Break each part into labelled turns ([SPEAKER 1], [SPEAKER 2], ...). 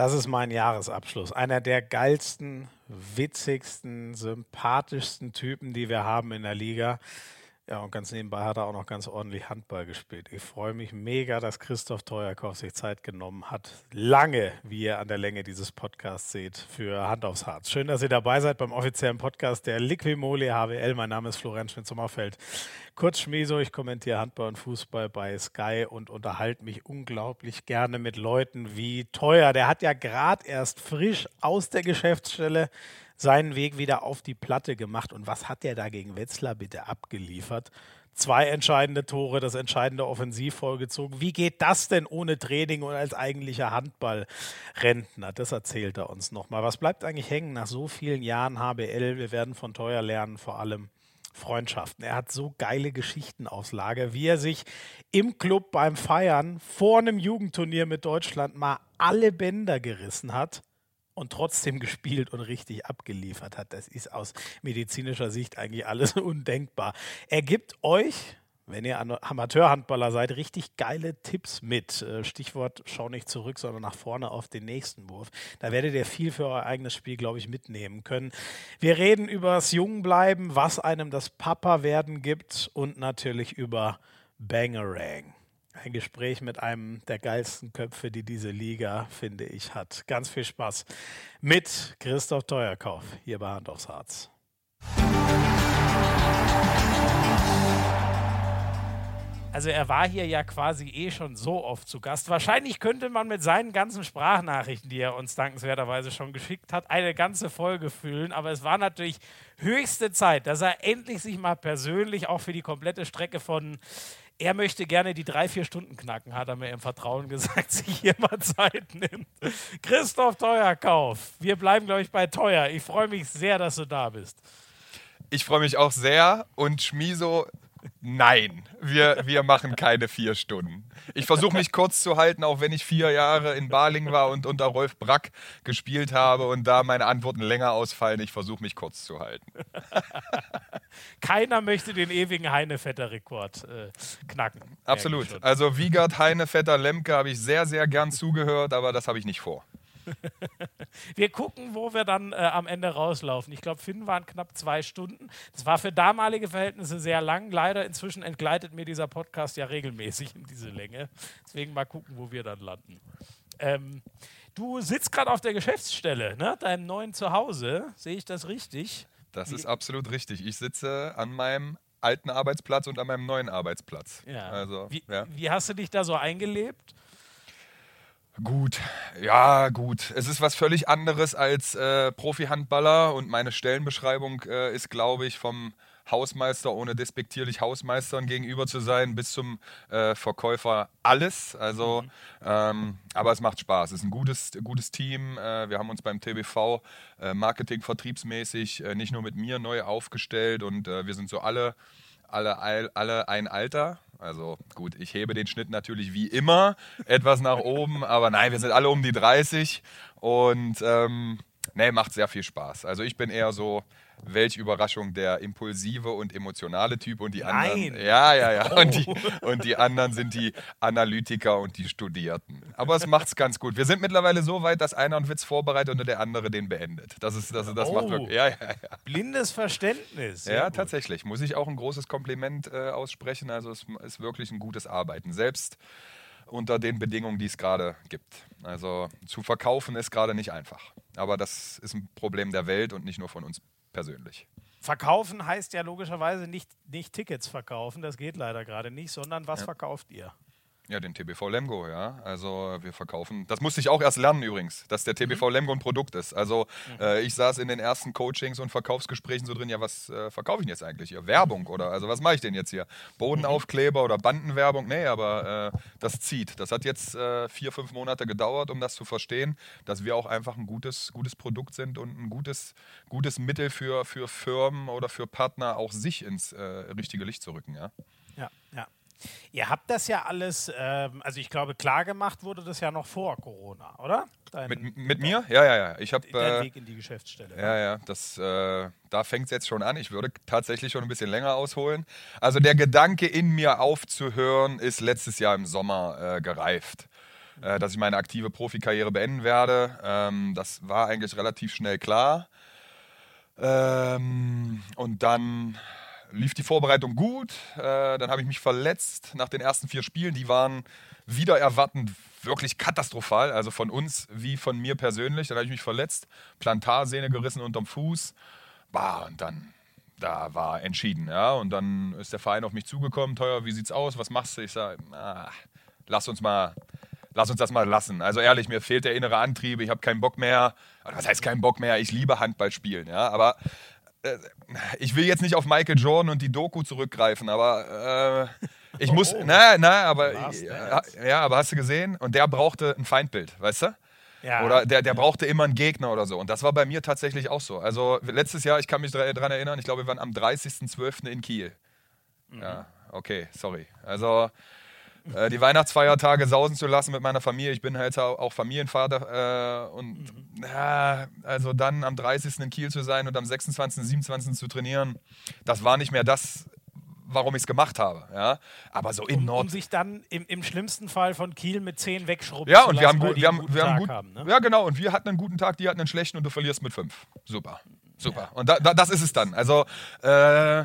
[SPEAKER 1] Das ist mein Jahresabschluss. Einer der geilsten, witzigsten, sympathischsten Typen, die wir haben in der Liga. Ja, und ganz nebenbei hat er auch noch ganz ordentlich Handball gespielt. Ich freue mich mega, dass Christoph Teuerkauf sich Zeit genommen hat. Lange, wie ihr an der Länge dieses Podcasts seht, für Hand aufs Harz. Schön, dass ihr dabei seid beim offiziellen Podcast der Liquimole HWL. Mein Name ist Florenz Schmidt-Sommerfeld. Kurz Schmieso, ich kommentiere Handball und Fußball bei Sky und unterhalte mich unglaublich gerne mit Leuten wie Teuer. Der hat ja gerade erst frisch aus der Geschäftsstelle seinen Weg wieder auf die Platte gemacht. Und was hat der da gegen Wetzlar bitte abgeliefert? Zwei entscheidende Tore, das entscheidende Offensiv vollgezogen. Wie geht das denn ohne Training und als eigentlicher Handballrentner? Das erzählt er uns nochmal. Was bleibt eigentlich hängen nach so vielen Jahren HBL? Wir werden von Teuer lernen, vor allem Freundschaften. Er hat so geile Geschichten aufs Lager, wie er sich im Club beim Feiern vor einem Jugendturnier mit Deutschland mal alle Bänder gerissen hat und trotzdem gespielt und richtig abgeliefert hat. Das ist aus medizinischer Sicht eigentlich alles undenkbar. Er gibt euch, wenn ihr Amateurhandballer seid, richtig geile Tipps mit. Äh, Stichwort, schau nicht zurück, sondern nach vorne auf den nächsten Wurf. Da werdet ihr viel für euer eigenes Spiel, glaube ich, mitnehmen können. Wir reden über das Jungbleiben, was einem das Papa-Werden gibt und natürlich über Bangerang. Ein Gespräch mit einem der geilsten Köpfe, die diese Liga, finde ich, hat. Ganz viel Spaß mit Christoph Teuerkauf hier bei Hand aufs Harz. Also er war hier ja quasi eh schon so oft zu Gast. Wahrscheinlich könnte man mit seinen ganzen Sprachnachrichten, die er uns dankenswerterweise schon geschickt hat, eine ganze Folge füllen. Aber es war natürlich höchste Zeit, dass er endlich sich mal persönlich auch für die komplette Strecke von er möchte gerne die drei, vier Stunden knacken, hat er mir im Vertrauen gesagt, sich hier mal Zeit nimmt. Christoph Teuerkauf, wir bleiben, glaube ich, bei Teuer. Ich freue mich sehr, dass du da bist.
[SPEAKER 2] Ich freue mich auch sehr und Schmiso Nein, wir, wir machen keine vier Stunden. Ich versuche mich kurz zu halten, auch wenn ich vier Jahre in Baling war und unter Rolf Brack gespielt habe und da meine Antworten länger ausfallen. Ich versuche mich kurz zu halten.
[SPEAKER 1] Keiner möchte den ewigen Heinevetter-Rekord äh, knacken.
[SPEAKER 2] Absolut. Also Wiegert, Heinevetter, Lemke habe ich sehr, sehr gern zugehört, aber das habe ich nicht vor.
[SPEAKER 1] wir gucken, wo wir dann äh, am Ende rauslaufen. Ich glaube, Finn waren knapp zwei Stunden. Das war für damalige Verhältnisse sehr lang. Leider inzwischen entgleitet mir dieser Podcast ja regelmäßig in diese Länge. Deswegen mal gucken, wo wir dann landen. Ähm, du sitzt gerade auf der Geschäftsstelle, ne? deinem neuen Zuhause. Sehe ich das richtig?
[SPEAKER 2] Das Wie? ist absolut richtig. Ich sitze an meinem alten Arbeitsplatz und an meinem neuen Arbeitsplatz.
[SPEAKER 1] Ja. Also, wie, ja. wie hast du dich da so eingelebt?
[SPEAKER 2] Gut, ja, gut. Es ist was völlig anderes als äh, Profi-Handballer und meine Stellenbeschreibung äh, ist, glaube ich, vom Hausmeister, ohne despektierlich Hausmeistern gegenüber zu sein, bis zum äh, Verkäufer alles. Also, mhm. ähm, aber es macht Spaß. Es ist ein gutes, gutes Team. Äh, wir haben uns beim TBV äh, Marketing vertriebsmäßig äh, nicht nur mit mir neu aufgestellt und äh, wir sind so alle, alle, alle ein Alter. Also gut, ich hebe den Schnitt natürlich wie immer etwas nach oben, aber nein, wir sind alle um die 30 und ähm, nee, macht sehr viel Spaß. Also ich bin eher so, welch Überraschung, der impulsive und emotionale Typ und die Nein. anderen. Ja, ja, ja. Oh. Und, die, und die anderen sind die Analytiker und die Studierten. Aber es macht es ganz gut. Wir sind mittlerweile so weit, dass einer einen Witz vorbereitet und der andere den beendet. Das ist, das, das oh. macht wirklich. Ja, ja, ja.
[SPEAKER 1] Blindes Verständnis.
[SPEAKER 2] Sehr ja, gut. tatsächlich. Muss ich auch ein großes Kompliment äh, aussprechen. Also es ist wirklich ein gutes Arbeiten. Selbst unter den Bedingungen, die es gerade gibt. Also zu verkaufen ist gerade nicht einfach. Aber das ist ein Problem der Welt und nicht nur von uns persönlich.
[SPEAKER 1] Verkaufen heißt ja logischerweise nicht, nicht Tickets verkaufen, das geht leider gerade nicht, sondern was ja. verkauft ihr?
[SPEAKER 2] Ja, den TBV Lemgo, ja. Also wir verkaufen. Das musste ich auch erst lernen übrigens, dass der TBV mhm. Lemgo ein Produkt ist. Also mhm. äh, ich saß in den ersten Coachings und Verkaufsgesprächen so drin, ja, was äh, verkaufe ich denn jetzt eigentlich hier? Werbung oder also was mache ich denn jetzt hier? Bodenaufkleber oder Bandenwerbung? Nee, aber äh, das zieht. Das hat jetzt äh, vier, fünf Monate gedauert, um das zu verstehen, dass wir auch einfach ein gutes, gutes Produkt sind und ein gutes, gutes Mittel für, für Firmen oder für Partner auch sich ins äh, richtige Licht zu rücken, ja.
[SPEAKER 1] Ja, ja. Ihr habt das ja alles, ähm, also ich glaube, klar gemacht wurde das ja noch vor Corona, oder?
[SPEAKER 2] Dein, mit, mit mir? Ja, ja, ja. Ich habe
[SPEAKER 1] äh, Weg in die Geschäftsstelle.
[SPEAKER 2] Ja, ja. Das, äh, da fängt es jetzt schon an. Ich würde tatsächlich schon ein bisschen länger ausholen. Also der Gedanke in mir aufzuhören ist letztes Jahr im Sommer äh, gereift. äh, dass ich meine aktive Profikarriere beenden werde. Ähm, das war eigentlich relativ schnell klar. Ähm, und dann lief die Vorbereitung gut. Äh, dann habe ich mich verletzt nach den ersten vier Spielen. Die waren wieder erwartend wirklich katastrophal. Also von uns wie von mir persönlich. Dann habe ich mich verletzt, Plantarsehne gerissen unterm Fuß. Bah, und dann, da war entschieden. Ja? Und dann ist der Verein auf mich zugekommen. Teuer, wie sieht's aus? Was machst du? Ich sage, ah, lass uns mal. Lass uns das mal lassen. Also ehrlich, mir fehlt der innere Antrieb. Ich habe keinen Bock mehr. Was heißt keinen Bock mehr? Ich liebe Handball spielen. Ja? Aber ich will jetzt nicht auf Michael Jordan und die Doku zurückgreifen, aber äh, ich oh, muss, oh. na, na, aber ja, ja, aber hast du gesehen? Und der brauchte ein Feindbild, weißt du? Ja. Oder der, der brauchte immer einen Gegner oder so. Und das war bei mir tatsächlich auch so. Also letztes Jahr, ich kann mich daran erinnern, ich glaube, wir waren am 30.12. in Kiel. Mhm. Ja, okay, sorry. Also äh, die Weihnachtsfeiertage sausen zu lassen mit meiner Familie. Ich bin halt auch Familienvater äh, und mhm. ja, also dann am 30. in Kiel zu sein und am 26., 27. zu trainieren, das war nicht mehr das, warum ich es gemacht habe. Ja? Aber so in
[SPEAKER 1] um,
[SPEAKER 2] Nord.
[SPEAKER 1] Um sich dann im, im schlimmsten Fall von Kiel mit 10 wegschrubben
[SPEAKER 2] ja,
[SPEAKER 1] zu
[SPEAKER 2] und
[SPEAKER 1] lassen,
[SPEAKER 2] wir haben, gut, wir haben, wir haben gut,
[SPEAKER 1] haben, ne?
[SPEAKER 2] Ja, genau. Und wir hatten einen guten Tag, die hatten einen schlechten und du verlierst mit 5. Super. Super. Ja. Und da, da, das ist es dann. Also, äh,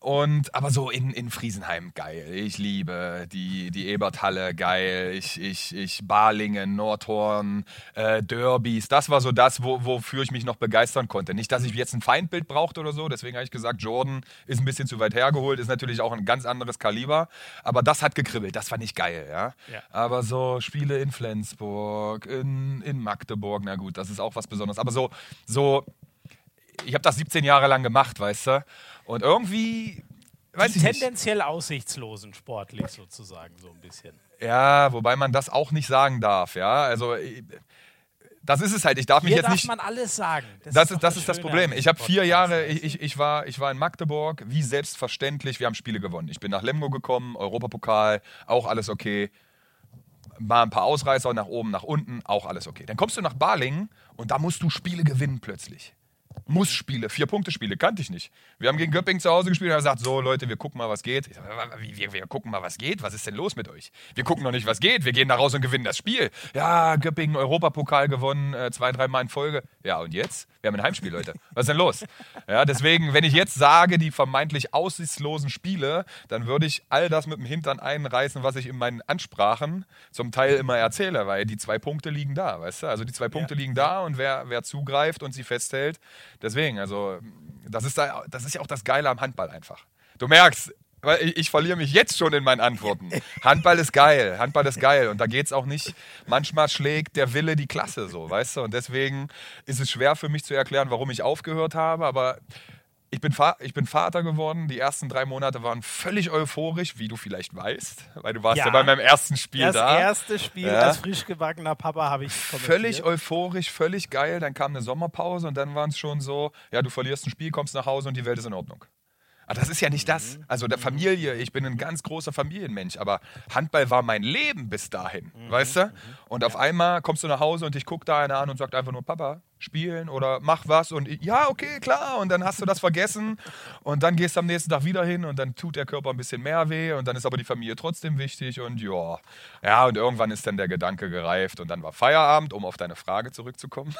[SPEAKER 2] und, aber so in, in Friesenheim geil. Ich liebe die, die Eberthalle geil. Ich, ich, ich Balingen, Nordhorn, äh, Derbys. Das war so das, wo, wofür ich mich noch begeistern konnte. Nicht, dass ich jetzt ein Feindbild brauchte oder so. Deswegen habe ich gesagt, Jordan ist ein bisschen zu weit hergeholt, ist natürlich auch ein ganz anderes Kaliber. Aber das hat gekribbelt. Das fand ich geil. Ja? ja. Aber so Spiele in Flensburg, in, in Magdeburg, na gut, das ist auch was Besonderes. Aber so, so ich habe das 17 Jahre lang gemacht, weißt du? Und irgendwie, weiß
[SPEAKER 1] Die
[SPEAKER 2] ich
[SPEAKER 1] tendenziell nicht. aussichtslosen sportlich sozusagen so ein bisschen.
[SPEAKER 2] Ja, wobei man das auch nicht sagen darf, ja. Also das ist es halt. Ich darf
[SPEAKER 1] Hier
[SPEAKER 2] mich jetzt
[SPEAKER 1] darf
[SPEAKER 2] nicht.
[SPEAKER 1] man alles sagen.
[SPEAKER 2] Das, das ist, das, ist das Problem. Ich habe vier Jahre, ich, ich, ich, war, ich war in Magdeburg, wie selbstverständlich, wir haben Spiele gewonnen. Ich bin nach Lemgo gekommen, Europapokal, auch alles okay. Mal ein paar Ausreißer nach oben, nach unten, auch alles okay. Dann kommst du nach Balingen und da musst du Spiele gewinnen plötzlich. Muss-Spiele, Vier-Punkte-Spiele, kannte ich nicht. Wir haben gegen Göppingen zu Hause gespielt und haben gesagt, so Leute, wir gucken mal, was geht. Sag, wir, wir, gucken mal, was geht? Was ist denn los mit euch? Wir gucken noch nicht, was geht. Wir gehen da raus und gewinnen das Spiel. Ja, Göppingen Europapokal gewonnen, äh, zwei, dreimal in Folge. Ja, und jetzt? Wir haben ein Heimspiel, Leute. Was ist denn los? Ja, deswegen, wenn ich jetzt sage, die vermeintlich aussichtslosen Spiele, dann würde ich all das mit dem Hintern einreißen, was ich in meinen Ansprachen zum Teil immer erzähle, weil die zwei Punkte liegen da, weißt du? Also die zwei Punkte ja. liegen da und wer, wer zugreift und sie festhält, Deswegen, also, das ist, da, das ist ja auch das Geile am Handball einfach. Du merkst, weil ich, ich, verliere mich jetzt schon in meinen Antworten. Handball ist geil, Handball ist geil und da geht es auch nicht, manchmal schlägt der Wille die Klasse so, weißt du? Und deswegen ist es schwer für mich zu erklären, warum ich aufgehört habe, aber ich bin, ich bin Vater geworden. Die ersten drei Monate waren völlig euphorisch, wie du vielleicht weißt, weil du warst ja, ja bei meinem ersten Spiel
[SPEAKER 1] das
[SPEAKER 2] da.
[SPEAKER 1] Das erste Spiel ja. als frisch gebackener Papa habe ich
[SPEAKER 2] Völlig euphorisch, völlig geil. Dann kam eine Sommerpause und dann waren es schon so, ja, du verlierst ein Spiel, kommst nach Hause und die Welt ist in Ordnung. Aber das ist ja nicht das. Mhm. Also der mhm. Familie, ich bin ein ganz großer Familienmensch, aber Handball war mein Leben bis dahin, mhm. weißt du? Und auf einmal kommst du nach Hause und ich gucke da einer an und sagt einfach nur, Papa, spielen oder mach was und ja, okay, klar. Und dann hast du das vergessen und dann gehst du am nächsten Tag wieder hin und dann tut der Körper ein bisschen mehr weh und dann ist aber die Familie trotzdem wichtig und ja. Ja, und irgendwann ist dann der Gedanke gereift und dann war Feierabend, um auf deine Frage zurückzukommen.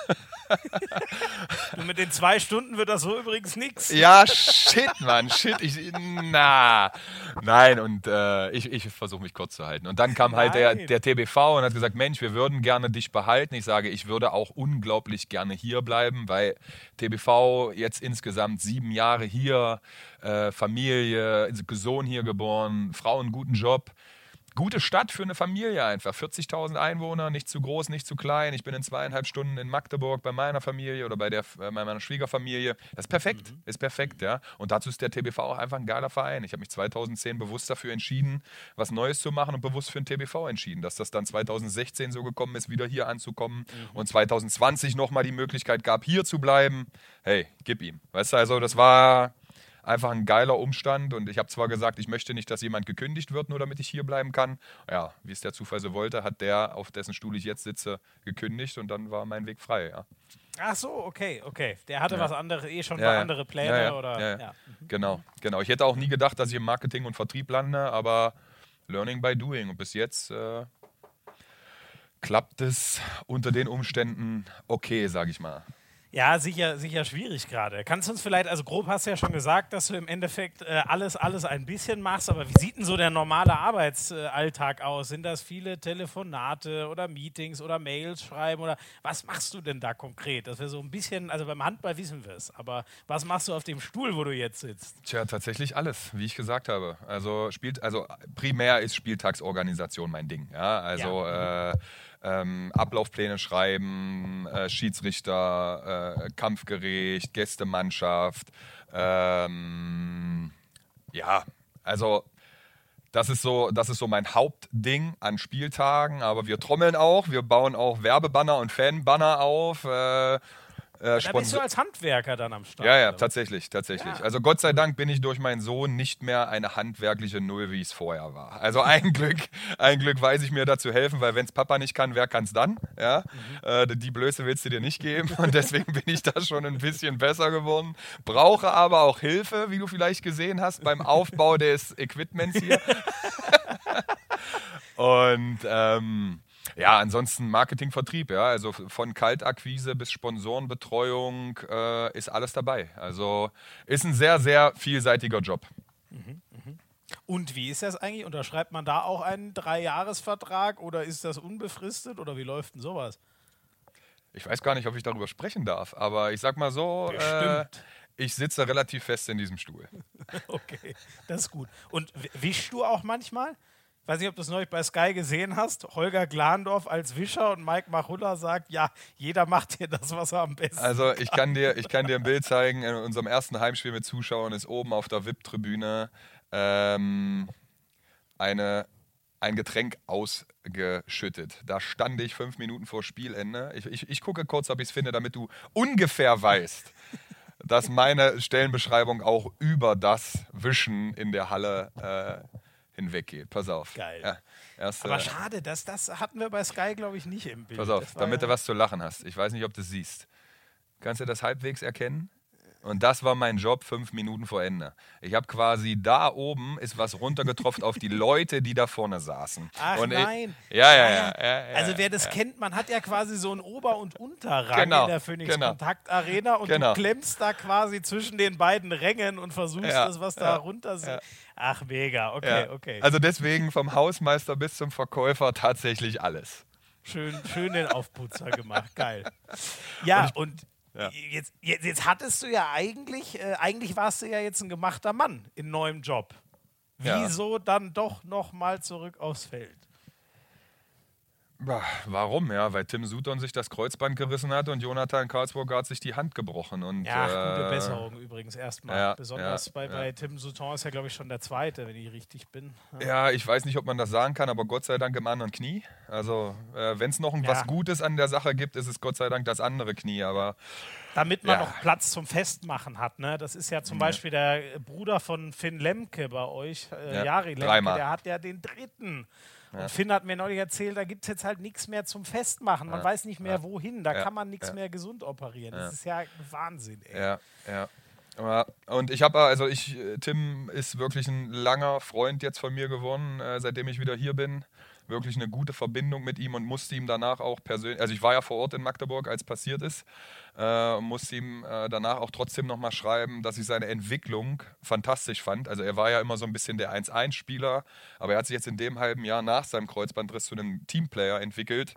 [SPEAKER 1] du, mit den zwei Stunden wird das so übrigens nichts.
[SPEAKER 2] Ja, shit, Mann, shit. Ich, na, nein, und äh, ich, ich versuche mich kurz zu halten. Und dann kam halt der, der TBV und hat gesagt, Mensch, wir würden gerne dich behalten. Ich sage, ich würde auch unglaublich gerne gerne hier bleiben, weil TBV jetzt insgesamt sieben Jahre hier, äh, Familie, Sohn hier geboren, Frau einen guten Job gute Stadt für eine Familie einfach. 40.000 Einwohner, nicht zu groß, nicht zu klein. Ich bin in zweieinhalb Stunden in Magdeburg bei meiner Familie oder bei, der, bei meiner Schwiegerfamilie. Das ist perfekt, mhm. ist perfekt, ja. Und dazu ist der TBV auch einfach ein geiler Verein. Ich habe mich 2010 bewusst dafür entschieden, was Neues zu machen und bewusst für den TBV entschieden. Dass das dann 2016 so gekommen ist, wieder hier anzukommen mhm. und 2020 nochmal die Möglichkeit gab, hier zu bleiben. Hey, gib ihm. Weißt du, also das war einfach ein geiler Umstand. Und ich habe zwar gesagt, ich möchte nicht, dass jemand gekündigt wird, nur damit ich hier bleiben kann. Ja, wie es der Zufall so wollte, hat der, auf dessen Stuhl ich jetzt sitze, gekündigt und dann war mein Weg frei. Ja.
[SPEAKER 1] Ach so, okay, okay. Der hatte ja. was anderes, eh schon ja, andere Pläne ja, oder.
[SPEAKER 2] Mhm. Genau, genau. Ich hätte auch nie gedacht, dass ich im Marketing und Vertrieb lande, aber Learning by Doing. Und bis jetzt äh, klappt es unter den Umständen okay, sage ich mal.
[SPEAKER 1] Ja, sicher, sicher schwierig gerade. Kannst du uns vielleicht, also grob hast du ja schon gesagt, dass du im Endeffekt äh, alles, alles ein bisschen machst, aber wie sieht denn so der normale Arbeitsalltag aus? Sind das viele Telefonate oder Meetings oder Mails schreiben oder was machst du denn da konkret? Dass wir so ein bisschen, also beim Handball wissen wir es, aber was machst du auf dem Stuhl, wo du jetzt sitzt?
[SPEAKER 2] Tja, tatsächlich alles, wie ich gesagt habe. Also spielt, also primär ist Spieltagsorganisation mein Ding. Ja, also ja. Äh, ähm, Ablaufpläne schreiben, äh, Schiedsrichter, äh, Kampfgericht, Gästemannschaft. Ähm, ja, also das ist, so, das ist so mein Hauptding an Spieltagen, aber wir trommeln auch, wir bauen auch Werbebanner und Fanbanner auf. Äh,
[SPEAKER 1] äh, da bist du als Handwerker dann am Start.
[SPEAKER 2] Ja, ja, tatsächlich, tatsächlich. Ja. Also Gott sei Dank bin ich durch meinen Sohn nicht mehr eine handwerkliche Null, wie es vorher war. Also ein Glück, ein Glück weiß ich mir dazu helfen, weil wenn es Papa nicht kann, wer kann es dann? Ja? Mhm. Äh, die Blöße willst du dir nicht geben und deswegen bin ich da schon ein bisschen besser geworden. Brauche aber auch Hilfe, wie du vielleicht gesehen hast, beim Aufbau des Equipments hier. und ähm, ja, ansonsten Marketing, Vertrieb, ja, also von Kaltakquise bis Sponsorenbetreuung äh, ist alles dabei. Also ist ein sehr, sehr vielseitiger Job. Mhm,
[SPEAKER 1] mhm. Und wie ist das eigentlich? Unterschreibt man da auch einen Dreijahresvertrag oder ist das unbefristet oder wie läuft denn sowas?
[SPEAKER 2] Ich weiß gar nicht, ob ich darüber sprechen darf, aber ich sag mal so, äh, ich sitze relativ fest in diesem Stuhl.
[SPEAKER 1] okay, das ist gut. Und wischst du auch manchmal? Weiß nicht, ob du es neulich bei Sky gesehen hast, Holger Glandorf als Wischer und Mike Machulla sagt, ja, jeder macht hier das, was er am besten
[SPEAKER 2] Also ich kann dir, ich kann dir ein Bild zeigen, in unserem ersten Heimspiel mit Zuschauern ist oben auf der VIP-Tribüne ähm, eine, ein Getränk ausgeschüttet. Da stand ich fünf Minuten vor Spielende. Ich, ich, ich gucke kurz, ob ich es finde, damit du ungefähr weißt, dass meine Stellenbeschreibung auch über das Wischen in der Halle äh, hinweggeht. Pass auf.
[SPEAKER 1] Geil. Ja, erst, Aber schade, das, das hatten wir bei Sky, glaube ich, nicht im Bild.
[SPEAKER 2] Pass auf, damit ja du was zu lachen hast. Ich weiß nicht, ob du es siehst. Kannst du das halbwegs erkennen? Und das war mein Job fünf Minuten vor Ende. Ich habe quasi da oben ist was runtergetropft auf die Leute, die da vorne saßen.
[SPEAKER 1] Ach
[SPEAKER 2] und
[SPEAKER 1] nein.
[SPEAKER 2] Ich, ja, ja, ja, ja,
[SPEAKER 1] Also wer das kennt, man hat ja quasi so einen Ober- und Unterrang genau, in der Phoenix genau. Kontakt Arena und genau. du klemmst da quasi zwischen den beiden Rängen und versuchst das, was da runter ist. Ach, mega. Okay, okay.
[SPEAKER 2] Also deswegen vom Hausmeister bis zum Verkäufer tatsächlich alles.
[SPEAKER 1] Schön, schön den Aufputzer gemacht. Geil. Ja, und, ich, und ja. Jetzt, jetzt, jetzt, hattest du ja eigentlich, äh, eigentlich warst du ja jetzt ein gemachter Mann in neuem Job. Wieso ja. dann doch nochmal zurück aufs Feld?
[SPEAKER 2] Warum? Ja, weil Tim Sutton sich das Kreuzband gerissen hat und Jonathan Karlsburg hat sich die Hand gebrochen. Und,
[SPEAKER 1] ja, gute äh, Besserung übrigens erstmal. Ja, Besonders ja, bei, ja. bei Tim Sutton ist ja, glaube ich, schon der zweite, wenn ich richtig bin.
[SPEAKER 2] Ja. ich weiß nicht, ob man das sagen kann, aber Gott sei Dank im anderen Knie. Also, äh, wenn es noch was Gutes an der Sache gibt, ist es Gott sei Dank das andere Knie. Aber
[SPEAKER 1] damit man noch Platz zum Festmachen hat. Ne? Das ist ja zum Beispiel der Bruder von Finn Lemke bei euch, äh, Jari Lemke, Dreimal. der hat ja den dritten. Und ja. Finn hat mir neulich erzählt, da gibt es jetzt halt nichts mehr zum Festmachen. Man ja. weiß nicht mehr, ja. wohin. Da kann man nichts mehr gesund operieren. Das ist ja Wahnsinn, ey.
[SPEAKER 2] Ja, ja. Und ich habe, also ich, Tim ist wirklich ein langer Freund jetzt von mir geworden, äh, seitdem ich wieder hier bin. Wirklich eine gute Verbindung mit ihm und musste ihm danach auch persönlich, also ich war ja vor Ort in Magdeburg, als passiert ist, äh, musste ihm äh, danach auch trotzdem nochmal schreiben, dass ich seine Entwicklung fantastisch fand. Also er war ja immer so ein bisschen der 1-1-Spieler, aber er hat sich jetzt in dem halben Jahr nach seinem Kreuzbandriss zu einem Teamplayer entwickelt.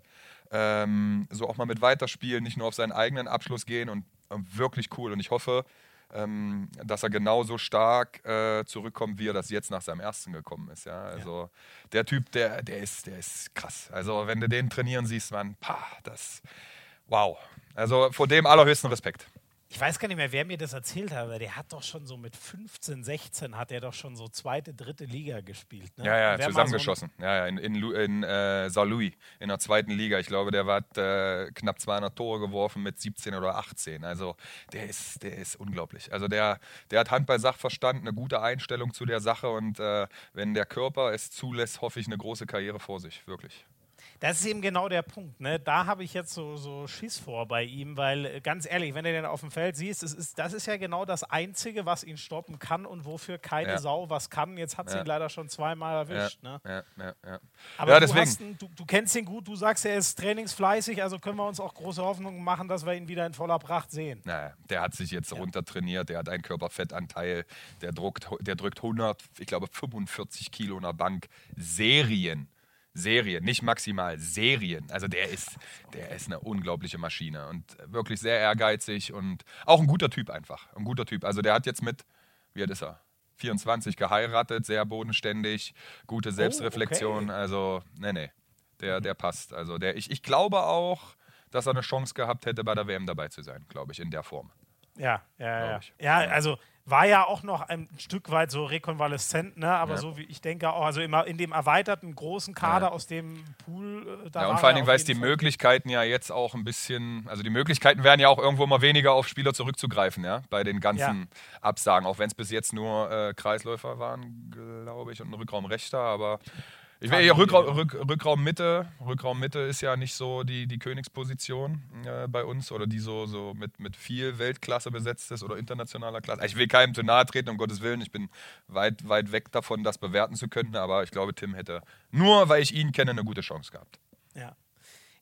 [SPEAKER 2] Ähm, so auch mal mit Weiterspielen, nicht nur auf seinen eigenen Abschluss gehen und wirklich cool. Und ich hoffe, ähm, dass er genauso stark äh, zurückkommt, wie er das jetzt nach seinem ersten gekommen ist. Ja? Also ja. der Typ, der, der, ist, der ist krass. Also wenn du den trainieren siehst, man, pah, das, wow. Also vor dem allerhöchsten Respekt.
[SPEAKER 1] Ich weiß gar nicht mehr, wer mir das erzählt hat, aber der hat doch schon so mit 15, 16 hat er doch schon so zweite, dritte Liga gespielt. Ne?
[SPEAKER 2] Ja, ja, zusammengeschossen. So ja, ja, in, in, in äh, Saint-Louis, in der zweiten Liga. Ich glaube, der hat äh, knapp 200 Tore geworfen mit 17 oder 18. Also der ist, der ist unglaublich. Also der, der hat Handball-Sachverstand, eine gute Einstellung zu der Sache und äh, wenn der Körper es zulässt, hoffe ich, eine große Karriere vor sich, wirklich.
[SPEAKER 1] Das ist eben genau der Punkt. Ne? Da habe ich jetzt so, so Schiss vor bei ihm, weil äh, ganz ehrlich, wenn du den auf dem Feld siehst, das ist, das ist ja genau das Einzige, was ihn stoppen kann und wofür keine
[SPEAKER 2] Ja.
[SPEAKER 1] Sau was kann. Jetzt hat sie
[SPEAKER 2] Ja.
[SPEAKER 1] ihn leider schon zweimal erwischt.
[SPEAKER 2] ja,
[SPEAKER 1] Ne?
[SPEAKER 2] ja, ja, ja.
[SPEAKER 1] Aber du, ihn, du, du kennst ihn gut, du sagst, er ist trainingsfleißig, also können wir uns auch große Hoffnungen machen, dass wir ihn wieder in voller Pracht sehen.
[SPEAKER 2] Naja, der hat sich jetzt runtertrainiert, der hat einen Körperfettanteil, der, druckt, der drückt 100, ich glaube 45 Kilo in der Bank. Serien. Serien, nicht maximal, Serien. Also der ist, der ist eine unglaubliche Maschine und wirklich sehr ehrgeizig und auch ein guter Typ einfach. Ein guter Typ. Also der hat jetzt mit, wie alt ist er? 24 geheiratet, sehr bodenständig, gute Selbstreflexion. Also, nee, nee, der, der passt. Also der, ich, ich glaube auch, dass er eine Chance gehabt hätte, bei der WM dabei zu sein, glaube ich, in der Form.
[SPEAKER 1] Ja, ja, ja. Ja, also war ja auch noch ein Stück weit so rekonvaleszent, ne? aber
[SPEAKER 2] Ja.
[SPEAKER 1] so wie ich denke auch, also immer in dem erweiterten großen Kader
[SPEAKER 2] Ja.
[SPEAKER 1] aus dem Pool. äh, Da
[SPEAKER 2] Ja, und vor allen Dingen, weil es die
[SPEAKER 1] Fall-
[SPEAKER 2] Möglichkeiten ja jetzt auch ein bisschen, also die Möglichkeiten werden ja auch irgendwo immer weniger auf Spieler zurückzugreifen, ja, bei den ganzen Absagen, auch wenn es bis jetzt nur äh, Kreisläufer waren, glaube ich, und ein Rückraumrechter, aber ich will ja, Rückraum, Rück, Rückraummitte, Rückraummitte ist ja nicht so die, die Königsposition äh, bei uns oder die so, so mit, mit viel Weltklasse besetzt ist oder internationaler Klasse. Ich will keinem zu nahe treten, um Gottes Willen. Ich bin weit, weit weg davon, das bewerten zu können, aber ich glaube, Tim hätte nur, weil ich ihn kenne, eine gute Chance gehabt.
[SPEAKER 1] Ja.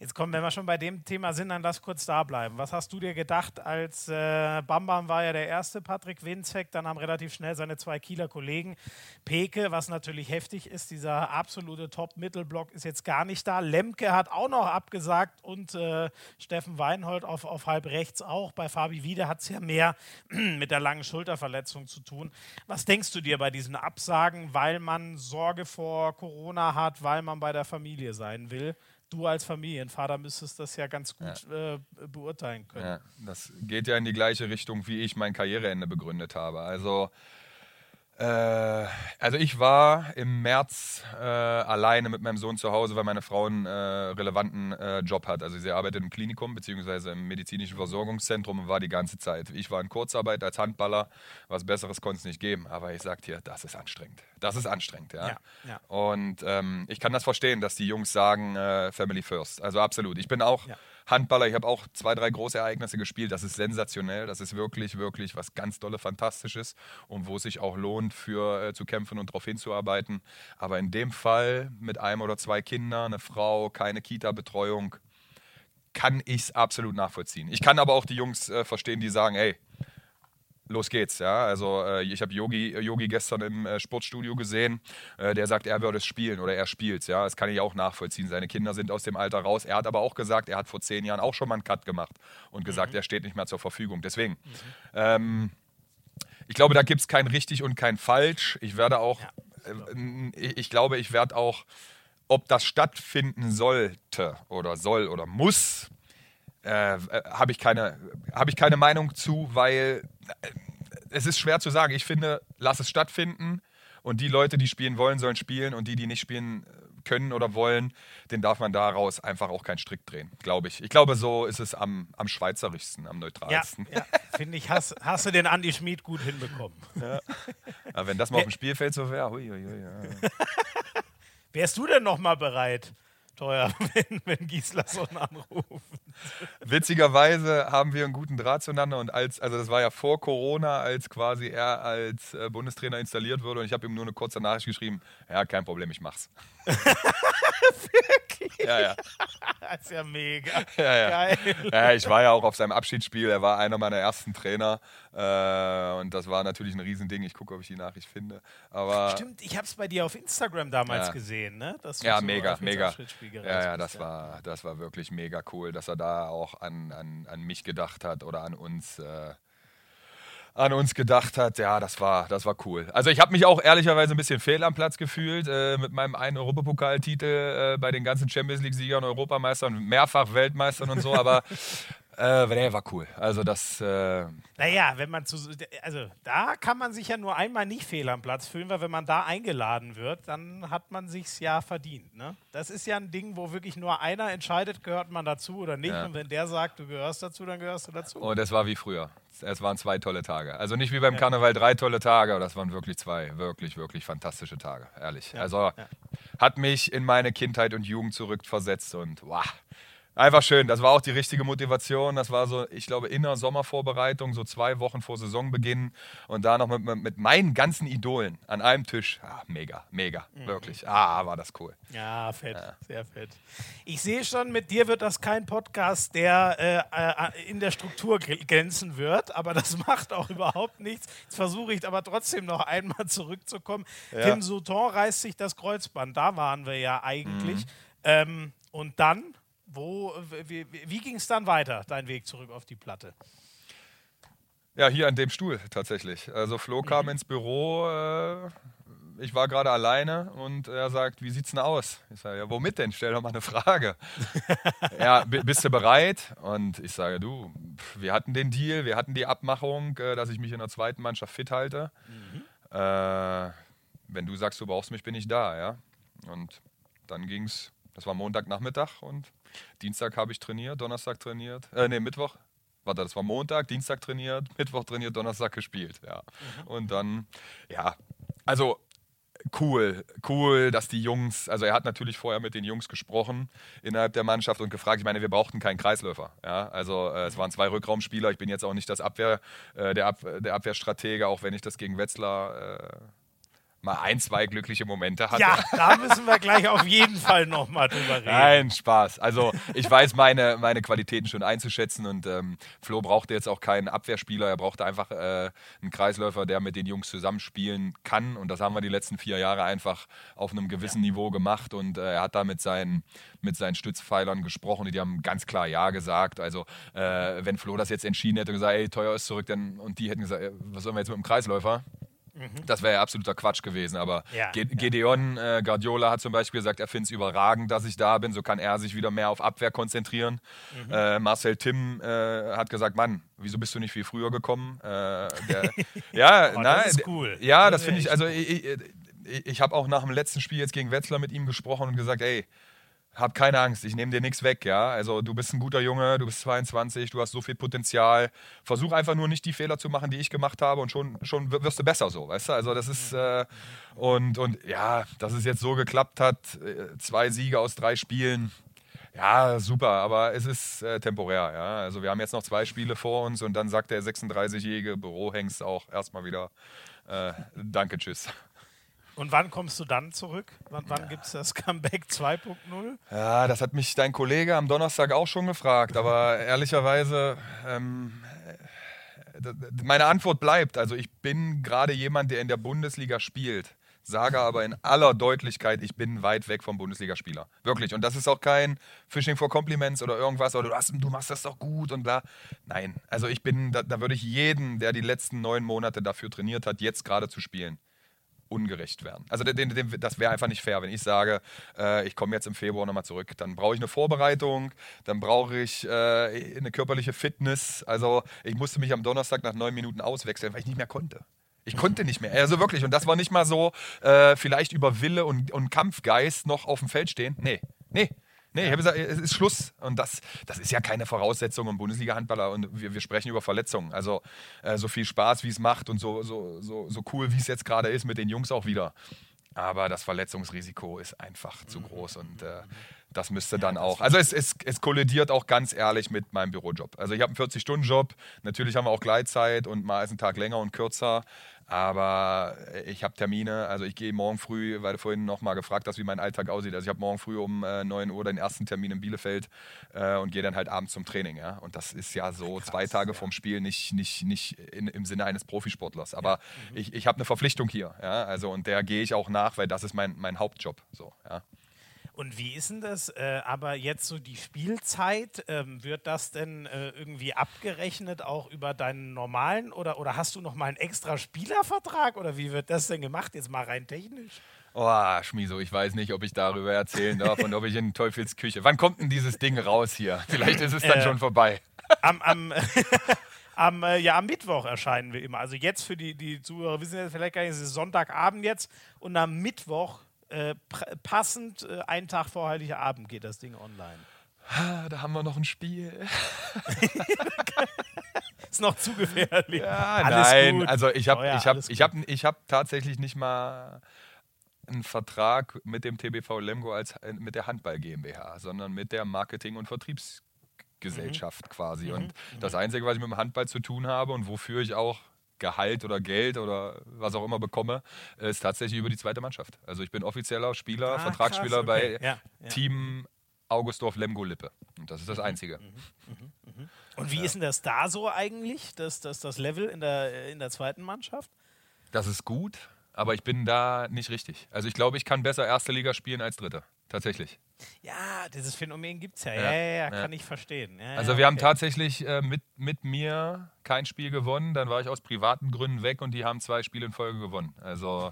[SPEAKER 1] Jetzt kommen, wenn wir schon bei dem Thema sind, dann lass kurz da bleiben. Was hast du dir gedacht, als äh, Bambam war ja der erste, Patrick Winzek, dann haben relativ schnell seine zwei Kieler Kollegen. Peke, was natürlich heftig ist, dieser absolute Top-Mittelblock ist jetzt gar nicht da. Lemke hat auch noch abgesagt und äh, Steffen Weinhold auf, auf halb rechts auch. Bei Fabi Wiede hat es ja mehr mit der langen Schulterverletzung zu tun. Was denkst du dir bei diesen Absagen, weil man Sorge vor Corona hat, weil man bei der Familie sein will? Du als Familienvater müsstest das ja ganz gut äh, beurteilen können.
[SPEAKER 2] Ja, das geht ja in die gleiche Richtung, wie ich mein Karriereende begründet habe. Also, also ich war im März äh, alleine mit meinem Sohn zu Hause, weil meine Frau einen äh, relevanten äh, Job hat. Also sie arbeitet im Klinikum bzw. im medizinischen Versorgungszentrum und war die ganze Zeit. Ich war in Kurzarbeit als Handballer. Was Besseres konnte es nicht geben. Aber ich sag dir, das ist anstrengend. Das ist anstrengend, ja.
[SPEAKER 1] Ja, ja.
[SPEAKER 2] Und ähm, ich kann das verstehen, dass die Jungs sagen, äh, Family First. Also absolut. Ich bin auch
[SPEAKER 1] Ja.
[SPEAKER 2] Handballer, ich habe auch zwei, drei große Ereignisse gespielt. Das ist sensationell. Das ist wirklich, wirklich was ganz dolle, Fantastisches und wo es sich auch lohnt, für äh, zu kämpfen und darauf hinzuarbeiten. Aber in dem Fall mit einem oder zwei Kindern, eine Frau, keine Kita-Betreuung, kann ich es absolut nachvollziehen. Ich kann aber auch die Jungs äh, verstehen, die sagen, hey, los geht's, ja. Also äh, ich habe Yogi, Yogi gestern im äh, Sportstudio gesehen, äh, der sagt, er würde es spielen oder er spielt ja. Das kann ich auch nachvollziehen. Seine Kinder sind aus dem Alter raus. Er hat aber auch gesagt, er hat vor zehn Jahren auch schon mal einen Cut gemacht und gesagt, er steht nicht mehr zur Verfügung. Deswegen, ähm, ich glaube, da gibt es kein richtig und kein falsch. Ich werde auch, äh, ich, ich glaube, ich werde auch, ob das stattfinden sollte oder soll oder muss, äh, habe ich, keine, hab ich keine Meinung zu, weil äh, es ist schwer zu sagen. Ich finde, lass es stattfinden und die Leute, die spielen wollen, sollen spielen und die, die nicht spielen äh, können oder wollen, den darf man daraus einfach auch keinen Strick drehen, glaube ich. Ich glaube, so ist es am, am schweizerischsten, am
[SPEAKER 1] Ja,
[SPEAKER 2] neutralsten.
[SPEAKER 1] ja finde ich, hast, hast du den Andi Schmid gut hinbekommen.
[SPEAKER 2] Aber wenn das mal auf dem Spielfeld so wäre, ja.
[SPEAKER 1] Wärst du denn noch mal bereit, teuer, wenn, wenn Gislason anruft?
[SPEAKER 2] Witzigerweise haben wir einen guten Draht zueinander und als, also das war ja vor Corona, als quasi er als äh, Bundestrainer installiert wurde und ich habe ihm nur eine kurze Nachricht geschrieben, ja, kein Problem, ich mach's. Wirklich? Ja, ja.
[SPEAKER 1] Das ist ja mega.
[SPEAKER 2] Ja, ja.
[SPEAKER 1] Geil.
[SPEAKER 2] ja, ich war ja auch auf seinem Abschiedsspiel, er war einer meiner ersten Trainer äh, und das war natürlich ein Riesending. Ich gucke, ob ich die Nachricht finde. Aber
[SPEAKER 1] Stimmt, ich habe es bei dir auf Instagram damals
[SPEAKER 2] Ja.
[SPEAKER 1] gesehen, ne?
[SPEAKER 2] Ja, mega, mega. Ja, ja, das war, das war wirklich mega cool, dass er da auch an, an, an mich gedacht hat oder an uns. Äh, an uns gedacht hat, ja, das war, das war cool. Also ich habe mich auch ehrlicherweise ein bisschen fehl am Platz gefühlt äh, mit meinem einen Europapokaltitel äh, bei den ganzen Champions League-Siegern, Europameistern, mehrfach Weltmeistern und so, aber äh, der war cool. Also das, äh,
[SPEAKER 1] Naja, wenn man zu. Also, da kann man sich ja nur einmal nicht fehl am Platz fühlen, weil wenn man da eingeladen wird, dann hat man sich's ja verdient. Ne? Das ist ja ein Ding, wo wirklich nur einer entscheidet, gehört man dazu oder nicht.
[SPEAKER 2] Ja.
[SPEAKER 1] Und wenn der sagt, du gehörst dazu, dann gehörst du dazu.
[SPEAKER 2] Und es war wie früher. Es waren zwei tolle Tage. Also nicht wie beim Karneval drei tolle Tage, aber das waren wirklich zwei wirklich, wirklich fantastische Tage. Ehrlich. Also hat mich in meine Kindheit und Jugend zurückversetzt und wow, Einfach schön. Das war auch die richtige Motivation. Das war so, ich glaube, in der Sommervorbereitung, so zwei Wochen vor Saisonbeginn und da noch mit, mit meinen ganzen Idolen an einem Tisch. Ah, mega, mega, mhm. wirklich. Ah, war das cool.
[SPEAKER 1] Ja, fett, ja. sehr fett. Ich sehe schon, mit dir wird das kein Podcast, der äh, äh in der Struktur glänzen wird, aber das macht auch überhaupt nichts. Jetzt versuche ich aber trotzdem noch einmal zurückzukommen. Ja. Tim Souton reißt sich das Kreuzband, da waren wir ja eigentlich. Mhm. Ähm, und dann wo, wie, wie ging es dann weiter, dein Weg zurück auf die Platte?
[SPEAKER 2] Ja, hier an dem Stuhl tatsächlich. Also Flo kam mhm. ins Büro, äh, ich war gerade alleine und er sagt, wie sieht's denn aus? Ich sage, ja, womit denn? Stell doch mal eine Frage. ja, bist du bereit? Und ich sage, du, wir hatten den Deal, wir hatten die Abmachung, äh, dass ich mich in der zweiten Mannschaft fit halte. Mhm. Äh, wenn du sagst, du brauchst mich, bin ich da, ja. Und dann ging's, das war Montagnachmittag und Dienstag habe ich trainiert, Donnerstag trainiert, äh, nee, Mittwoch. Warte, das war Montag, Dienstag trainiert, Mittwoch trainiert, Donnerstag gespielt, ja. Mhm. Und dann, ja, also cool, cool, dass die Jungs, also er hat natürlich vorher mit den Jungs gesprochen innerhalb der Mannschaft und gefragt, ich meine, wir brauchten keinen Kreisläufer, ja, also äh, es waren zwei Rückraumspieler, ich bin jetzt auch nicht das Abwehr, äh, der, Ab der Abwehrstratege, auch wenn ich das gegen Wetzlar äh, mal ein, zwei glückliche Momente hatte.
[SPEAKER 1] Ja, da müssen wir gleich auf jeden Fall nochmal drüber reden.
[SPEAKER 2] Nein, Spaß. Also ich weiß meine, meine Qualitäten schon einzuschätzen und ähm, Flo brauchte jetzt auch keinen Abwehrspieler, er brauchte einfach äh, einen Kreisläufer, der mit den Jungs zusammenspielen kann und das haben wir die letzten vier Jahre einfach auf einem gewissen ja. Niveau gemacht und äh, er hat da mit seinen, mit seinen Stützpfeilern gesprochen und die haben ganz klar Ja gesagt. Also äh, wenn Flo das jetzt entschieden hätte und gesagt, ey, teuer ist zurück, dann, und die hätten gesagt, was sollen wir jetzt mit dem Kreisläufer? Mhm. Das wäre ja absoluter Quatsch gewesen. Aber ja, Gedeon äh, Guardiola hat zum Beispiel gesagt, er findet es überragend, dass ich da bin. So kann er sich wieder mehr auf Abwehr konzentrieren. Mhm. Äh, Marcel Tim äh, hat gesagt, Mann, wieso bist du nicht viel früher gekommen? Äh, der, ja, oh, nein, das ist cool. Ja, das, das finde ich. Also ich, ich, ich habe auch nach dem letzten Spiel jetzt gegen Wetzlar mit ihm gesprochen und gesagt, ey, hab keine Angst, ich nehme dir nichts weg, ja. Also du bist ein guter Junge, du bist 22, du hast so viel Potenzial. Versuch einfach nur nicht die Fehler zu machen, die ich gemacht habe und schon, schon wirst du besser so, weißt du? Also das ist äh, und, und ja, dass es jetzt so geklappt hat, äh, zwei Siege aus drei Spielen, ja, super, aber es ist äh, temporär, ja. Also wir haben jetzt noch zwei Spiele vor uns und dann sagt der 36-jährige Bürohengst auch erstmal wieder äh, Danke, tschüss.
[SPEAKER 1] Und wann kommst du dann zurück? Wann, wann ja. gibt es das Comeback 2.0?
[SPEAKER 2] Ja, das hat mich dein Kollege am Donnerstag auch schon gefragt, aber ehrlicherweise, ähm, äh, meine Antwort bleibt, also ich bin gerade jemand, der in der Bundesliga spielt sage aber in aller Deutlichkeit, ich bin weit weg vom Bundesligaspieler. Wirklich. Und das ist auch kein Fishing for Compliments oder irgendwas, oder du, hast, du machst das doch gut und bla. Nein. Also ich bin, da, da würde ich jeden, der die letzten neun Monate dafür trainiert hat, jetzt gerade zu spielen, ungerecht werden. Also den, den, das wäre einfach nicht fair, wenn ich sage, äh, ich komme jetzt im Februar nochmal zurück. Dann brauche ich eine Vorbereitung, dann brauche ich äh, eine körperliche Fitness. Also ich musste mich am Donnerstag nach neun Minuten auswechseln, weil ich nicht mehr konnte. Ich konnte nicht mehr. Also wirklich. Und das war nicht mal so, äh, vielleicht über Wille und, und Kampfgeist noch auf dem Feld stehen. Nee, nee. Nee, ich habe gesagt, es ist Schluss. Und das, das ist ja keine Voraussetzung im Bundesliga-Handballer. Und wir, wir sprechen über Verletzungen. Also äh, so viel Spaß, wie es macht und so, so, so, so cool, wie es jetzt gerade ist, mit den Jungs auch wieder. Aber das Verletzungsrisiko ist einfach zu groß und äh, das müsste dann auch. Also es, es, es kollidiert auch ganz ehrlich mit meinem Bürojob. Also ich habe einen 40-Stunden-Job, natürlich haben wir auch Gleitzeit und mal ist ein Tag länger und kürzer. Aber ich habe Termine, also ich gehe morgen früh, weil du vorhin noch mal gefragt hast, wie mein Alltag aussieht. Also ich habe morgen früh um äh, 9 Uhr den ersten Termin in Bielefeld äh, und gehe dann halt abends zum Training. Ja? Und das ist ja so Krass, zwei Tage ja. vorm Spiel, nicht, nicht, nicht in, im Sinne eines Profisportlers. Aber ja. mhm. ich, ich habe eine Verpflichtung hier. Ja? Also, und der gehe ich auch nach, weil das ist mein, mein Hauptjob. So, ja?
[SPEAKER 1] Und wie ist denn das? Äh, aber jetzt so die Spielzeit, ähm, wird das denn äh, irgendwie abgerechnet auch über deinen normalen oder, oder hast du noch mal einen extra Spielervertrag oder wie wird das denn gemacht? Jetzt mal rein technisch.
[SPEAKER 2] Oh, Schmiso, ich weiß nicht, ob ich darüber erzählen darf und ob ich in Teufels Küche. Wann kommt denn dieses Ding raus hier? Vielleicht ist es dann äh, schon vorbei.
[SPEAKER 1] Am, am am, äh, ja, am Mittwoch erscheinen wir immer. Also jetzt für die, die Zuhörer wissen ja vielleicht gar nicht, es ist Sonntagabend jetzt und am Mittwoch äh, passend äh, einen Tag vor Heiligabend geht das Ding online.
[SPEAKER 2] Da haben wir noch ein Spiel.
[SPEAKER 1] ist noch zu gefährlich.
[SPEAKER 2] Ja, Alles nein, gut. also ich habe oh ja, ich hab, ich hab, ich hab tatsächlich nicht mal einen Vertrag mit dem TBV Lemgo als äh, mit der Handball GmbH, sondern mit der Marketing- und Vertriebsgesellschaft mhm. quasi. Mhm. Und mhm. das Einzige, was ich mit dem Handball zu tun habe und wofür ich auch Gehalt oder Geld oder was auch immer bekomme, ist tatsächlich über die zweite Mannschaft. Also ich bin offizieller Spieler, ah, Vertragsspieler krass, okay. bei ja, ja. Team Augustdorf Lemgo Lippe. Und das ist das mhm. Einzige. Mhm,
[SPEAKER 1] mhm, mhm. Und wie ist denn das da so eigentlich, das, das, das Level in der, in der zweiten Mannschaft?
[SPEAKER 2] Das ist gut, aber ich bin da nicht richtig. Also ich glaube, ich kann besser erste Liga spielen als dritte. Tatsächlich.
[SPEAKER 1] Ja, dieses Phänomen gibt es ja. Ja, ja, ja, kann ich verstehen.
[SPEAKER 2] also wir okay. haben tatsächlich äh, mit, mit mir kein Spiel gewonnen, dann war ich aus privaten Gründen weg und die haben zwei Spiele in Folge gewonnen. Also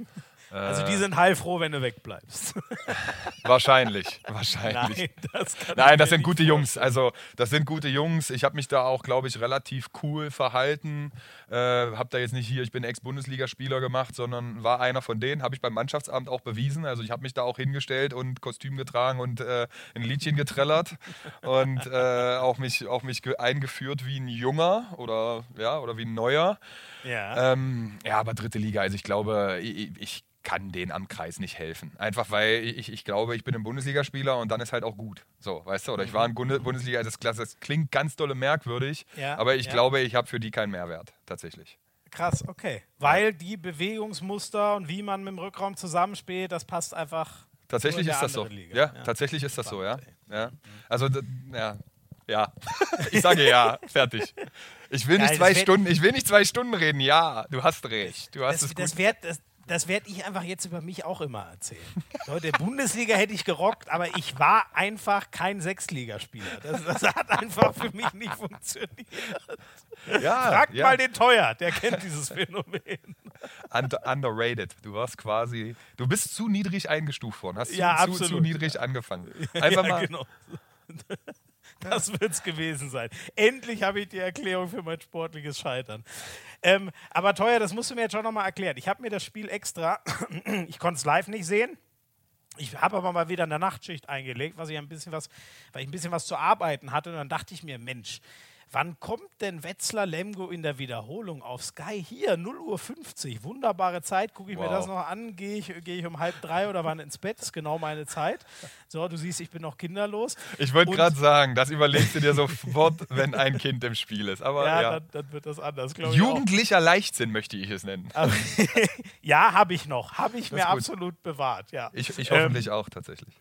[SPEAKER 1] Also die äh. sind heilfroh, wenn du wegbleibst.
[SPEAKER 2] wahrscheinlich, wahrscheinlich. Nein, das, Nein, das sind gute vorstellen. Jungs. Also das sind gute Jungs. Ich habe mich da auch, glaube ich, relativ cool verhalten. Äh, habe da jetzt nicht hier, ich bin Ex-Bundesligaspieler gemacht, sondern war einer von denen. Habe ich beim Mannschaftsamt auch bewiesen. Also ich habe mich da auch hingestellt und Kostüm getragen und äh, ein Liedchen getrellert und äh, auch mich, auch mich eingeführt wie ein Junger oder ja oder wie ein Neuer. Ja. Ähm, ja, aber dritte Liga. Also ich glaube, ich, ich kann denen am Kreis nicht helfen. Einfach weil ich, ich glaube, ich bin ein Bundesligaspieler und dann ist halt auch gut. So, weißt du? Oder ich war in mhm. Bundesliga, das, das klingt ganz dolle merkwürdig, ja, aber ich ja. glaube, ich habe für die keinen Mehrwert, tatsächlich.
[SPEAKER 1] Krass, okay. Weil die Bewegungsmuster und wie man mit dem Rückraum zusammenspielt, das passt einfach.
[SPEAKER 2] Tatsächlich ist das so. Ja, ja, tatsächlich ist das so, ja. ja. Also, ja, ja. ich sage ja, fertig. Ich will nicht zwei Stunden, ich will nicht zwei Stunden reden. Ja, du hast recht. Du hast
[SPEAKER 1] das,
[SPEAKER 2] es gut.
[SPEAKER 1] Das, wird, das, das werde ich einfach jetzt über mich auch immer erzählen. Leute, Bundesliga hätte ich gerockt, aber ich war einfach kein Sechsligaspieler. Das, das hat einfach für mich nicht funktioniert. Ja, Fragt ja. mal den Teuer, der kennt dieses Phänomen.
[SPEAKER 2] Under, underrated. Du warst quasi, du bist zu niedrig eingestuft worden, hast
[SPEAKER 1] ja,
[SPEAKER 2] zu, zu, niedrig angefangen. Einfach mal. Genau.
[SPEAKER 1] Das wird es gewesen sein. Endlich habe ich die Erklärung für mein sportliches Scheitern. Ähm, aber teuer, das musst du mir jetzt schon nochmal erklären. Ich habe mir das Spiel extra, ich konnte es live nicht sehen. Ich habe aber mal wieder eine Nachtschicht eingelegt, was ich ein bisschen was, weil ich ein bisschen was zu arbeiten hatte. Und dann dachte ich mir, Mensch, Wann kommt denn Wetzlar Lemgo in der Wiederholung auf Sky? Hier, 0 Uhr 50. Wunderbare Zeit. Gucke ich wow. mir das noch an. Gehe ich, geh ich um halb drei oder wann ins Bett? Das ist genau meine Zeit. So, du siehst, ich bin noch kinderlos.
[SPEAKER 2] Ich wollte gerade sagen, das überlegst du dir sofort, wenn ein Kind im Spiel ist. Aber ja, ja.
[SPEAKER 1] Dann, dann, wird das anders,
[SPEAKER 2] Jugendlicher Leichtsinn möchte ich es nennen.
[SPEAKER 1] ja, habe ich noch. Habe ich mir gut. absolut bewahrt. Ja.
[SPEAKER 2] Ich, ich hoffentlich ähm, auch tatsächlich.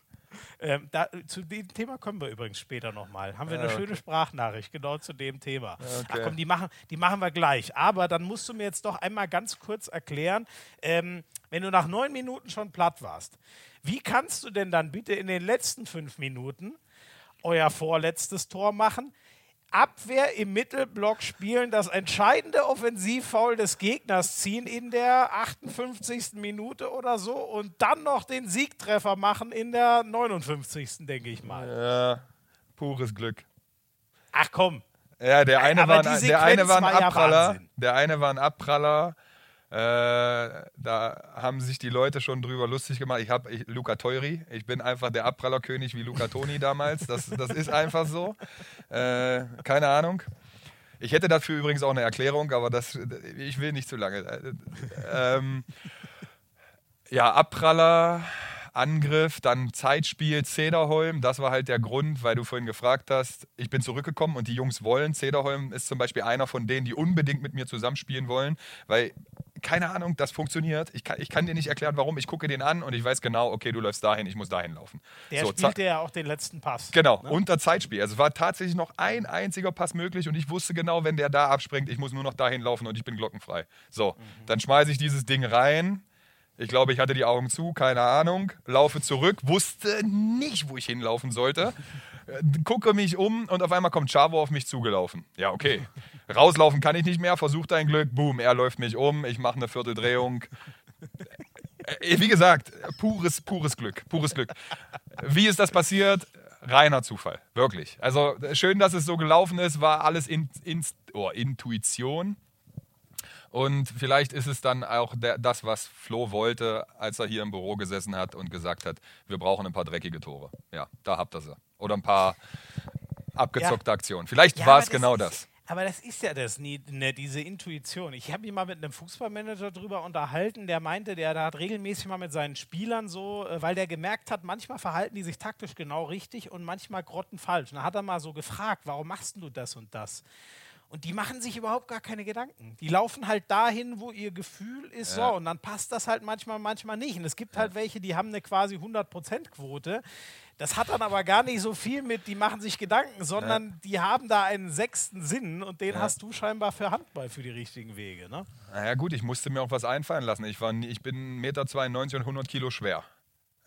[SPEAKER 1] Ähm, da, zu dem Thema kommen wir übrigens später nochmal. Haben wir eine okay. schöne Sprachnachricht genau zu dem Thema. Okay. Ach komm, die machen, die machen wir gleich. Aber dann musst du mir jetzt doch einmal ganz kurz erklären, ähm, wenn du nach neun Minuten schon platt warst, wie kannst du denn dann bitte in den letzten fünf Minuten euer vorletztes Tor machen? Abwehr im Mittelblock spielen, das entscheidende Offensivfoul des Gegners ziehen in der 58. Minute oder so und dann noch den Siegtreffer machen in der 59. denke ich mal.
[SPEAKER 2] Ja, pures Glück.
[SPEAKER 1] Ach komm.
[SPEAKER 2] Ja, der eine, war, der eine war ein Abpraller. Ja der eine war ein Abpraller da haben sich die Leute schon drüber lustig gemacht. Ich habe Luca Teuri, ich bin einfach der Abprallerkönig wie Luca Toni damals. Das, das ist einfach so. Äh, keine Ahnung. Ich hätte dafür übrigens auch eine Erklärung, aber das, ich will nicht zu lange. Äh, ähm, ja, Abpraller, Angriff, dann Zeitspiel, Cederholm. Das war halt der Grund, weil du vorhin gefragt hast. Ich bin zurückgekommen und die Jungs wollen. Cederholm ist zum Beispiel einer von denen, die unbedingt mit mir zusammenspielen wollen, weil keine Ahnung, das funktioniert. Ich kann, ich kann dir nicht erklären, warum. Ich gucke den an und ich weiß genau, okay, du läufst dahin, ich muss dahin laufen.
[SPEAKER 1] Der so, spielte ja auch den letzten Pass.
[SPEAKER 2] Genau, ne? unter Zeitspiel. Also es war tatsächlich noch ein einziger Pass möglich und ich wusste genau, wenn der da abspringt, ich muss nur noch dahin laufen und ich bin glockenfrei. So, mhm. dann schmeiße ich dieses Ding rein. Ich glaube, ich hatte die Augen zu, keine Ahnung. Laufe zurück, wusste nicht, wo ich hinlaufen sollte. gucke mich um und auf einmal kommt Chavo auf mich zugelaufen. Ja, okay. Rauslaufen kann ich nicht mehr, versucht dein Glück, boom, er läuft mich um, ich mache eine Vierteldrehung. Äh, wie gesagt, pures, pures Glück, pures Glück. Wie ist das passiert? Reiner Zufall, wirklich. Also schön, dass es so gelaufen ist, war alles in, in, oh, Intuition. Und vielleicht ist es dann auch der, das, was Flo wollte, als er hier im Büro gesessen hat und gesagt hat, wir brauchen ein paar dreckige Tore. Ja, da habt ihr sie. Oder ein paar abgezockte ja. Aktionen. Vielleicht ja, war es genau
[SPEAKER 1] ist,
[SPEAKER 2] das.
[SPEAKER 1] Aber das ist ja das, ne, diese Intuition. Ich habe mich mal mit einem Fußballmanager drüber unterhalten, der meinte, der, der, hat regelmäßig mal mit seinen Spielern so, äh, weil der gemerkt hat, manchmal verhalten die sich taktisch genau richtig und manchmal grotten falsch. Und dann hat er mal so gefragt, warum machst du das und das? Und die machen sich überhaupt gar keine Gedanken. Die laufen halt dahin, wo ihr Gefühl ist, ja. so. Und dann passt das halt manchmal, manchmal nicht. Und es gibt halt welche, die haben eine quasi 100%-Quote. Das hat dann aber gar nicht so viel mit, die machen sich Gedanken, sondern ja. die haben da einen sechsten Sinn und den ja. hast du scheinbar für Handball für die richtigen Wege. Ne?
[SPEAKER 2] Naja, gut, ich musste mir auch was einfallen lassen. Ich, war, ich bin 1,92 Meter und 100 Kilo schwer.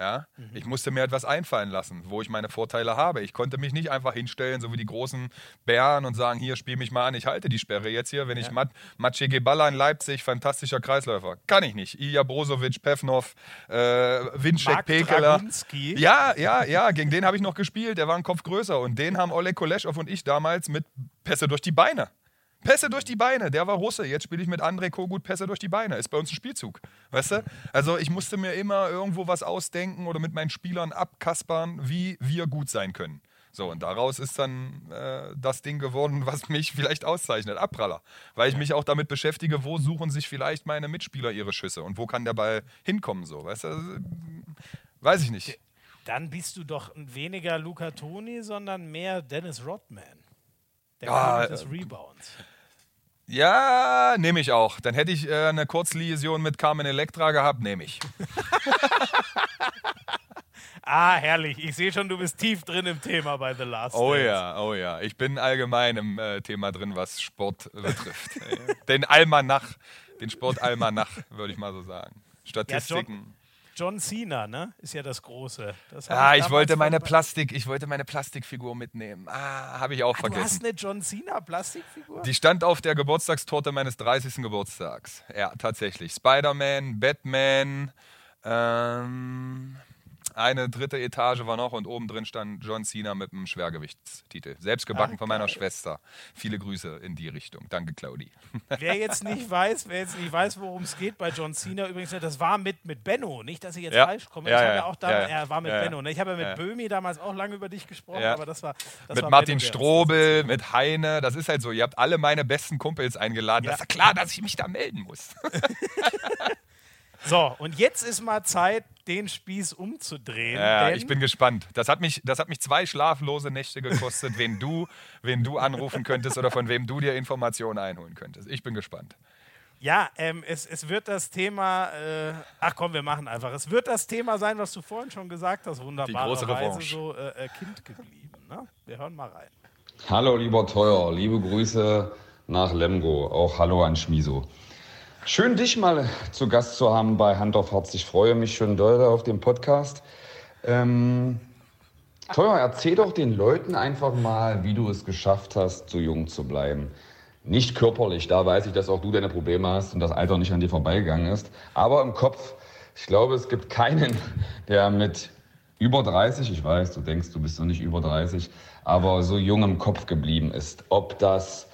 [SPEAKER 2] Ja? Mhm. Ich musste mir etwas einfallen lassen, wo ich meine Vorteile habe. Ich konnte mich nicht einfach hinstellen, so wie die großen Bären und sagen, hier, spiel mich mal an, ich halte die Sperre jetzt hier. Wenn ja. ich Mat Maciej Geballa in Leipzig, fantastischer Kreisläufer. Kann ich nicht. Ilja Brozovic, Pevnov, äh, Winczek, Pekeler. Ja, ja, ja, gegen den habe ich noch gespielt. Der war ein Kopf größer. Und den haben Oleg Koleschov und ich damals mit Pässe durch die Beine Pässe durch die Beine, der war Russe. Jetzt spiele ich mit André Kogut Pässe durch die Beine. Ist bei uns ein Spielzug. Weißt du? Also ich musste mir immer irgendwo was ausdenken oder mit meinen Spielern abkaspern, wie wir gut sein können. So, und daraus ist dann äh, das Ding geworden, was mich vielleicht auszeichnet, Abpraller. Weil ich mich auch damit beschäftige, wo suchen sich vielleicht meine Mitspieler ihre Schüsse und wo kann der Ball hinkommen, so, weißt du? Also, weiß ich nicht.
[SPEAKER 1] Dann bist du doch weniger Luca Toni, sondern mehr Dennis Rodman. Der
[SPEAKER 2] ja, des Rebounds. Ja, nehme ich auch. Dann hätte ich äh, eine Kurzliaison mit Carmen Electra gehabt, nehme ich.
[SPEAKER 1] ah, herrlich. Ich sehe schon, du bist tief drin im Thema bei The Last
[SPEAKER 2] Oh Dance. ja, oh ja. Ich bin allgemein im äh, Thema drin, was Sport betrifft. den Almanach, den Sportalmanach, würde ich mal so sagen. Statistiken. Ja,
[SPEAKER 1] John Cena, ne? Ist ja das Große. Das
[SPEAKER 2] ah, ich, ich wollte meine Plastik, ich wollte meine Plastikfigur mitnehmen. Ah, habe ich auch ah, vergessen. Du hast
[SPEAKER 1] eine John Cena Plastikfigur?
[SPEAKER 2] Die stand auf der Geburtstagstorte meines 30. Geburtstags. Ja, tatsächlich. Spider-Man, Batman, ähm, eine dritte Etage war noch und oben drin stand John Cena mit einem Schwergewichtstitel. Selbst gebacken ah, von meiner Schwester. Viele Grüße in die Richtung. Danke, Claudi.
[SPEAKER 1] Wer jetzt nicht weiß, wer jetzt nicht weiß, worum es geht bei John Cena, übrigens, das war mit, mit Benno. Nicht, dass ich jetzt ja. falsch komme. Ja, ich ja, ja auch da, er war mit Benno. Ne? Ich habe ja mit Böhmi damals auch lange über dich gesprochen, aber das war. Das
[SPEAKER 2] mit
[SPEAKER 1] war
[SPEAKER 2] Martin Benno, Strobel, mit Heine. Das ist halt so. Ihr habt alle meine besten Kumpels eingeladen. Das ist klar, dass ich mich da melden muss.
[SPEAKER 1] So, und jetzt ist mal Zeit, den Spieß umzudrehen.
[SPEAKER 2] Ja, ich bin gespannt. Das hat, mich, das hat mich zwei schlaflose Nächte gekostet, wen, du, wen du anrufen könntest oder von wem du dir Informationen einholen könntest. Ich bin gespannt.
[SPEAKER 1] Ja, ähm, es, es wird das Thema, äh, ach komm, wir machen einfach. Es wird das Thema sein, was du vorhin schon gesagt hast, wunderbarerweise so äh, äh, Kind geblieben. Ne? Wir hören mal rein.
[SPEAKER 3] Hallo, lieber Teuer, liebe Grüße nach Lemgo. Auch hallo an Schmiso. Schön, dich mal zu Gast zu haben bei Hand auf Herz. Ich freue mich schon doll auf den Podcast. Ähm, Teuer, erzähl doch den Leuten einfach mal, wie du es geschafft hast, so jung zu bleiben. Nicht körperlich, da weiß ich, dass auch du deine Probleme hast und das Alter nicht an dir vorbeigegangen ist. Aber im Kopf, ich glaube, es gibt keinen, der mit über 30, ich weiß, du denkst, du bist noch nicht über 30, aber so jung im Kopf geblieben ist. Ob das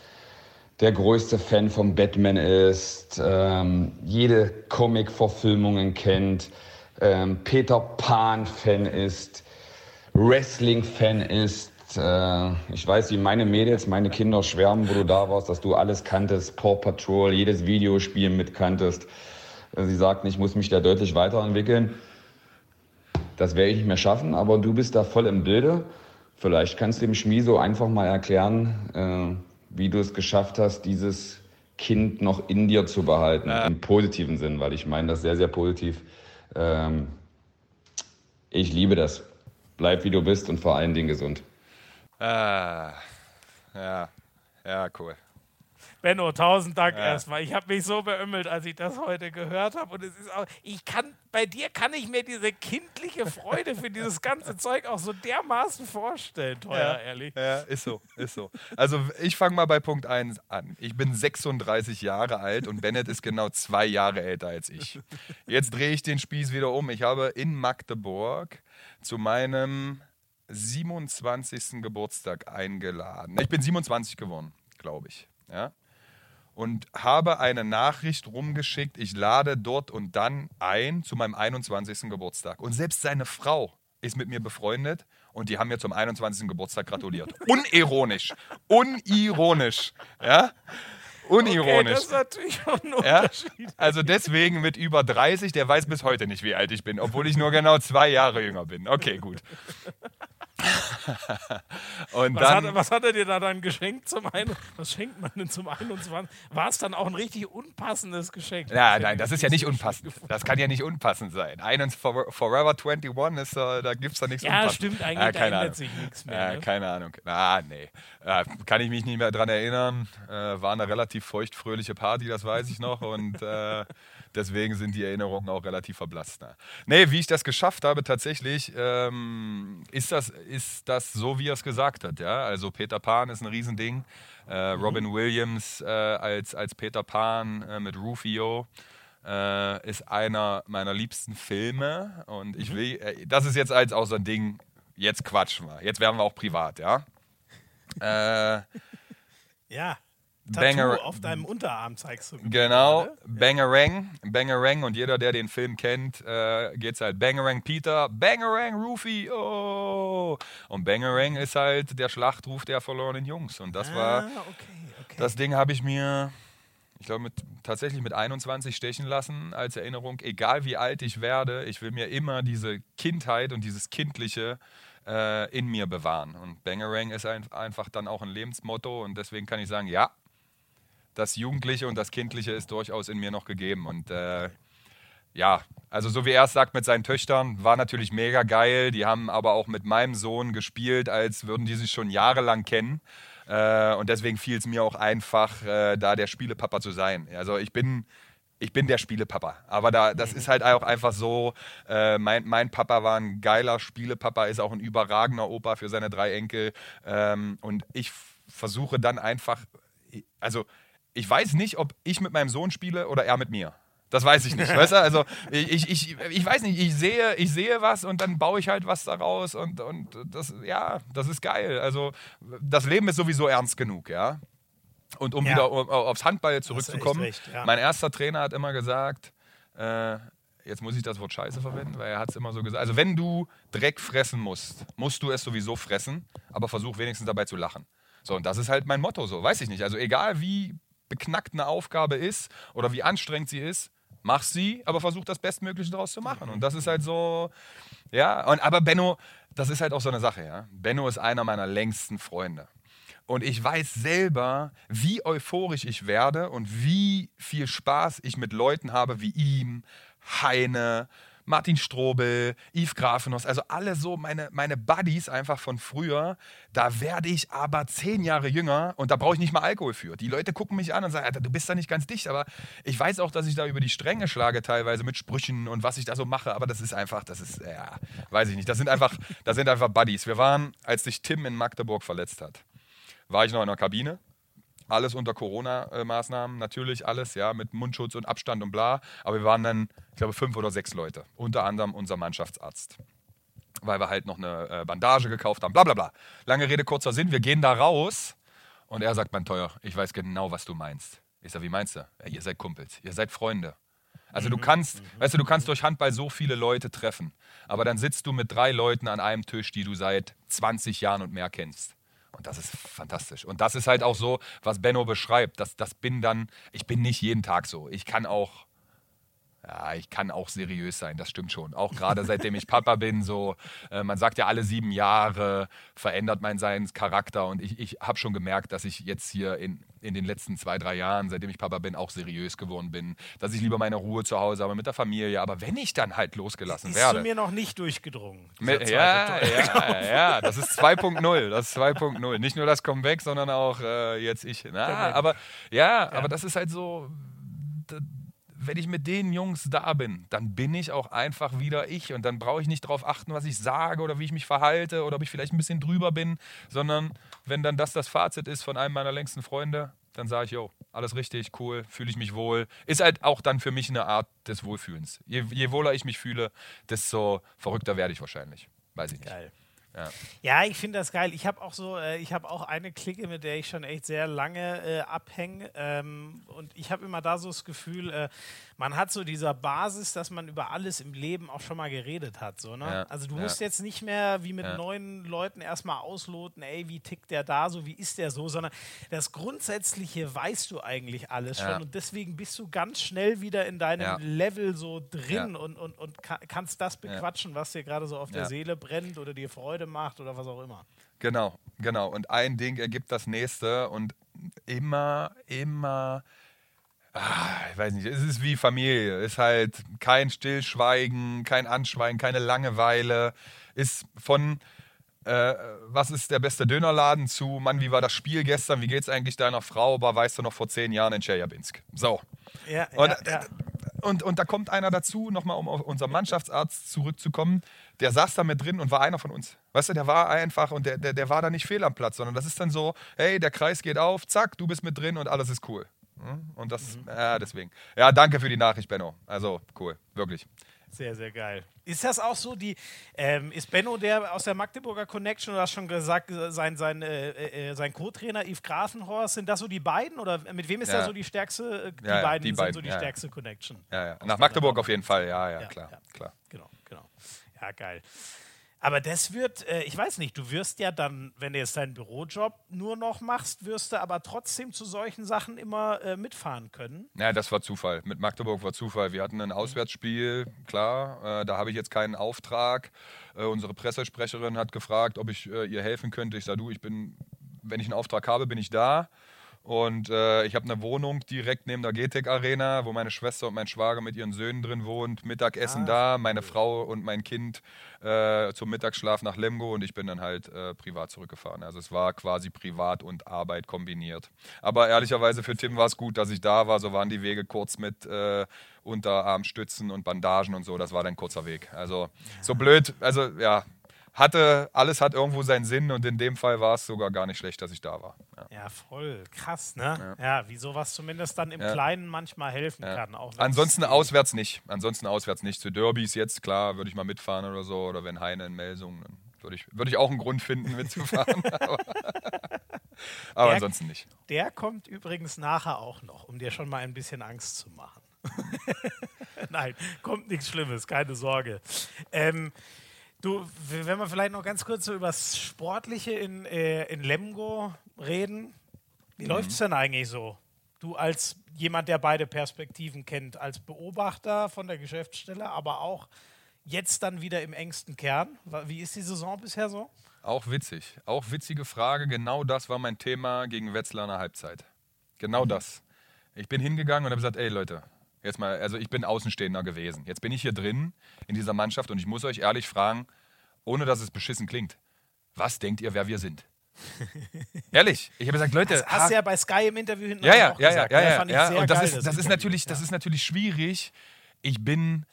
[SPEAKER 3] der größte Fan von Batman ist, ähm, jede Comic-Verfilmungen kennt, ähm, Peter Pan-Fan ist, Wrestling-Fan ist. Äh, ich weiß, wie meine Mädels, meine Kinder schwärmen, wo du da warst, dass du alles kanntest, Paw Patrol, jedes Videospiel mitkanntest. Äh, sie sagten, ich muss mich da deutlich weiterentwickeln. Das werde ich nicht mehr schaffen, aber du bist da voll im Bilde. Vielleicht kannst du dem Schmieso einfach mal erklären, äh, wie du es geschafft hast, dieses Kind noch in dir zu behalten, ja. im positiven Sinn, weil ich meine das sehr, sehr positiv. Ähm, ich liebe das. Bleib wie du bist und vor allen Dingen gesund.
[SPEAKER 2] Ah, ja, ja, cool.
[SPEAKER 1] Benno, tausend Dank ja. erstmal. Ich habe mich so beömmelt, als ich das heute gehört habe. Und es ist auch, ich kann, bei dir kann ich mir diese kindliche Freude für dieses ganze Zeug auch so dermaßen vorstellen, teuer, ja, ehrlich.
[SPEAKER 2] Ja, ist so, ist so. Also ich fange mal bei Punkt 1 an. Ich bin 36 Jahre alt und Bennett ist genau zwei Jahre älter als ich. Jetzt drehe ich den Spieß wieder um. Ich habe in Magdeburg zu meinem 27. Geburtstag eingeladen. Ich bin 27 geworden, glaube ich. Ja? und habe eine Nachricht rumgeschickt, ich lade dort und dann ein zu meinem 21. Geburtstag. Und selbst seine Frau ist mit mir befreundet und die haben mir zum 21. Geburtstag gratuliert. Unironisch. Unironisch. Ja? Unironisch. Okay. Ja? Also deswegen mit über 30, der weiß bis heute nicht, wie alt ich bin, obwohl ich nur genau zwei Jahre jünger bin. Okay, gut.
[SPEAKER 1] und was, dann, hat, was hat er dir da dann geschenkt zum einen? Was schenkt man denn zum 21? War es dann auch ein richtig unpassendes Geschenk?
[SPEAKER 2] Ja, nein, das ist ja nicht unpassend. Das kann ja nicht unpassend sein. Einen Forever 21 ist, uh, da gibt es da nichts
[SPEAKER 1] Ja, unpassend. stimmt, eigentlich ja, keine Ahnung. sich nichts mehr.
[SPEAKER 2] Ja,
[SPEAKER 1] ne?
[SPEAKER 2] Keine Ahnung. Ah, nee. Äh, kann ich mich nicht mehr dran erinnern. Äh, war eine relativ feuchtfröhliche Party, das weiß ich noch. Und äh, Deswegen sind die Erinnerungen auch relativ verblasst. Ne? Nee, wie ich das geschafft habe, tatsächlich, ähm, ist, das, ist das so, wie er es gesagt hat. Ja? Also Peter Pan ist ein Riesending. Äh, mhm. Robin Williams äh, als, als Peter Pan äh, mit Rufio. Äh, ist einer meiner liebsten Filme und ich mhm. will, äh, das ist jetzt als auch so ein Ding, jetzt quatschen wir, jetzt werden wir auch privat, ja? Äh,
[SPEAKER 1] ja. Tattoo auf deinem Unterarm zeigst du.
[SPEAKER 2] Genau, gerade. Bangerang, Bangerang und jeder, der den Film kennt, äh, geht's halt Bangerang Peter, Bangerang Rufy, oh! Und Bangerang ist halt der Schlachtruf der verlorenen Jungs und das ah, war, okay, okay. das Ding habe ich mir, ich glaube, tatsächlich mit 21 stechen lassen als Erinnerung, egal wie alt ich werde, ich will mir immer diese Kindheit und dieses Kindliche äh, in mir bewahren. Und Bangerang ist ein, einfach dann auch ein Lebensmotto und deswegen kann ich sagen, ja, das Jugendliche und das Kindliche ist durchaus in mir noch gegeben. Und äh, ja, also so wie er es sagt mit seinen Töchtern, war natürlich mega geil. Die haben aber auch mit meinem Sohn gespielt, als würden die sich schon jahrelang kennen. Äh, und deswegen fiel es mir auch einfach, äh, da der Spielepapa zu sein. Also ich bin, ich bin der Spielepapa. Aber da, das ist halt auch einfach so. Äh, mein, mein, Papa war ein geiler Spielepapa, ist auch ein überragender Opa für seine drei Enkel. Ähm, und ich versuche dann einfach, also ich weiß nicht, ob ich mit meinem Sohn spiele oder er mit mir. Das weiß ich nicht. weißt du? Also ich, ich, ich weiß nicht, ich sehe, ich sehe was und dann baue ich halt was daraus und, und das, ja, das ist geil. Also das Leben ist sowieso ernst genug, ja. Und um ja. wieder aufs Handball zurückzukommen, recht, ja. mein erster Trainer hat immer gesagt, äh, jetzt muss ich das Wort Scheiße verwenden, weil er hat es immer so gesagt. Also wenn du Dreck fressen musst, musst du es sowieso fressen, aber versuch wenigstens dabei zu lachen. So, und das ist halt mein Motto so, weiß ich nicht. Also egal wie beknackt eine Aufgabe ist oder wie anstrengend sie ist, mach sie, aber versuch das Bestmögliche daraus zu machen. Und das ist halt so, ja, und, aber Benno, das ist halt auch so eine Sache, ja. Benno ist einer meiner längsten Freunde. Und ich weiß selber, wie euphorisch ich werde und wie viel Spaß ich mit Leuten habe wie ihm, Heine, Martin Strobel, Yves Grafenos, also alle so meine, meine Buddies einfach von früher. Da werde ich aber zehn Jahre jünger und da brauche ich nicht mal Alkohol für. Die Leute gucken mich an und sagen, Alter, du bist da nicht ganz dicht, aber ich weiß auch, dass ich da über die Stränge schlage teilweise mit Sprüchen und was ich da so mache, aber das ist einfach, das ist, ja, weiß ich nicht, das sind einfach, das sind einfach Buddies. Wir waren, als sich Tim in Magdeburg verletzt hat, war ich noch in der Kabine alles unter Corona-Maßnahmen, natürlich alles, ja, mit Mundschutz und Abstand und bla. Aber wir waren dann, ich glaube, fünf oder sechs Leute. Unter anderem unser Mannschaftsarzt. Weil wir halt noch eine äh, Bandage gekauft haben, bla bla bla. Lange Rede, kurzer Sinn, wir gehen da raus und er sagt, mein Teuer, ich weiß genau, was du meinst. Ich sage, wie meinst du? Ja, ihr seid Kumpels, ihr seid Freunde. Also du mhm. kannst, mhm. weißt du, du kannst durch Handball so viele Leute treffen, aber dann sitzt du mit drei Leuten an einem Tisch, die du seit 20 Jahren und mehr kennst. Und das ist fantastisch. Und das ist halt auch so, was Benno beschreibt. Das, das bin dann, ich bin nicht jeden Tag so. Ich kann auch ja, ich kann auch seriös sein, das stimmt schon. Auch gerade seitdem ich Papa bin, so, äh, man sagt ja, alle sieben Jahre verändert mein Seins Charakter und ich, ich habe schon gemerkt, dass ich jetzt hier in, in den letzten zwei, drei Jahren, seitdem ich Papa bin, auch seriös geworden bin, dass ich lieber meine Ruhe zu Hause habe mit der Familie, aber wenn ich dann halt losgelassen
[SPEAKER 1] ist
[SPEAKER 2] werde.
[SPEAKER 1] Ist mir noch nicht durchgedrungen.
[SPEAKER 2] Mit, ja, ja, ja, das ist 2.0, das ist 2.0. Nicht nur das Comeback, sondern auch äh, jetzt ich. Na, aber ja, ja, aber das ist halt so wenn ich mit den Jungs da bin, dann bin ich auch einfach wieder ich und dann brauche ich nicht darauf achten, was ich sage oder wie ich mich verhalte oder ob ich vielleicht ein bisschen drüber bin, sondern wenn dann das das Fazit ist von einem meiner längsten Freunde, dann sage ich, jo, alles richtig, cool, fühle ich mich wohl. Ist halt auch dann für mich eine Art des Wohlfühlens. Je, je wohler ich mich fühle, desto verrückter werde ich wahrscheinlich. Weiß ich nicht.
[SPEAKER 1] Geil.
[SPEAKER 2] Ja,
[SPEAKER 1] Ja, ich finde das geil. Ich habe auch so, äh, ich habe auch eine Clique, mit der ich schon echt sehr lange äh, abhänge. Ähm, und ich habe immer da so das Gefühl, äh, man hat so dieser Basis, dass man über alles im Leben auch schon mal geredet hat. So, ne?
[SPEAKER 2] Ja,
[SPEAKER 1] Also du
[SPEAKER 2] ja.
[SPEAKER 1] musst jetzt nicht mehr wie mit
[SPEAKER 2] Ja.
[SPEAKER 1] neuen Leuten erstmal ausloten, ey, wie tickt der da so, wie ist der so, sondern das Grundsätzliche weißt du eigentlich alles schon. Und deswegen bist du ganz schnell wieder in deinem. Level so drin und, und, und ka kannst das bequatschen, was dir gerade so auf der. Seele brennt oder dir Freude macht oder was auch immer.
[SPEAKER 2] Genau, genau. Und ein Ding ergibt das nächste und immer, immer, ah, ich weiß nicht, es ist wie Familie. Ist halt kein Stillschweigen, kein Anschweigen, keine Langeweile. Ist von, äh, was ist der beste Dönerladen zu, Mann, wie war das Spiel gestern? Wie geht's eigentlich deiner Frau? Aber weißt du noch vor zehn Jahren in Tscheljabinsk? So.
[SPEAKER 1] Ja,
[SPEAKER 2] Und,
[SPEAKER 1] ja, ja.
[SPEAKER 2] und, und da kommt einer dazu, nochmal um auf unseren Mannschaftsarzt zurückzukommen, der saß da mit drin und war einer von uns. Weißt du, der war einfach und der, der, der war da nicht fehl am Platz, sondern das ist dann so, hey, der Kreis geht auf, zack, du bist mit drin und alles ist cool. Hm? Und das, ja, deswegen. Ja, danke für die Nachricht, Benno. Also, cool, wirklich.
[SPEAKER 1] Sehr, sehr geil. Ist das auch so, die, ähm, ist Benno der aus der Magdeburger Connection, du hast schon gesagt, äh, sein, sein, äh, äh, sein Co-Trainer Yves Grafenhorst, sind das so die beiden oder mit wem ist
[SPEAKER 2] Ja.
[SPEAKER 1] da so die stärkste, äh, die
[SPEAKER 2] Ja, ja,
[SPEAKER 1] beiden
[SPEAKER 2] die
[SPEAKER 1] sind
[SPEAKER 2] beiden,
[SPEAKER 1] so die
[SPEAKER 2] ja, ja.
[SPEAKER 1] stärkste Connection?
[SPEAKER 2] Ja, ja. Nach Magdeburg auf jeden Fall, ja, ja,
[SPEAKER 1] Ja,
[SPEAKER 2] klar,
[SPEAKER 1] ja.
[SPEAKER 2] klar.
[SPEAKER 1] Genau, genau. Ja, geil. Aber das wird, äh, ich weiß nicht, du wirst ja dann, wenn du jetzt deinen Bürojob nur noch machst, wirst du aber trotzdem zu solchen Sachen immer äh, mitfahren können.
[SPEAKER 2] Ja, das war Zufall. Mit Magdeburg war Zufall. Wir hatten ein Auswärtsspiel, klar, äh, da habe ich jetzt keinen Auftrag. Äh, unsere Pressesprecherin hat gefragt, ob ich äh, ihr helfen könnte. Ich sage, du, ich bin, wenn ich einen Auftrag habe, bin ich da. Und äh, ich habe eine Wohnung direkt neben der GTEC Arena, wo meine Schwester und mein Schwager mit ihren Söhnen drin wohnt. Mittagessen
[SPEAKER 1] Ah,
[SPEAKER 2] da, meine Frau und mein Kind äh, zum Mittagsschlaf nach Lemgo und ich bin dann halt äh, privat zurückgefahren. Also es war quasi Privat und Arbeit kombiniert. Aber ehrlicherweise für Tim war es gut, dass ich da war. So waren die Wege kurz mit äh, Unterarmstützen und Bandagen und so. Das war dann ein kurzer Weg. Also so blöd, also ja. Hatte, alles hat irgendwo seinen Sinn und in dem Fall war es sogar gar nicht schlecht, dass ich da war. Ja.
[SPEAKER 1] Ja, voll. Krass, ne? Ja, wie sowas zumindest dann im
[SPEAKER 2] Ja.
[SPEAKER 1] Kleinen manchmal helfen
[SPEAKER 2] Ja.
[SPEAKER 1] kann. Auch
[SPEAKER 2] Ansonsten auswärts nicht. Ansonsten auswärts nicht. Zu Derbys jetzt, klar, würde ich mal mitfahren oder so. Oder wenn Heine in Melsung, dann würde ich, würde ich auch einen Grund finden, mitzufahren. aber aber
[SPEAKER 1] Der-
[SPEAKER 2] ansonsten nicht.
[SPEAKER 1] Der kommt übrigens nachher auch noch, um dir schon mal ein bisschen Angst zu machen. Nein, kommt nichts Schlimmes, keine Sorge. Ähm, du, wenn wir vielleicht noch ganz kurz so über das Sportliche in, äh, in Lemgo reden. Wie
[SPEAKER 2] Mhm.
[SPEAKER 1] läuft es denn eigentlich so? Du als jemand, der beide Perspektiven kennt, als Beobachter von der Geschäftsstelle, aber auch jetzt dann wieder im engsten Kern. Wie ist die Saison bisher so?
[SPEAKER 2] Auch witzig. Auch witzige Frage. Genau das war mein Thema gegen Wetzlar in der Halbzeit. Genau
[SPEAKER 1] Mhm.
[SPEAKER 2] das. Ich bin hingegangen und habe gesagt, ey Leute, jetzt mal, also ich bin Außenstehender gewesen. Jetzt bin ich hier drin in dieser Mannschaft und ich muss euch ehrlich fragen, ohne dass es beschissen klingt, was denkt ihr, wer wir sind? Ehrlich, ich habe gesagt, Leute,
[SPEAKER 1] Das hast
[SPEAKER 2] ha-
[SPEAKER 1] du ja bei Sky im Interview hinten
[SPEAKER 2] ja, ja,
[SPEAKER 1] auch
[SPEAKER 2] ja, ja,
[SPEAKER 1] gesagt.
[SPEAKER 2] ja,
[SPEAKER 1] ne?
[SPEAKER 2] ja,
[SPEAKER 1] Fand ich
[SPEAKER 2] ja.
[SPEAKER 1] sehr
[SPEAKER 2] Und das
[SPEAKER 1] geil,
[SPEAKER 2] ist, das ist
[SPEAKER 1] Interview.
[SPEAKER 2] natürlich, das
[SPEAKER 1] Ja.
[SPEAKER 2] ist natürlich schwierig. Ich bin,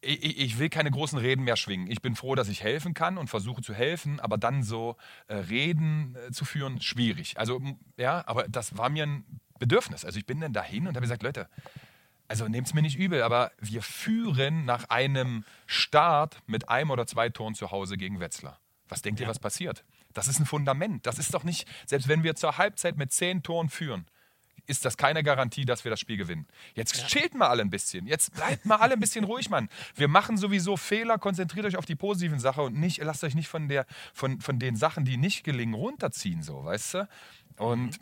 [SPEAKER 2] ich, ich- will keine großen Reden mehr schwingen. Ich bin froh, dass ich helfen kann und versuche zu helfen, aber dann so äh, Reden äh, zu führen, schwierig. Also ja, aber das war mir ein Bedürfnis. Also ich bin dann dahin und habe gesagt, Leute, also nehmt es mir nicht übel, aber wir führen nach einem Start mit einem oder zwei Toren zu Hause gegen Wetzlar. Was denkt ihr, was passiert? Das ist ein Fundament. Das ist doch nicht, selbst wenn wir zur Halbzeit mit zehn Toren führen, ist das keine Garantie, dass wir das Spiel gewinnen. Jetzt chillt mal alle ein bisschen. Jetzt bleibt mal alle ein bisschen ruhig, Mann. Wir machen sowieso Fehler. Konzentriert euch auf die positiven Sachen und nicht, lasst euch nicht von, der, von, von den Sachen, die nicht gelingen, runterziehen, so, weißt du? Und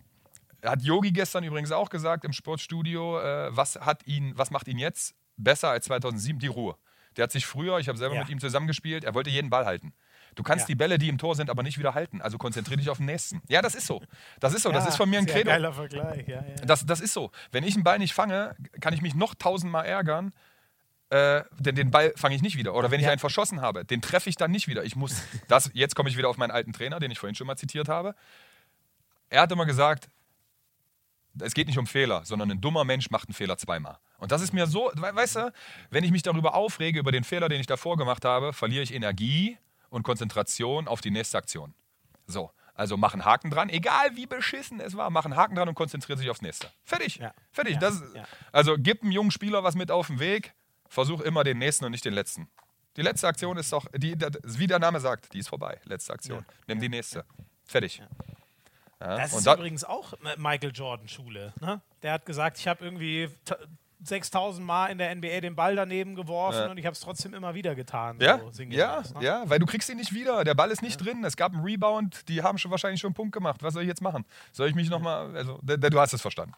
[SPEAKER 2] hat Yogi gestern übrigens auch gesagt im Sportstudio, äh, was, hat ihn, was macht ihn jetzt besser als 2007? Die Ruhe. Der hat sich früher, ich habe selber
[SPEAKER 1] Ja.
[SPEAKER 2] mit ihm zusammengespielt, er wollte jeden Ball halten. Du kannst
[SPEAKER 1] Ja.
[SPEAKER 2] die Bälle, die im Tor sind, aber nicht wieder halten. Also konzentriere dich auf den nächsten. Ja, das ist so. Das ist so. das
[SPEAKER 1] Ja,
[SPEAKER 2] ist von mir ein Credo.
[SPEAKER 1] Geiler Vergleich, ja.
[SPEAKER 2] Das, das ist so. Wenn ich einen Ball nicht fange, kann ich mich noch tausendmal ärgern, äh, denn den Ball fange ich nicht wieder. Oder wenn ich einen verschossen habe, den treffe ich dann nicht wieder. Ich muss, das, jetzt komme ich wieder auf meinen alten Trainer, den ich vorhin schon mal zitiert habe. Er hat immer gesagt, es geht nicht um Fehler, sondern ein dummer Mensch macht einen Fehler zweimal. Und das ist mir so, we- weißt du, wenn ich mich darüber aufrege, über den Fehler, den ich davor gemacht habe, verliere ich Energie und Konzentration auf die nächste Aktion. So, also mach einen Haken dran, egal wie beschissen es war, mach einen Haken dran und konzentriere sich aufs nächste. Fertig,
[SPEAKER 1] Ja.
[SPEAKER 2] fertig.
[SPEAKER 1] Ja.
[SPEAKER 2] Das,
[SPEAKER 1] Ja.
[SPEAKER 2] Also gib einem jungen Spieler was mit auf den Weg, versuch immer den nächsten und nicht den letzten. Die letzte Aktion ist doch, die, wie der Name sagt, die ist vorbei. Letzte Aktion. Nimm die nächste. Fertig.
[SPEAKER 1] Ja. Das ist
[SPEAKER 2] da-
[SPEAKER 1] übrigens auch Michael Jordan Schule. Ne? Der hat gesagt, ich habe irgendwie t- 6000 Mal in der NBA den Ball daneben geworfen
[SPEAKER 2] Ja.
[SPEAKER 1] und ich habe es trotzdem immer wieder getan.
[SPEAKER 2] Ja,
[SPEAKER 1] so
[SPEAKER 2] ja,
[SPEAKER 1] sinngemäß, ne?
[SPEAKER 2] ja, weil du kriegst ihn nicht wieder. Der Ball ist nicht drin. Es gab einen Rebound. Die haben schon wahrscheinlich schon einen Punkt gemacht. Was soll ich jetzt machen? Soll ich mich nochmal, also, du hast es verstanden.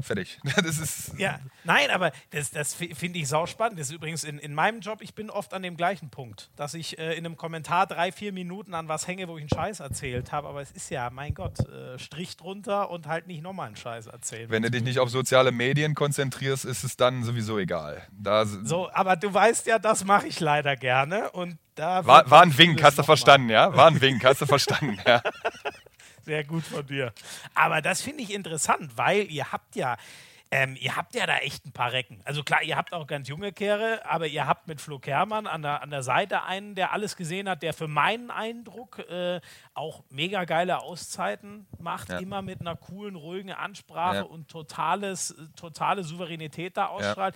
[SPEAKER 2] Fertig. Das ist,
[SPEAKER 1] Ja, nein, aber das, das fi- finde ich sauspannend. Das ist übrigens in, in meinem Job, ich bin oft an dem gleichen Punkt, dass ich äh, in einem Kommentar drei, vier Minuten an was hänge, wo ich einen Scheiß erzählt habe. Aber es ist ja, mein Gott, äh, Strich drunter und halt nicht nochmal einen Scheiß erzählen.
[SPEAKER 2] wenn du dich nicht auf soziale Medien konzentrierst, ist es dann sowieso egal. Da
[SPEAKER 1] so, aber du weißt ja, das mache ich leider gerne. Und da
[SPEAKER 2] war, war ein Wink, hast du
[SPEAKER 1] mal-
[SPEAKER 2] verstanden, ja? War ein Wink, hast du verstanden, ja?
[SPEAKER 1] Sehr gut von dir. Aber das finde ich interessant, weil ihr habt ja, ähm, ihr habt ja da echt ein paar Recken. Also klar, ihr habt auch ganz junge Kehre, aber ihr habt mit Flo Kermann an der, an der Seite einen, der alles gesehen hat, der für meinen Eindruck äh, auch mega geile Auszeiten macht,
[SPEAKER 2] Ja.
[SPEAKER 1] immer mit einer coolen, ruhigen Ansprache
[SPEAKER 2] Ja.
[SPEAKER 1] und totales, totale Souveränität da ausstrahlt.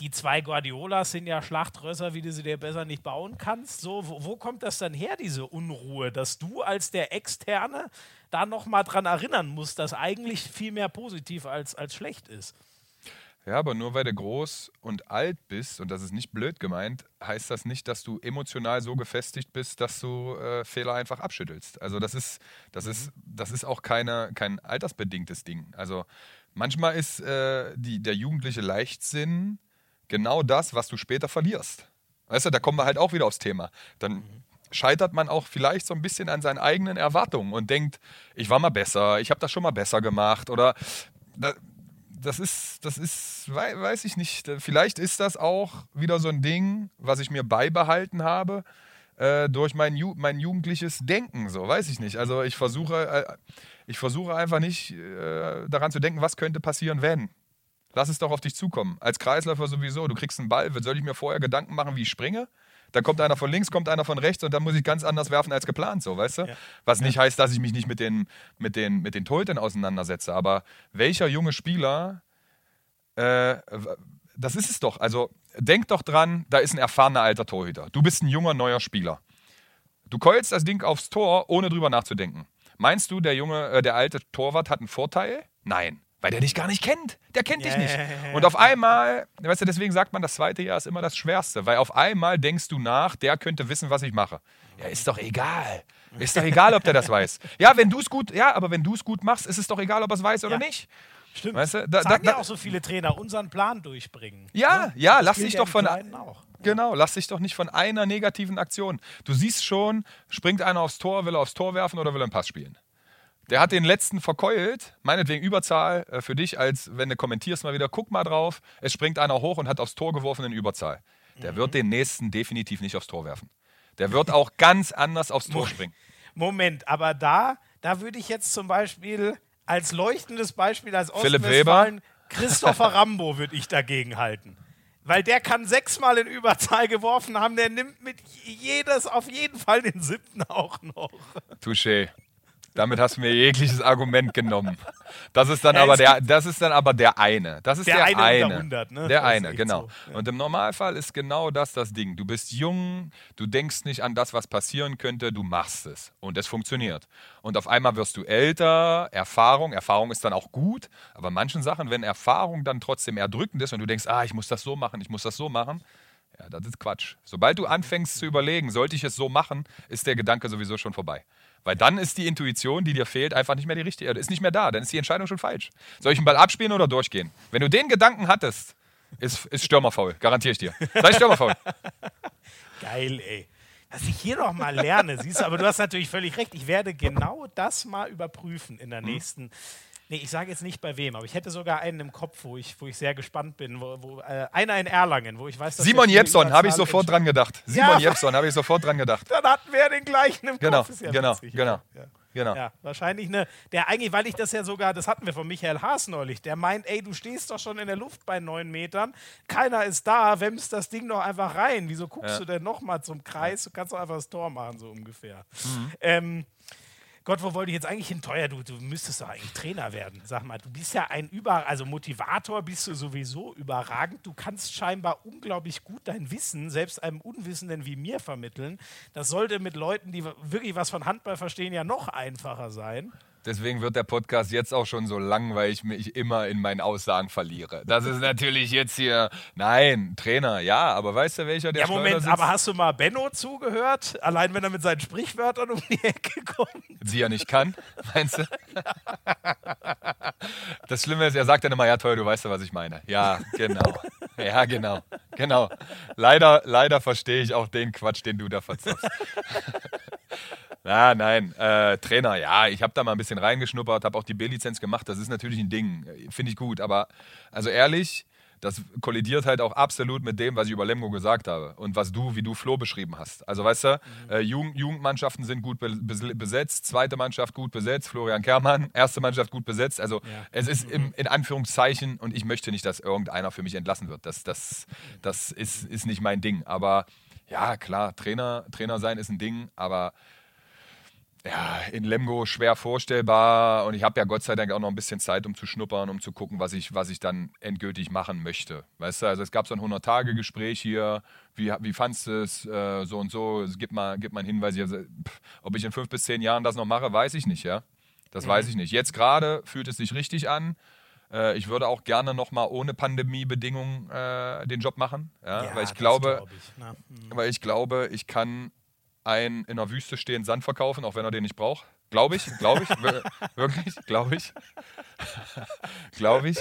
[SPEAKER 1] Die zwei Guardiolas sind ja Schlachtrösser, wie du sie dir besser nicht bauen kannst. So, wo, wo kommt das dann her, diese Unruhe, dass du als der Externe da nochmal dran erinnern musst, dass eigentlich viel mehr positiv als, als schlecht ist?
[SPEAKER 2] Ja, aber nur weil du groß und alt bist, und das ist nicht blöd gemeint, heißt das nicht, dass du emotional so gefestigt bist, dass du äh, Fehler einfach abschüttelst. Also das ist, das ist, das ist auch keine, kein altersbedingtes Ding. Also manchmal ist äh, die, der jugendliche Leichtsinn genau das, was du später verlierst. Weißt du, da kommen wir halt auch wieder aufs Thema. Dann scheitert man auch vielleicht so ein bisschen an seinen eigenen Erwartungen und denkt, ich war mal besser, ich habe das schon mal besser gemacht oder da, das ist, das ist, wei- weiß ich nicht. Vielleicht ist das auch wieder so ein Ding, was ich mir beibehalten habe äh, durch mein, Ju mein jugendliches Denken. So, weiß ich nicht. Also ich versuche, äh, ich versuche einfach nicht äh, daran zu denken, was könnte passieren, wenn. Lass es doch auf dich zukommen. Als Kreisläufer sowieso. Du kriegst einen Ball. Soll ich mir vorher Gedanken machen, wie ich springe? Dann kommt einer von links, kommt einer von rechts und dann muss ich ganz anders werfen als geplant, so, weißt du?
[SPEAKER 1] Ja.
[SPEAKER 2] Was nicht heißt, dass ich mich nicht mit den, mit den, mit den Torhütern auseinandersetze. Aber welcher junge Spieler, äh, das ist es doch. Also denk doch dran, da ist ein erfahrener alter Torhüter. Du bist ein junger, neuer Spieler. Du keulst das Ding aufs Tor, ohne drüber nachzudenken. Meinst du, der junge, äh, der alte Torwart hat einen Vorteil? Nein, weil der dich gar nicht kennt. Der kennt dich
[SPEAKER 1] Ja,
[SPEAKER 2] nicht.
[SPEAKER 1] ja, ja, ja.
[SPEAKER 2] Und auf einmal, weißt du, deswegen sagt man, das zweite Jahr ist immer das Schwerste, weil auf einmal denkst du nach, der könnte wissen, was ich mache. Ja, ist doch egal. Ist doch egal, ob der das weiß. Ja, wenn du es gut, ja, aber wenn du es gut machst, ist es doch egal, ob er es weiß oder
[SPEAKER 1] Ja.
[SPEAKER 2] nicht.
[SPEAKER 1] Stimmt.
[SPEAKER 2] Weißt du, da, da,
[SPEAKER 1] Sagen ja
[SPEAKER 2] da,
[SPEAKER 1] auch so viele Trainer, unseren Plan durchbringen.
[SPEAKER 2] ja,
[SPEAKER 1] Ne?
[SPEAKER 2] ja,
[SPEAKER 1] Das
[SPEAKER 2] lass dich
[SPEAKER 1] ja
[SPEAKER 2] doch von
[SPEAKER 1] auch.
[SPEAKER 2] Genau, lass dich doch nicht von einer negativen Aktion. Du siehst schon, springt einer aufs Tor, will er aufs Tor werfen oder will er einen Pass spielen. Der hat den letzten verkeult, meinetwegen Überzahl äh, für dich, als wenn du kommentierst mal wieder, guck mal drauf, es springt einer hoch und hat aufs Tor geworfen in Überzahl. Der wird den nächsten definitiv nicht aufs Tor werfen. Der wird auch ganz anders aufs Tor springen.
[SPEAKER 1] Moment, aber da, da würde ich jetzt zum Beispiel als leuchtendes Beispiel als Ostwestfalen Christopher Rambo würde ich dagegen halten. Weil der kann sechsmal in Überzahl geworfen haben, der nimmt mit jedes auf jeden Fall den siebten auch noch.
[SPEAKER 2] Touché. Damit hast du mir jegliches Argument genommen. Das ist dann
[SPEAKER 1] Ja,
[SPEAKER 2] aber der, das ist dann aber der eine. Das ist
[SPEAKER 1] Der
[SPEAKER 2] der,
[SPEAKER 1] eine
[SPEAKER 2] eine.
[SPEAKER 1] unter 100, ne?
[SPEAKER 2] Der
[SPEAKER 1] Das
[SPEAKER 2] eine, genau.
[SPEAKER 1] so, ja.
[SPEAKER 2] Und im Normalfall ist genau das das Ding. Du bist jung, du denkst nicht an das, was passieren könnte, du machst es und es funktioniert. Und auf einmal wirst du älter, Erfahrung, Erfahrung ist dann auch gut, aber manchen Sachen, wenn Erfahrung dann trotzdem erdrückend ist und du denkst, ah, ich muss das so machen, ich muss das so machen, ja, das ist Quatsch. Sobald du anfängst zu überlegen, sollte ich es so machen, ist der Gedanke sowieso schon vorbei. Weil dann ist die Intuition, die dir fehlt, einfach nicht mehr die richtige, ist nicht mehr da. Dann ist die Entscheidung schon falsch. Soll ich einen Ball abspielen oder durchgehen? Wenn du den Gedanken hattest, ist, ist Stürmerfaul, garantiere ich dir. Sei Stürmerfaul.
[SPEAKER 1] Geil, ey. Was ich hier noch mal lerne, siehst du, aber du hast natürlich völlig recht. Ich werde genau das mal überprüfen in der
[SPEAKER 2] Hm.
[SPEAKER 1] Nee, ich sage jetzt nicht bei wem, aber ich hätte sogar einen im Kopf, wo ich, wo ich sehr gespannt bin. Wo, wo, äh, einer in Erlangen, wo ich weiß, dass
[SPEAKER 2] Simon Jepson, habe ich sofort dran gedacht. Simon
[SPEAKER 1] Ja.
[SPEAKER 2] Jepson, habe ich sofort dran gedacht.
[SPEAKER 1] Dann hatten wir den gleichen im
[SPEAKER 2] Genau,
[SPEAKER 1] Kopf. Ja
[SPEAKER 2] genau,
[SPEAKER 1] witzig,
[SPEAKER 2] genau,
[SPEAKER 1] Ja.
[SPEAKER 2] genau.
[SPEAKER 1] Ja, wahrscheinlich eine, der eigentlich, weil ich das ja sogar, das hatten wir von Michael Haas neulich, der meint, ey, du stehst doch schon in der Luft bei neun Metern, keiner ist da, wämmst das Ding doch einfach rein. Wieso guckst du denn nochmal zum Kreis? Du kannst doch einfach das Tor machen, so ungefähr.
[SPEAKER 2] Mhm.
[SPEAKER 1] Ähm, Gott, wo wollte ich jetzt eigentlich hin? Teuer, du, du müsstest doch eigentlich Trainer werden. Sag mal, du bist ja ein Über, also Motivator bist du sowieso überragend. Du kannst scheinbar unglaublich gut dein Wissen, selbst einem Unwissenden wie mir, vermitteln. Das sollte mit Leuten, die wirklich was von Handball verstehen, ja noch einfacher sein.
[SPEAKER 2] Deswegen wird der Podcast jetzt auch schon so lang, weil ich mich immer in meinen Aussagen verliere. Das ist natürlich jetzt hier, nein, Trainer, ja, aber weißt du, welcher der
[SPEAKER 1] Ja, Moment, aber hast du mal Benno zugehört? Allein wenn er mit seinen Sprichwörtern um die Ecke kommt.
[SPEAKER 2] Sie ja nicht kann, meinst du? Das Schlimme ist, er sagt dann immer, ja toll, du weißt ja, was ich meine. Ja, genau. Ja, genau. Genau. Leider, leider verstehe ich auch den Quatsch, den du da verzapfst. Ja, nein, äh, Trainer, ja, ich habe da mal ein bisschen reingeschnuppert, habe auch die B-Lizenz gemacht, das ist natürlich ein Ding, finde ich gut, aber also ehrlich, das kollidiert halt auch absolut mit dem, was ich über Lemgo gesagt habe und was du, wie du Flo beschrieben hast. Also weißt du, mhm. äh, Jugend, Jugendmannschaften sind gut be besetzt, zweite Mannschaft gut besetzt, Florian Kermann, erste Mannschaft gut besetzt. Also ja. es ist im, in Anführungszeichen und ich möchte nicht, dass irgendeiner für mich entlassen wird. Das, das, das ist, ist nicht mein Ding. Aber ja, klar, Trainer, Trainer sein ist ein Ding, aber ja, in Lemgo schwer vorstellbar und ich habe ja Gott sei Dank auch noch ein bisschen Zeit, um zu schnuppern, um zu gucken, was ich, was ich dann endgültig machen möchte. Weißt du, also es gab so ein 100-Tage-Gespräch hier, wie, wie fandest du es, äh, so und so, gib mal, gib mal einen Hinweis. Also, pff, ob ich in fünf bis zehn Jahren das noch mache, weiß ich nicht, ja. Das mhm. weiß ich nicht. Jetzt gerade fühlt es sich richtig an. Äh, ich würde auch gerne noch mal ohne Pandemiebedingungen äh, den Job machen, ja, ja weil ich glaube, ich, ne? mhm. weil ich glaube, ich kann einen in der Wüste stehenden Sand verkaufen, auch wenn er den nicht braucht. Glaube ich, glaube ich, wirklich, glaube ich. glaube ich.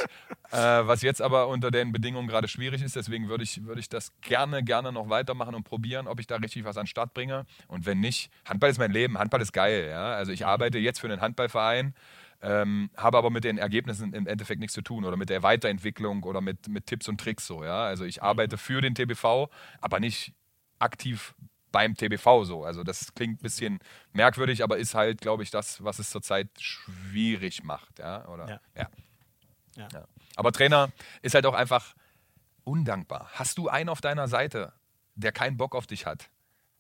[SPEAKER 2] Äh, was jetzt aber unter den Bedingungen gerade schwierig ist, deswegen würde ich, würd ich das gerne, gerne noch weitermachen und probieren, ob ich da richtig was an den Start bringe. Und wenn nicht, Handball ist mein Leben, Handball ist geil. Ja? Also ich arbeite jetzt für einen Handballverein, ähm, habe aber mit den Ergebnissen im Endeffekt nichts zu tun oder mit der Weiterentwicklung oder mit, mit Tipps und Tricks so. Ja? Also ich arbeite für den TBV, aber nicht aktiv beim TBV so. Also das klingt ein bisschen merkwürdig, aber ist halt, glaube ich, das, was es zurzeit schwierig macht. Ja, oder? Ja. Ja. ja. ja. Aber Trainer ist halt auch einfach undankbar. Hast du einen auf deiner Seite, der keinen Bock auf dich hat,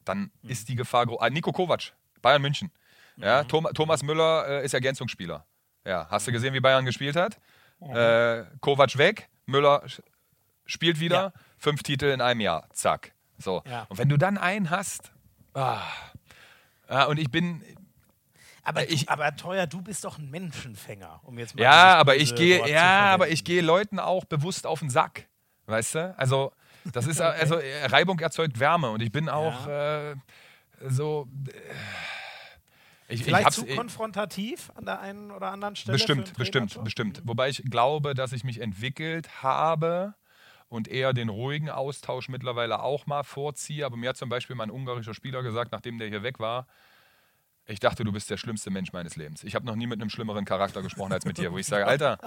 [SPEAKER 2] dann mhm. ist die Gefahr groß. Ah, Nico Kovac, Bayern München. Ja, mhm. Tom, Thomas Müller äh, ist Ergänzungsspieler. Ja, hast du gesehen, wie Bayern gespielt hat? Mhm. Äh, Kovac weg, Müller spielt wieder, ja. fünf Titel in einem Jahr. Zack. So. Ja. Und wenn du dann einen hast, ah, ja, und ich bin.
[SPEAKER 1] Aber, ich, aber teuer, du bist doch ein Menschenfänger, um jetzt
[SPEAKER 2] mal Ja, aber ich gehe, ja, aber ich gehe Leuten auch bewusst auf den Sack. Weißt du? Also, das ist, okay. also Reibung erzeugt Wärme und ich bin auch ja. äh, so. Äh,
[SPEAKER 1] ich, Vielleicht ich zu konfrontativ an der einen oder anderen Stelle?
[SPEAKER 2] Bestimmt, bestimmt, bestimmt. Wobei ich glaube, dass ich mich entwickelt habe und eher den ruhigen Austausch mittlerweile auch mal vorziehe. Aber mir hat zum Beispiel mein ungarischer Spieler gesagt, nachdem der hier weg war, ich dachte, du bist der schlimmste Mensch meines Lebens. Ich habe noch nie mit einem schlimmeren Charakter gesprochen als mit dir, wo ich sage, Alter,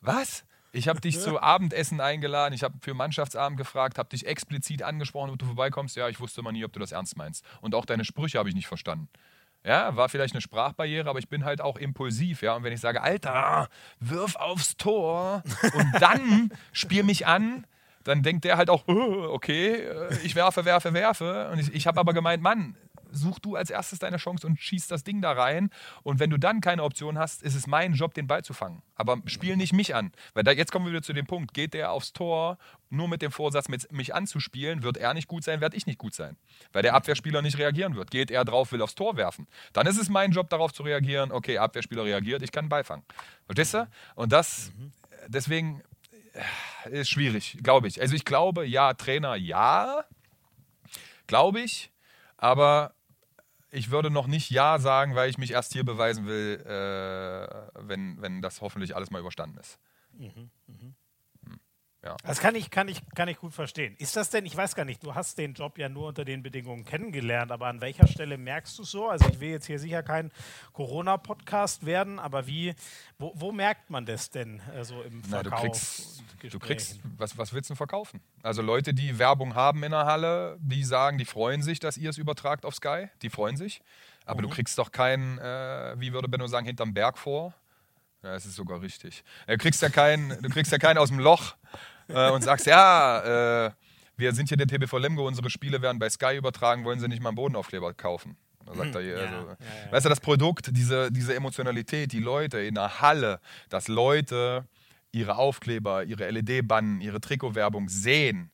[SPEAKER 2] was? Ich habe dich zu Abendessen eingeladen, ich habe für Mannschaftsabend gefragt, habe dich explizit angesprochen, ob du vorbeikommst. Ja, ich wusste mal nie, ob du das ernst meinst. Und auch deine Sprüche habe ich nicht verstanden. Ja, war vielleicht eine Sprachbarriere, aber ich bin halt auch impulsiv, ja. Und wenn ich sage, Alter, wirf aufs Tor und dann spiel mich an, dann denkt der halt auch, okay, äh, ich werfe, werfe, werfe. Und ich, ich habe aber gemeint, Mann, such du als erstes deine Chance und schieß das Ding da rein. Und wenn du dann keine Option hast, ist es mein Job, den Ball zu fangen. Aber spiel nicht mich an. Weil da, jetzt kommen wir wieder zu dem Punkt, geht der aufs Tor nur mit dem Vorsatz, mit, mich anzuspielen, wird er nicht gut sein, werde ich nicht gut sein. Weil der Abwehrspieler nicht reagieren wird. Geht er drauf, will aufs Tor werfen. Dann ist es mein Job, darauf zu reagieren, okay, Abwehrspieler reagiert, ich kann Ball fangen. Verstehst du? Und das, deswegen ist schwierig, glaube ich. Also ich glaube, ja, Trainer, ja, glaube ich, aber ich würde noch nicht Ja sagen, weil ich mich erst hier beweisen will, äh, wenn, wenn das hoffentlich alles mal überstanden ist. Mhm,
[SPEAKER 1] mh. Ja. Das kann ich, kann, ich, kann ich gut verstehen. Ist das denn, ich weiß gar nicht, du hast den Job ja nur unter den Bedingungen kennengelernt, aber an welcher Stelle merkst du es so? Also ich will jetzt hier sicher kein Corona-Podcast werden, aber wie, wo, wo, merkt man das denn äh, so im Verkauf? Na,
[SPEAKER 2] du kriegst, du kriegst was, was willst du verkaufen? Also Leute, die Werbung haben in der Halle, die sagen, die freuen sich, dass ihr es übertragt auf Sky, die freuen sich. Aber mhm. du kriegst doch keinen, äh, wie würde Benno sagen, hinterm Berg vor. Ja, es ist sogar richtig. Du kriegst ja keinen, du kriegst ja keinen aus dem Loch äh, und sagst, ja, äh, wir sind hier der TBV Lemgo, unsere Spiele werden bei Sky übertragen, wollen Sie nicht mal einen Bodenaufkleber kaufen? sagt er hier.
[SPEAKER 1] Ja,
[SPEAKER 2] also,
[SPEAKER 1] ja, ja.
[SPEAKER 2] Weißt du, das Produkt, diese, diese Emotionalität, die Leute in der Halle, dass Leute ihre Aufkleber, ihre LED-Bannen, ihre Trikotwerbung sehen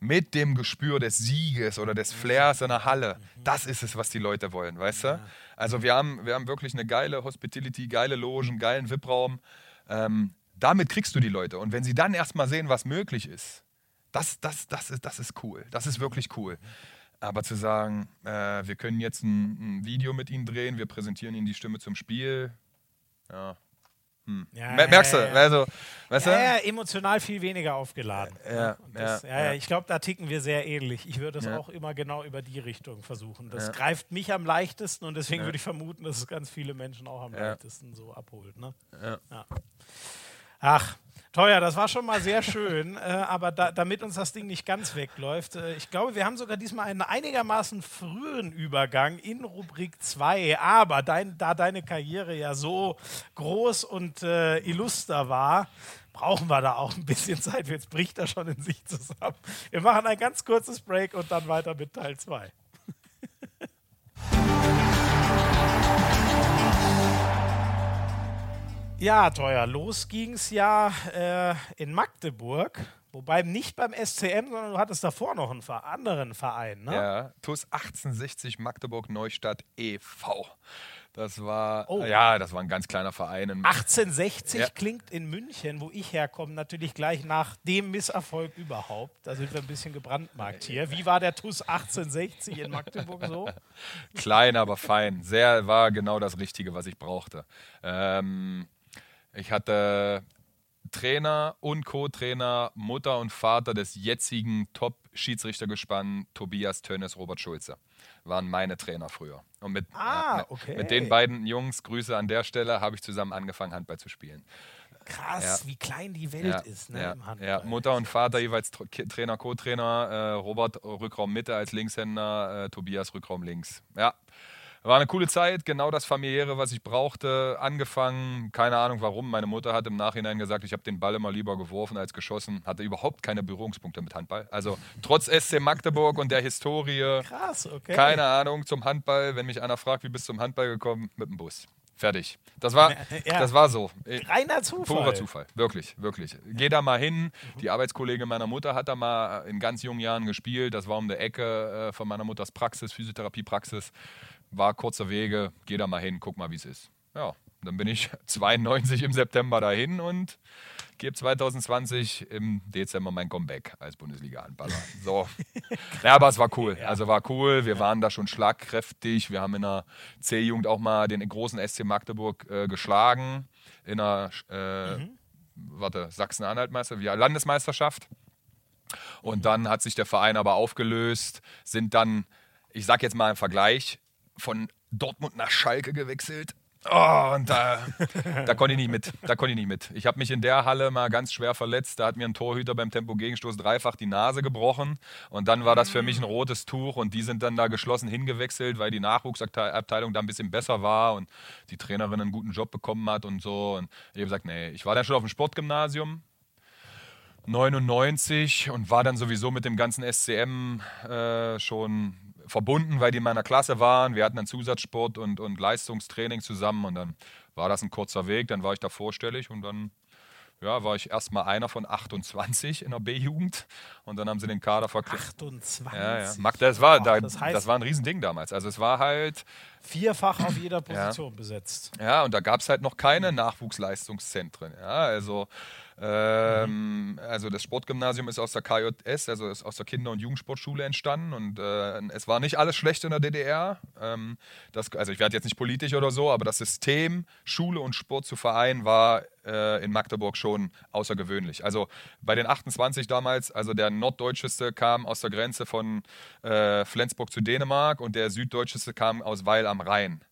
[SPEAKER 2] mit dem Gespür des Sieges oder des Flairs in der Halle. Das ist es, was die Leute wollen, weißt du? Also wir haben, wir haben wirklich eine geile Hospitality, geile Logen, geilen VIP-Raum. Ähm, damit kriegst du die Leute. Und wenn sie dann erstmal sehen, was möglich ist, das, das, das, ist, das ist cool. Das ist wirklich cool. Aber zu sagen, äh, wir können jetzt ein, ein Video mit ihnen drehen, wir präsentieren ihnen die Stimme zum Spiel, ja. Hm.
[SPEAKER 1] Ja,
[SPEAKER 2] Mer- Merkst du? Also, weißt
[SPEAKER 1] Ja,
[SPEAKER 2] du?
[SPEAKER 1] emotional viel weniger aufgeladen.
[SPEAKER 2] Ja,
[SPEAKER 1] Und das, ich glaube, da ticken wir sehr ähnlich. Ich würde es auch immer genau über die Richtung versuchen. Das greift mich am leichtesten und deswegen würde ich vermuten, dass es ganz viele Menschen auch am leichtesten so abholt. Ne? Ach, teuer, das war schon mal sehr schön, äh, aber da, damit uns das Ding nicht ganz wegläuft, äh, ich glaube, wir haben sogar diesmal einen einigermaßen frühen Übergang in Rubrik 2, aber dein, da deine Karriere ja so groß und äh, illuster war, brauchen wir da auch ein bisschen Zeit. Jetzt bricht er schon in sich zusammen. Wir machen ein ganz kurzes Break und dann weiter mit Teil 2. Ja, teuer. Los ging's ja äh, in Magdeburg. Wobei nicht beim SCM, sondern du hattest davor noch einen Ver- anderen Verein. Ne?
[SPEAKER 2] Ja, TUS 1860 Magdeburg Neustadt e.V. Das war,
[SPEAKER 1] Oh.
[SPEAKER 2] ja, das war ein ganz kleiner Verein. in-
[SPEAKER 1] 1860
[SPEAKER 2] Ja.
[SPEAKER 1] klingt in München, wo ich herkomme, natürlich gleich nach dem Misserfolg überhaupt. Da sind wir ein bisschen gebrandmarkt hier. Wie war der TUS 1860 in Magdeburg so?
[SPEAKER 2] Klein, aber fein. Sehr, war genau das Richtige, was ich brauchte. Ähm, ich hatte Trainer und Co-Trainer, Mutter und Vater des jetzigen Top-Schiedsrichtergespann Tobias Tönnes, Robert Schulze. Waren meine Trainer früher. Und mit,
[SPEAKER 1] Ah, okay.
[SPEAKER 2] mit den beiden Jungs, Grüße an der Stelle, habe ich zusammen angefangen, Handball zu spielen.
[SPEAKER 1] Krass,
[SPEAKER 2] Ja.
[SPEAKER 1] wie klein die Welt
[SPEAKER 2] Ja,
[SPEAKER 1] ist ne,
[SPEAKER 2] ja,
[SPEAKER 1] im Handball.
[SPEAKER 2] ja, Mutter und Vater jeweils Trainer, Co-Trainer, äh, Robert Rückraum Mitte als Linkshänder, äh, Tobias Rückraum links. Ja, war eine coole Zeit, genau das familiäre, was ich brauchte. Angefangen, keine Ahnung warum. Meine Mutter hat im Nachhinein gesagt, ich habe den Ball immer lieber geworfen als geschossen. Hatte überhaupt keine Berührungspunkte mit Handball. Also trotz SC Magdeburg und der Historie,
[SPEAKER 1] Krass, okay.
[SPEAKER 2] keine Ahnung zum Handball. Wenn mich einer fragt, wie bist du zum Handball gekommen, mit dem Bus. Fertig. Das war,
[SPEAKER 1] Ja.
[SPEAKER 2] das war so.
[SPEAKER 1] Reiner Zufall.
[SPEAKER 2] Purer Zufall, wirklich, wirklich. Geh da mal hin. Die Arbeitskollegin meiner Mutter hat da mal in ganz jungen Jahren gespielt. Das war um die Ecke äh, von meiner Mutters Praxis, Physiotherapiepraxis. War kurzer Wege. Geh da mal hin, guck mal, wie es ist. Ja, dann bin ich 92 im September dahin und gebe 2020 im Dezember mein Comeback als Bundesliga-Handballer. So. ja, aber es war cool. Also war cool. Wir waren da schon schlagkräftig. Wir haben in der C-Jugend auch mal den großen SC Magdeburg äh, geschlagen. In der äh, warte, Sachsen-Anhalt-Meister, ja, Landesmeisterschaft. Und dann hat sich der Verein aber aufgelöst, sind dann, ich sag jetzt mal im Vergleich, von Dortmund nach Schalke gewechselt. Oh, und da, da konnte ich nicht mit. Da konnte ich nicht mit. Ich habe mich in der Halle mal ganz schwer verletzt. Da hat mir ein Torhüter beim Tempo-Gegenstoß dreifach die Nase gebrochen. Und dann war das für mich ein rotes Tuch. Und die sind dann da geschlossen hingewechselt, weil die Nachwuchsabteilung da ein bisschen besser war und die Trainerin einen guten Job bekommen hat und so. Und ich habe gesagt, nee, ich war dann schon auf dem Sportgymnasium. 99 und war dann sowieso mit dem ganzen SCM äh, schon verbunden, weil die in meiner Klasse waren. Wir hatten dann Zusatzsport und, und Leistungstraining zusammen und dann war das ein kurzer Weg. Dann war ich da vorstellig und dann ja, war ich erstmal einer von 28 in der B-Jugend und dann haben sie den Kader verklickt.
[SPEAKER 1] 28.
[SPEAKER 2] Ja, ja. Das war, da,
[SPEAKER 1] das heißt-
[SPEAKER 2] das war ein Riesending damals. Also es war halt,
[SPEAKER 1] Vierfach auf jeder Position besetzt.
[SPEAKER 2] ja, und da gab es halt noch keine Nachwuchsleistungszentren. Ja, also, ähm, also das Sportgymnasium ist aus der KJS, also ist aus der Kinder- und Jugendsportschule entstanden und äh, es war nicht alles schlecht in der DDR. Ähm, das, also ich werde jetzt nicht politisch oder so, aber das System, Schule und Sport zu vereinen, war äh, in Magdeburg schon außergewöhnlich. Also bei den 28 damals, also der norddeutscheste kam aus der Grenze von äh, Flensburg zu Dänemark und der süddeutscheste kam aus Weil am Rhein.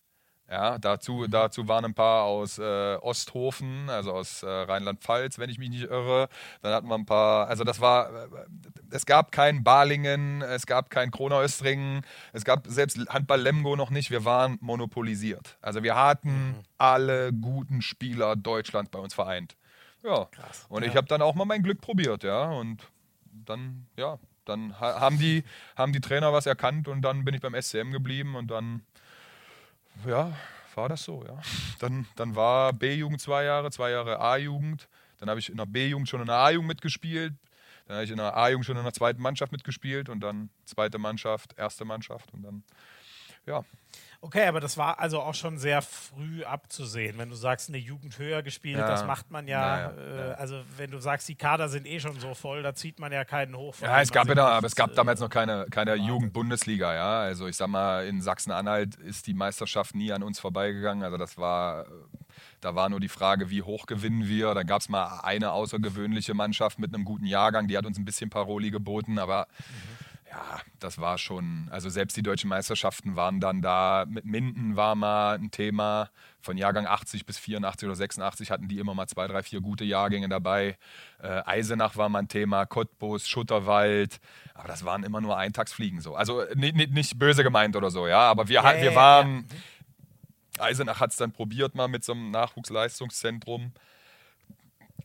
[SPEAKER 2] Ja, dazu, dazu waren ein paar aus äh, Osthofen, also aus äh, Rheinland-Pfalz, wenn ich mich nicht irre. Dann hatten wir ein paar, also das war, äh, es gab kein Balingen, es gab kein Kronau-Östringen, es gab selbst Handball Lemgo noch nicht, wir waren monopolisiert. Also wir hatten alle guten Spieler Deutschland bei uns vereint. Ja, und ich habe dann auch mal mein Glück probiert, ja, und dann, ja, dann ha haben, die, haben die Trainer was erkannt und dann bin ich beim SCM geblieben und dann Ja, war das so, ja. Dann, dann war B-Jugend zwei Jahre, zwei Jahre A-Jugend. Dann habe ich in der B-Jugend schon in der A-Jugend mitgespielt. Dann habe ich in der A-Jugend schon in der zweiten Mannschaft mitgespielt und dann zweite Mannschaft, erste Mannschaft und dann, ja.
[SPEAKER 1] Okay, aber das war also auch schon sehr früh abzusehen. Wenn du sagst, eine Jugend höher gespielt, ja. das macht man ja, ja, äh, Also wenn du sagst, die Kader sind eh schon so voll, da zieht man ja keinen hoch.
[SPEAKER 2] Ja, es gab, da, aber es gab damals noch keine, keine Jugend-Bundesliga, ja. Also ich sag mal, in Sachsen-Anhalt ist die Meisterschaft nie an uns vorbeigegangen. Also das war, da war nur die Frage, wie hoch gewinnen wir. Da gab es mal eine außergewöhnliche Mannschaft mit einem guten Jahrgang, die hat uns ein bisschen Paroli geboten, aber mhm ja, das war schon, also selbst die deutschen Meisterschaften waren dann da. Mit Minden war mal ein Thema. Von Jahrgang 80 bis 84 oder 86 hatten die immer mal zwei, drei, vier gute Jahrgänge dabei. Äh, Eisenach war mal ein Thema, Cottbus, Schutterwald. Aber das waren immer nur Eintagsfliegen so. Also nicht, nicht, nicht böse gemeint oder so, ja. Aber wir, yeah, wir waren. Eisenach hat es dann probiert mal mit so einem Nachwuchsleistungszentrum.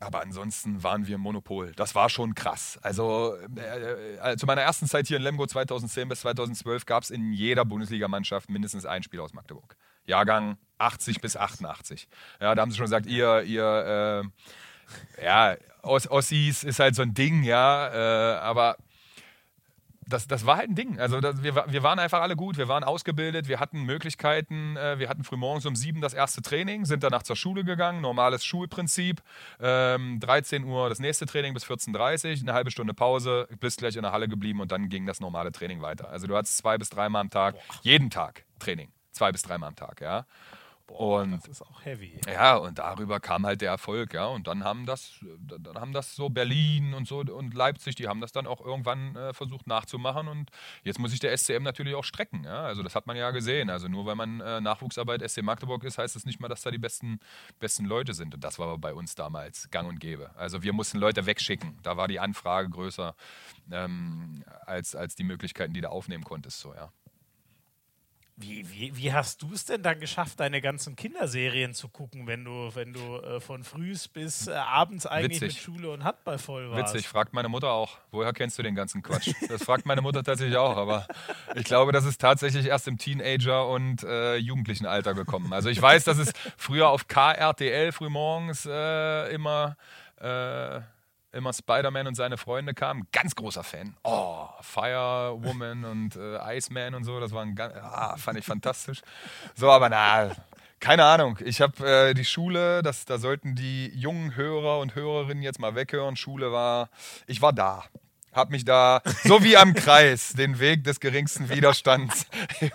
[SPEAKER 2] Aber ansonsten waren wir Monopol. Das war schon krass. Also äh, äh, zu meiner ersten Zeit hier in Lemgo 2010 bis 2012 gab es in jeder Bundesligamannschaft mindestens ein Spiel aus Magdeburg. Jahrgang 80 bis 88. Ja, da haben sie schon gesagt, ihr, ihr, äh, ja, Ossis ist halt so ein Ding, ja, äh, aber das, das war halt ein Ding. Also das, wir, wir waren einfach alle gut, wir waren ausgebildet, wir hatten Möglichkeiten. Äh, wir hatten frühmorgens um sieben das erste Training, sind danach zur Schule gegangen, normales Schulprinzip. Ähm, 13 Uhr das nächste Training bis 14.30 Uhr, eine halbe Stunde Pause, bist gleich in der Halle geblieben und dann ging das normale Training weiter. Also du hattest zwei bis dreimal am Tag, Boah. jeden Tag Training. Zwei bis dreimal am Tag, ja.
[SPEAKER 1] Boah, und, das ist auch heavy.
[SPEAKER 2] Ja, und darüber kam halt der Erfolg, ja. Und dann haben das, dann haben das so Berlin und so und Leipzig, die haben das dann auch irgendwann äh, versucht nachzumachen. Und jetzt muss sich der SCM natürlich auch strecken, ja. Also das hat man ja gesehen. Also nur weil man äh, Nachwuchsarbeit SC Magdeburg ist, heißt das nicht mal, dass da die besten, besten Leute sind. Und das war bei uns damals gang und gäbe. Also wir mussten Leute wegschicken. Da war die Anfrage größer ähm, als, als die Möglichkeiten, die du aufnehmen konntest, so, ja.
[SPEAKER 1] Wie, wie, wie hast du es denn dann geschafft, deine ganzen Kinderserien zu gucken, wenn du, wenn du äh, von frühs bis äh, abends eigentlich Witzig. mit Schule und Handball voll warst?
[SPEAKER 2] Witzig, fragt meine Mutter auch. Woher kennst du den ganzen Quatsch? Das fragt meine Mutter tatsächlich auch, aber ich glaube, das ist tatsächlich erst im Teenager- und äh, Jugendlichenalter gekommen. Also ich weiß, dass es früher auf KRTL frühmorgens äh, immer äh, immer Spider-Man und seine Freunde kamen. Ganz großer Fan. Oh, Firewoman und äh, Iceman und so, das war ein ah, fand ich fantastisch. So, aber na, keine Ahnung. Ich habe äh, die Schule, das, da sollten die jungen Hörer und Hörerinnen jetzt mal weghören. Schule war, ich war da habe mich da, so wie am Kreis, den Weg des geringsten Widerstands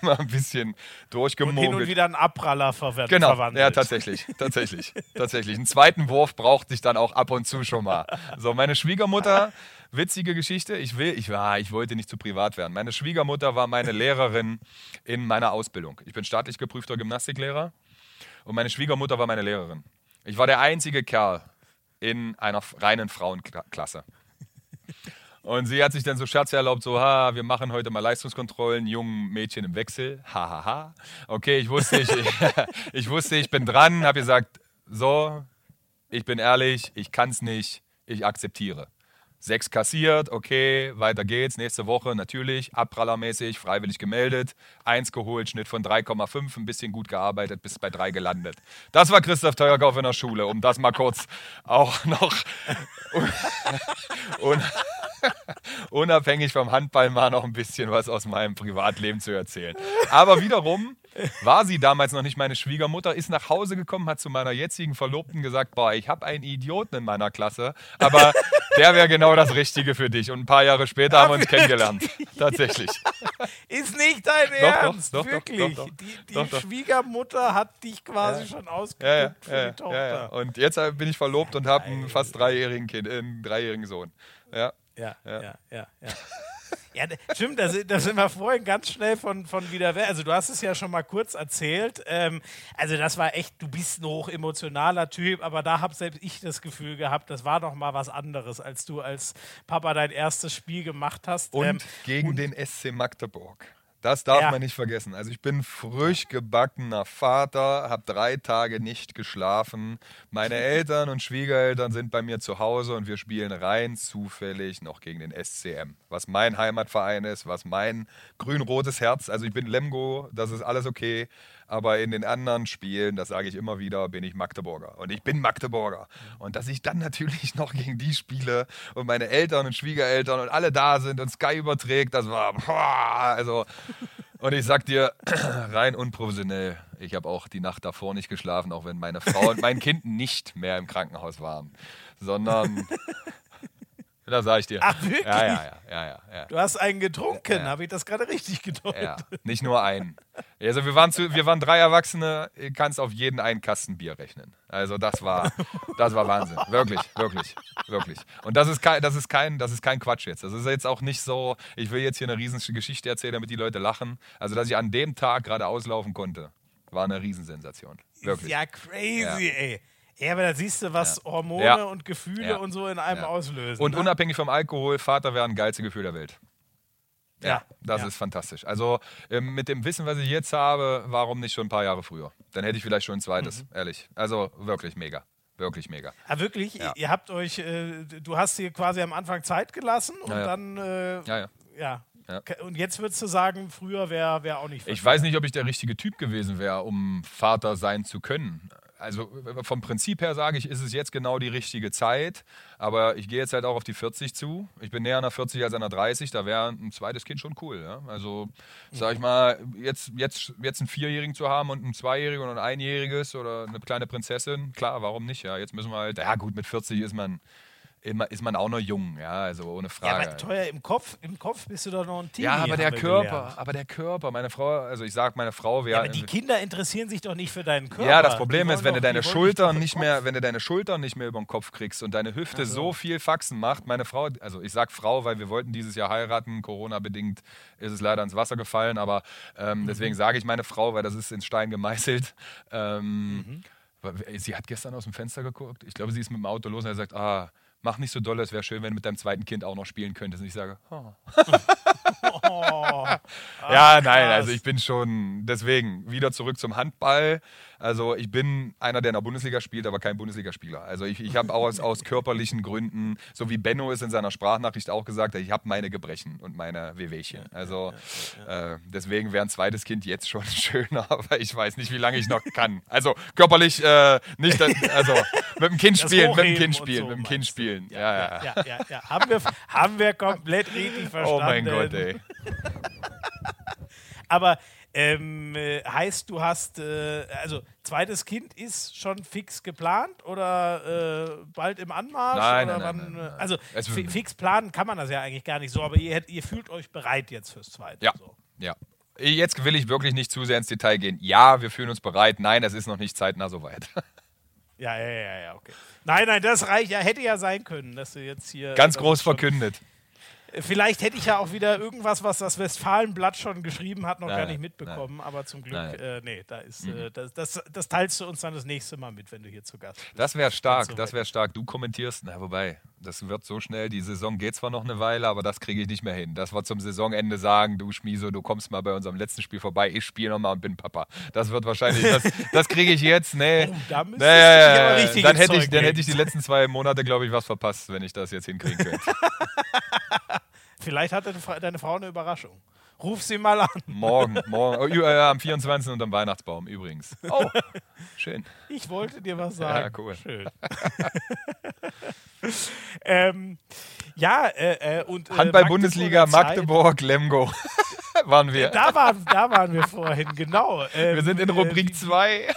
[SPEAKER 2] immer ein bisschen durchgemogelt. Und hin
[SPEAKER 1] und wieder einen Abpraller verwandelt.
[SPEAKER 2] Genau, verwandelt. ja, tatsächlich, tatsächlich, tatsächlich. Einen zweiten Wurf braucht sich dann auch ab und zu schon mal. So, meine Schwiegermutter, witzige Geschichte, ich will, ich war, ich wollte nicht zu privat werden. Meine Schwiegermutter war meine Lehrerin in meiner Ausbildung. Ich bin staatlich geprüfter Gymnastiklehrer und meine Schwiegermutter war meine Lehrerin. Ich war der einzige Kerl in einer reinen Frauenklasse. Und sie hat sich dann so Scherze erlaubt, so, ha, wir machen heute mal Leistungskontrollen, jungen Mädchen im Wechsel, hahaha. Ha, ha. Okay, ich wusste, ich, ich wusste, ich bin dran, habe gesagt, so, ich bin ehrlich, ich kann es nicht, ich akzeptiere. Sechs kassiert, okay, weiter geht's. Nächste Woche natürlich, abprallermäßig, freiwillig gemeldet. Eins geholt, Schnitt von 3,5, ein bisschen gut gearbeitet, bis bei drei gelandet. Das war Christoph Teuerkauf in der Schule, um das mal kurz auch noch. und, unabhängig vom Handball mal noch ein bisschen was aus meinem Privatleben zu erzählen. Aber wiederum war sie damals noch nicht meine Schwiegermutter, ist nach Hause gekommen, hat zu meiner jetzigen Verlobten gesagt, boah, ich habe einen Idioten in meiner Klasse, aber der wäre genau das Richtige für dich. Und ein paar Jahre später haben wir uns kennengelernt. Tatsächlich.
[SPEAKER 1] Ist nicht dein doch, Ernst, doch, doch, wirklich. die, die Schwiegermutter hat dich quasi ja. schon ausgeguckt ja, ja, für die Tochter.
[SPEAKER 2] Und jetzt bin ich verlobt und habe einen fast dreijährigen Kind, einen dreijährigen Sohn. Ja.
[SPEAKER 1] Ja, ja, ja, ja. ja. Ja, stimmt, da sind, da sind wir vorhin ganz schnell von, von wieder weg. Also du hast es ja schon mal kurz erzählt. Ähm, also das war echt, du bist ein hoch emotionaler Typ, aber da habe selbst ich das Gefühl gehabt, das war doch mal was anderes, als du als Papa dein erstes Spiel gemacht hast.
[SPEAKER 2] Und ähm, gegen und den SC Magdeburg. Das darf
[SPEAKER 1] Ja.
[SPEAKER 2] man nicht vergessen. Also ich bin frisch gebackener Vater, habe drei Tage nicht geschlafen. Meine Eltern und Schwiegereltern sind bei mir zu Hause und wir spielen rein zufällig noch gegen den SCM, was mein Heimatverein ist, was mein grün-rotes Herz. Also ich bin Lemgo, das ist alles okay. Aber in den anderen Spielen, das sage ich immer wieder, bin ich Magdeburger. Und ich bin Magdeburger. Und dass ich dann natürlich noch gegen die spiele und meine Eltern und Schwiegereltern und alle da sind und Sky überträgt, das war, also. Und ich sag dir, rein unprofessionell, ich habe auch die Nacht davor nicht geschlafen, auch wenn meine Frau und mein Kind nicht mehr im Krankenhaus waren, sondern, das sage ich dir.
[SPEAKER 1] Ach, wirklich?
[SPEAKER 2] Ja, ja, ja, ja.
[SPEAKER 1] Du hast einen getrunken, habe ich das gerade richtig gedeutet?
[SPEAKER 2] Ja, nicht nur einen. Also wir waren, zu, wir waren drei Erwachsene, du kannst auf jeden einen Kasten Bier rechnen. Also das war, das war Wahnsinn. Wirklich, wirklich, wirklich. Und das ist, kein, das, ist kein, das ist kein Quatsch jetzt. Das ist jetzt auch nicht so, ich will jetzt hier eine riesen Geschichte erzählen, damit die Leute lachen. Also dass ich an dem Tag gerade auslaufen konnte, war eine Riesensensation. Wirklich.
[SPEAKER 1] Ja, crazy, ey. Ja, aber da siehst du, was Hormone
[SPEAKER 2] Ja.
[SPEAKER 1] und Gefühle
[SPEAKER 2] Ja.
[SPEAKER 1] und so in einem
[SPEAKER 2] Ja.
[SPEAKER 1] auslösen.
[SPEAKER 2] Und
[SPEAKER 1] ne?
[SPEAKER 2] unabhängig vom Alkohol, Vater wäre ein geilste Gefühl der Welt. Ja,
[SPEAKER 1] Ja,
[SPEAKER 2] das
[SPEAKER 1] ja.
[SPEAKER 2] ist fantastisch. Also ähm, mit dem Wissen, was ich jetzt habe, warum nicht schon ein paar Jahre früher? Dann hätte ich vielleicht schon ein zweites,
[SPEAKER 1] Mhm.
[SPEAKER 2] ehrlich. Also wirklich mega. Wirklich mega.
[SPEAKER 1] Ah, wirklich?
[SPEAKER 2] Ja.
[SPEAKER 1] Ihr habt euch, äh, du hast dir quasi am Anfang Zeit gelassen und
[SPEAKER 2] Ja, ja.
[SPEAKER 1] dann, äh,
[SPEAKER 2] Ja, ja.
[SPEAKER 1] ja.
[SPEAKER 2] Ja.
[SPEAKER 1] Und jetzt würdest du sagen, früher wäre wär auch nicht
[SPEAKER 2] Ich weiß nicht, ob ich der richtige Typ gewesen wäre, um Vater sein zu können. Also vom Prinzip her sage ich, ist es jetzt genau die richtige Zeit. Aber ich gehe jetzt halt auch auf die 40 zu. Ich bin näher an der 40 als an der 30. Da wäre ein zweites Kind schon cool. Ja? Also sag ich mal, jetzt, jetzt, jetzt einen Vierjährigen zu haben und ein Zweijähriges und ein Einjähriges oder eine kleine Prinzessin, klar, warum nicht? Ja, jetzt müssen wir halt, ja gut, mit 40 ist man, immer, ist man auch noch jung, ja, also ohne
[SPEAKER 1] Ja,
[SPEAKER 2] Frage.
[SPEAKER 1] aber teuer im Kopf, im Kopf bist du doch noch ein Teenie.
[SPEAKER 2] Ja, aber der Körper,
[SPEAKER 1] gelernt.
[SPEAKER 2] aber der Körper, meine Frau, also ich sag meine Frau, wir
[SPEAKER 1] Ja, aber die Kinder interessieren sich doch nicht für deinen Körper.
[SPEAKER 2] Ja, das Problem ist, wenn du deine Schultern nicht mehr, wenn du deine Schultern nicht mehr über den Kopf kriegst und deine Hüfte so viel Faxen macht, meine Frau, also ich sag Frau, weil wir wollten dieses Jahr heiraten, Corona bedingt ist es leider ins Wasser gefallen, aber ähm,
[SPEAKER 1] Mhm.
[SPEAKER 2] deswegen sage ich meine Frau, weil das ist in Stein gemeißelt. Ähm,
[SPEAKER 1] Mhm.
[SPEAKER 2] Sie hat gestern aus dem Fenster geguckt. Ich glaube, sie ist mit dem Auto los und hat gesagt, ah, mach nicht so doll, es wäre schön, wenn du mit deinem zweiten Kind auch noch spielen könntest. Und ich sage, oh.
[SPEAKER 1] Oh,
[SPEAKER 2] Ja, nein, also ich bin schon, deswegen wieder zurück zum Handball. Also ich bin einer, der in der Bundesliga spielt, aber kein Bundesligaspieler. Also ich, ich habe aus, aus körperlichen Gründen, so wie Benno es in seiner Sprachnachricht auch gesagt hat, ich habe meine Gebrechen und meine Wehwehchen. Also äh, deswegen wäre ein zweites Kind jetzt schon schöner, aber ich weiß nicht, wie lange ich noch kann. Also körperlich äh, nicht, also mit dem Kind spielen, mit dem Kind spielen,
[SPEAKER 1] so
[SPEAKER 2] mit dem Kind spielen. Ja, ja.
[SPEAKER 1] ja, ja, ja. Haben wir, haben wir komplett richtig verstanden.
[SPEAKER 2] Oh mein Gott, ey.
[SPEAKER 1] Aber ähm, äh, heißt, du hast, äh, also zweites Kind ist schon fix geplant oder äh, bald im Anmarsch?
[SPEAKER 2] Nein, nein,
[SPEAKER 1] wann,
[SPEAKER 2] nein, nein, nein.
[SPEAKER 1] Also fi- fix planen kann man das ja eigentlich gar nicht so, aber ihr, ihr fühlt euch bereit jetzt fürs zweite.
[SPEAKER 2] Ja,
[SPEAKER 1] So.
[SPEAKER 2] ja. Jetzt will ich wirklich nicht zu sehr ins Detail gehen. Ja, wir fühlen uns bereit. Nein, es ist noch nicht zeitnah soweit.
[SPEAKER 1] Ja, ja, ja, ja, okay. Nein, nein, das reicht ja, hätte ja sein können, dass du jetzt hier.
[SPEAKER 2] Ganz groß verkündet.
[SPEAKER 1] Vielleicht hätte ich ja auch wieder irgendwas, was das Westfalenblatt schon geschrieben hat, noch
[SPEAKER 2] Nein,
[SPEAKER 1] gar
[SPEAKER 2] nein,
[SPEAKER 1] nicht mitbekommen. Aber zum Glück,
[SPEAKER 2] Nein. Mhm.
[SPEAKER 1] äh, nee, da ist, äh, das, das, das teilst du uns dann das nächste Mal mit, wenn du hier zu Gast bist.
[SPEAKER 2] Das wäre stark,
[SPEAKER 1] so
[SPEAKER 2] das wäre stark. Du kommentierst, na wobei, das wird so schnell, die Saison geht zwar noch eine Weile, aber das kriege ich nicht mehr hin. Dass wir zum Saisonende sagen, du Schmieso, du kommst mal bei unserem letzten Spiel vorbei, ich spiele nochmal und bin Papa. Das wird wahrscheinlich, das, das kriege ich jetzt, nee.
[SPEAKER 1] Oh, da
[SPEAKER 2] nee,
[SPEAKER 1] richtig
[SPEAKER 2] dann hätte ich, dann hätte ich die letzten zwei Monate, glaube ich, was verpasst, wenn ich das jetzt hinkriegen könnte.
[SPEAKER 1] Vielleicht hat deine, Fra- deine Frau eine Überraschung. Ruf sie mal an.
[SPEAKER 2] Morgen, morgen, oh, äh, am 24. unterm Weihnachtsbaum übrigens. Oh, schön.
[SPEAKER 1] Ich wollte dir was sagen.
[SPEAKER 2] Ja, cool.
[SPEAKER 1] Schön. ähm, ja, äh, äh, und. Äh,
[SPEAKER 2] Handball-Bundesliga, Magdeburg, Lemgo waren wir.
[SPEAKER 1] Da waren, da waren wir vorhin, genau. Ähm,
[SPEAKER 2] Wir sind in
[SPEAKER 1] äh,
[SPEAKER 2] Rubrik 2.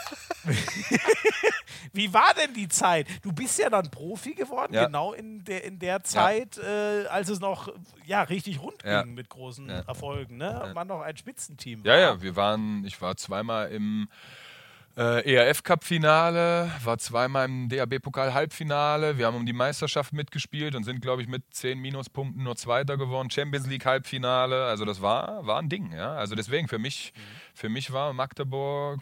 [SPEAKER 1] Wie war denn die Zeit? Du bist ja dann Profi geworden,
[SPEAKER 2] Ja.
[SPEAKER 1] genau in der, in der Zeit, äh, als es noch ja, richtig rund
[SPEAKER 2] Ja.
[SPEAKER 1] ging mit großen
[SPEAKER 2] Ja.
[SPEAKER 1] Erfolgen. Ne? Man noch ein Spitzenteam
[SPEAKER 2] Ja,
[SPEAKER 1] war.
[SPEAKER 2] ja, wir waren, ich war zweimal im äh, ERF-Cup-Finale, war zweimal im DAB-Pokal-Halbfinale. Wir haben um die Meisterschaft mitgespielt und sind, glaube ich, mit 10 Minuspunkten nur Zweiter geworden. Champions League-Halbfinale, also das war, war ein Ding. Ja? Also deswegen, für mich, für mich war Magdeburg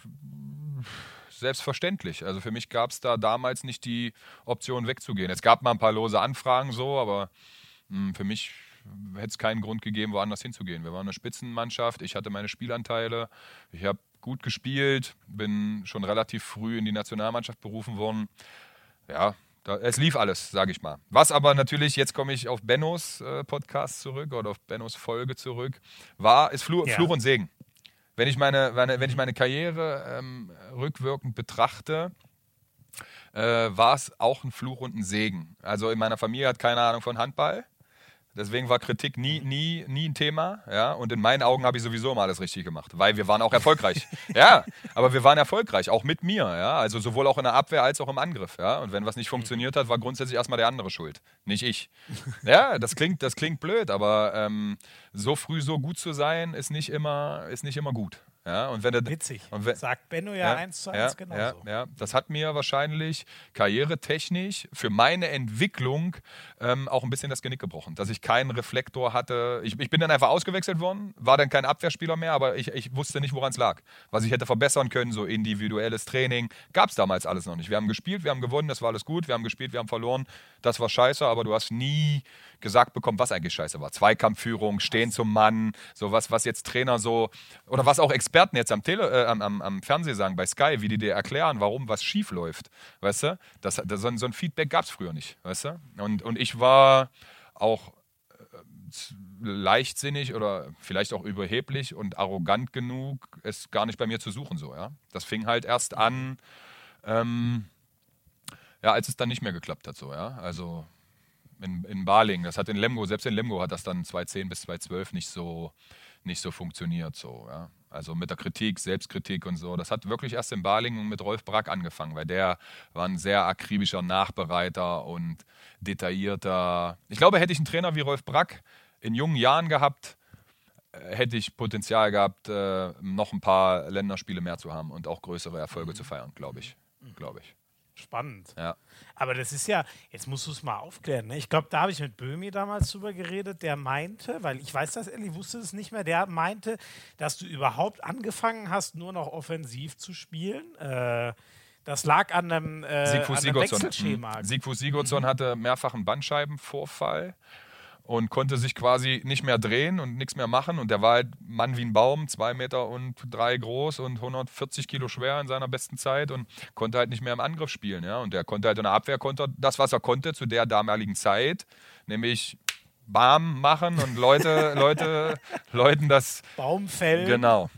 [SPEAKER 2] selbstverständlich. Also für mich gab es da damals nicht die Option wegzugehen. Es gab mal ein paar lose Anfragen so, aber mh, für mich hätte es keinen Grund gegeben, woanders hinzugehen. Wir waren eine Spitzenmannschaft, ich hatte meine Spielanteile, ich habe gut gespielt, bin schon relativ früh in die Nationalmannschaft berufen worden. Ja, da, es lief alles, sage ich mal. Was aber natürlich, jetzt komme ich auf Bennos äh, Podcast zurück oder auf Bennos Folge zurück, war, ist Fluch, ja. Fluch und Segen. Wenn ich meine, meine, wenn ich meine Karriere ähm, rückwirkend betrachte, äh, war es auch ein Fluch und ein Segen. Also in meiner Familie hat keine Ahnung von Handball. Deswegen war Kritik nie, nie, nie ein Thema. Ja? Und in meinen Augen habe ich sowieso immer alles richtig gemacht, weil wir waren auch erfolgreich. ja, aber wir waren erfolgreich, auch mit mir. Ja? Also sowohl auch in der Abwehr als auch im Angriff. Ja? Und wenn was nicht funktioniert hat, war grundsätzlich erstmal der andere schuld, nicht ich. Ja, das klingt, das klingt blöd, aber ähm, so früh so gut zu sein, ist nicht immer, ist nicht immer gut. Ja, und wenn er,
[SPEAKER 1] Witzig.
[SPEAKER 2] Und wenn,
[SPEAKER 1] Sagt Benno ja, eins zu eins
[SPEAKER 2] ja, genauso. Ja, ja, das hat mir wahrscheinlich karrieretechnisch für meine Entwicklung ähm, auch ein bisschen das Genick gebrochen, dass ich keinen Reflektor hatte. Ich, ich, bin dann einfach ausgewechselt worden, war dann kein Abwehrspieler mehr, aber ich, ich wusste nicht, woran es lag. Was ich hätte verbessern können, so individuelles Training, gab es damals alles noch nicht. Wir haben gespielt, wir haben gewonnen, das war alles gut, wir haben gespielt, wir haben verloren, das war scheiße, aber du hast nie gesagt bekommen, was eigentlich scheiße war. Zweikampfführung, Stehen zum Mann, sowas, was jetzt Trainer so, oder was auch Experten jetzt am, Tele, äh, am, am, am Fernsehen sagen, bei Sky, wie die dir erklären, warum was schief läuft. Weißt du? Das, das, so, ein, Feedback gab es früher nicht. Weißt du? Und, und ich war auch äh, leichtsinnig oder vielleicht auch überheblich und arrogant genug, es gar nicht bei mir zu suchen. So, ja? Das fing halt erst an, ähm, ja, als es dann nicht mehr geklappt hat. So, ja? Also in, in Baling. Das hat in Lemgo, selbst in Lemgo hat das dann 2010 bis 2012 nicht so, nicht so funktioniert. So, ja. Also mit der Kritik, Selbstkritik und so. Das hat wirklich erst in Baling mit Rolf Brack angefangen, weil der war ein sehr akribischer Nachbereiter und detaillierter. Ich glaube, hätte ich einen Trainer wie Rolf Brack in jungen Jahren gehabt, äh, hätte ich Potenzial gehabt, äh, noch ein paar Länderspiele mehr zu haben und auch größere Erfolge mhm. zu feiern, glaube ich. Glaube ich.
[SPEAKER 1] Spannend.
[SPEAKER 2] Ja.
[SPEAKER 1] Aber das ist ja, jetzt musst du es mal aufklären. Ne? Ich glaube, da habe ich mit Böhmi damals drüber geredet, der meinte, weil ich weiß das ehrlich, wusste es nicht mehr, der meinte, dass du überhaupt angefangen hast, nur noch offensiv zu spielen. Äh, das lag an einem, äh,
[SPEAKER 2] Sigfus
[SPEAKER 1] an
[SPEAKER 2] einem Wechselschema. Mhm. Sigfus Sigurdsson mhm. hatte mehrfach einen Bandscheibenvorfall und konnte sich quasi nicht mehr drehen und nichts mehr machen. Und der war halt Mann wie ein Baum, zwei Meter und drei groß und 140 Kilo schwer in seiner besten Zeit und konnte halt nicht mehr im Angriff spielen. Ja? Und der konnte halt in der Abwehr konnte das, was er konnte zu der damaligen Zeit, nämlich Bam machen und Leute, Leute, Leuten das.
[SPEAKER 1] Baumfell.
[SPEAKER 2] Genau.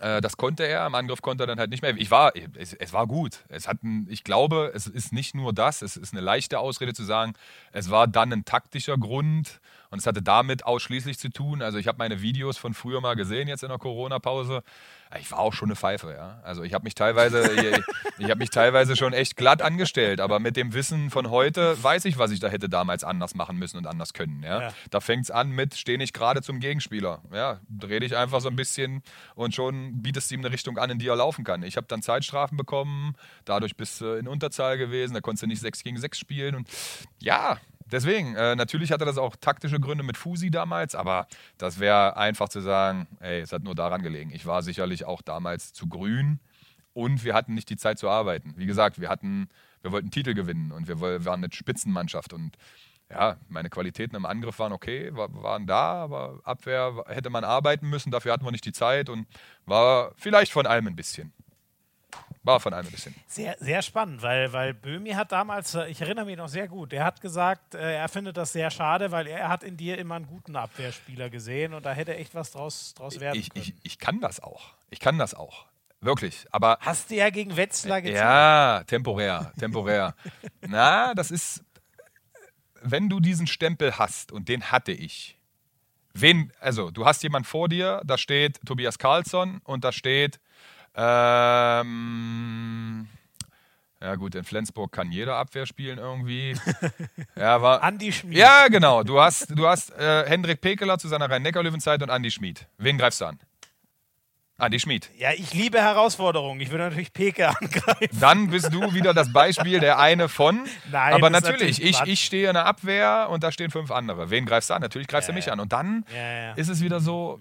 [SPEAKER 2] Äh, das konnte er, im Angriff konnte er dann halt nicht mehr. Ich war, es, es war gut. Es hat ein, ich glaube, es ist nicht nur das, es ist eine leichte Ausrede zu sagen, es war dann ein taktischer Grund und es hatte damit ausschließlich zu tun. Also ich habe meine Videos von früher mal gesehen, jetzt in der Corona-Pause. Ich war auch schon eine Pfeife, ja. Also ich habe mich teilweise, ich, ich habe mich teilweise schon echt glatt angestellt, aber mit dem Wissen von heute weiß ich, was ich da hätte damals anders machen müssen und anders können. Ja. ja. Da fängt es an mit, stehe nicht gerade zum Gegenspieler. Ja, dreh dich einfach so ein bisschen und schon bietest du ihm eine Richtung an, in die er laufen kann. Ich habe dann Zeitstrafen bekommen, dadurch bist du in Unterzahl gewesen, da konntest du nicht 6 gegen 6 spielen und ja, deswegen, äh, natürlich hatte das auch taktische Gründe mit Fusi damals, aber das wäre einfach zu sagen, ey, es hat nur daran gelegen. Ich war sicherlich auch damals zu grün und wir hatten nicht die Zeit zu arbeiten. Wie gesagt, wir hatten, wir wollten Titel gewinnen und wir waren eine Spitzenmannschaft und ja, meine Qualitäten im Angriff waren okay, waren da, aber Abwehr hätte man arbeiten müssen, dafür hatten wir nicht die Zeit und war vielleicht von allem ein bisschen. War von allem ein bisschen.
[SPEAKER 1] Sehr, sehr spannend, weil, weil Böhmi hat damals, äh, ich erinnere mich noch sehr gut, er hat gesagt, äh, er findet das sehr schade, weil er hat in dir immer einen guten Abwehrspieler gesehen und da hätte echt was draus, draus werden
[SPEAKER 2] ich,
[SPEAKER 1] können.
[SPEAKER 2] Ich, ich kann das auch. Ich kann das auch. Wirklich. Aber
[SPEAKER 1] Hast du ja gegen Wetzlar gezeigt.
[SPEAKER 2] Ja, temporär, temporär. Na, das ist, wenn du diesen Stempel hast, und den hatte ich, wen, also du hast jemanden vor dir, da steht Tobias Karlsson und da steht ähm, ja gut, in Flensburg kann jeder Abwehr spielen irgendwie.
[SPEAKER 1] ja, war, Andi Schmid.
[SPEAKER 2] Ja, genau. Du hast, du hast äh, Hendrik Pekeler zu seiner Rhein-Neckar-Löwenzeit und Andi Schmid. Wen greifst du an? Andi Schmid.
[SPEAKER 1] Ja, ich liebe Herausforderungen. Ich würde natürlich Peke angreifen.
[SPEAKER 2] Dann bist du wieder das Beispiel, der eine von.
[SPEAKER 1] Nein,
[SPEAKER 2] aber natürlich, natürlich ich, ich stehe in der Abwehr und da stehen fünf andere. Wen greifst du an? Natürlich greifst ja, du mich
[SPEAKER 1] ja.
[SPEAKER 2] an. Und dann
[SPEAKER 1] ja,
[SPEAKER 2] ist es wieder so,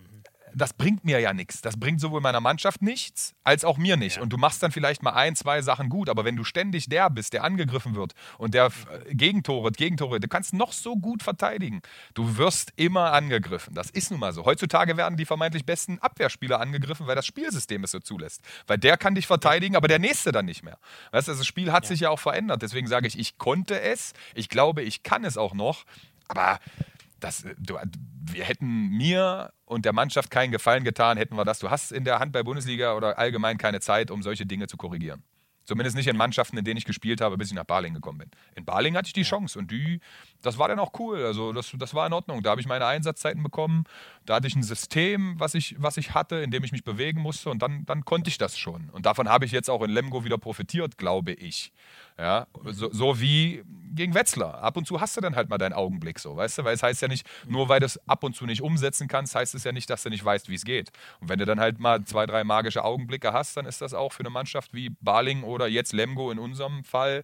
[SPEAKER 2] das bringt mir ja nichts. Das bringt sowohl meiner Mannschaft nichts, als auch mir nicht.
[SPEAKER 1] Ja.
[SPEAKER 2] Und du machst dann vielleicht mal ein, zwei Sachen gut, aber wenn du ständig der bist, der angegriffen wird und der äh, Gegentore, Gegentore, du kannst noch so gut verteidigen. Du wirst immer angegriffen. Das ist nun mal so. Heutzutage werden die vermeintlich besten Abwehrspieler angegriffen, weil das Spielsystem es so zulässt. Weil der kann dich verteidigen, aber der nächste dann nicht mehr. Weißt du, das Spiel hat sich ja auch verändert. Deswegen sage ich, ich konnte es. Ich glaube, ich kann es auch noch. Aber das, äh, du, wir hätten mir und der Mannschaft keinen Gefallen getan, hätten wir das. Du hast in der Handball-Bundesliga oder allgemein keine Zeit, um solche Dinge zu korrigieren. Zumindest nicht in Mannschaften, in denen ich gespielt habe, bis ich nach Baling gekommen bin. In Baling hatte ich die Chance und die, das war dann auch cool. Also das, das war in Ordnung. Da habe ich meine Einsatzzeiten bekommen. Da hatte ich ein System, was ich, was ich hatte, in dem ich mich bewegen musste und dann, dann konnte ich das schon. Und davon habe ich jetzt auch in Lemgo wieder profitiert, glaube ich. Ja, so, so wie gegen Wetzlar. Ab und zu hast du dann halt mal deinen Augenblick so, weißt du? Weil es heißt ja nicht, nur weil du es ab und zu nicht umsetzen kannst, heißt es ja nicht, dass du nicht weißt, wie es geht. Und wenn du dann halt mal zwei, drei magische Augenblicke hast, dann ist das auch für eine Mannschaft wie Baling oder jetzt Lemgo in unserem Fall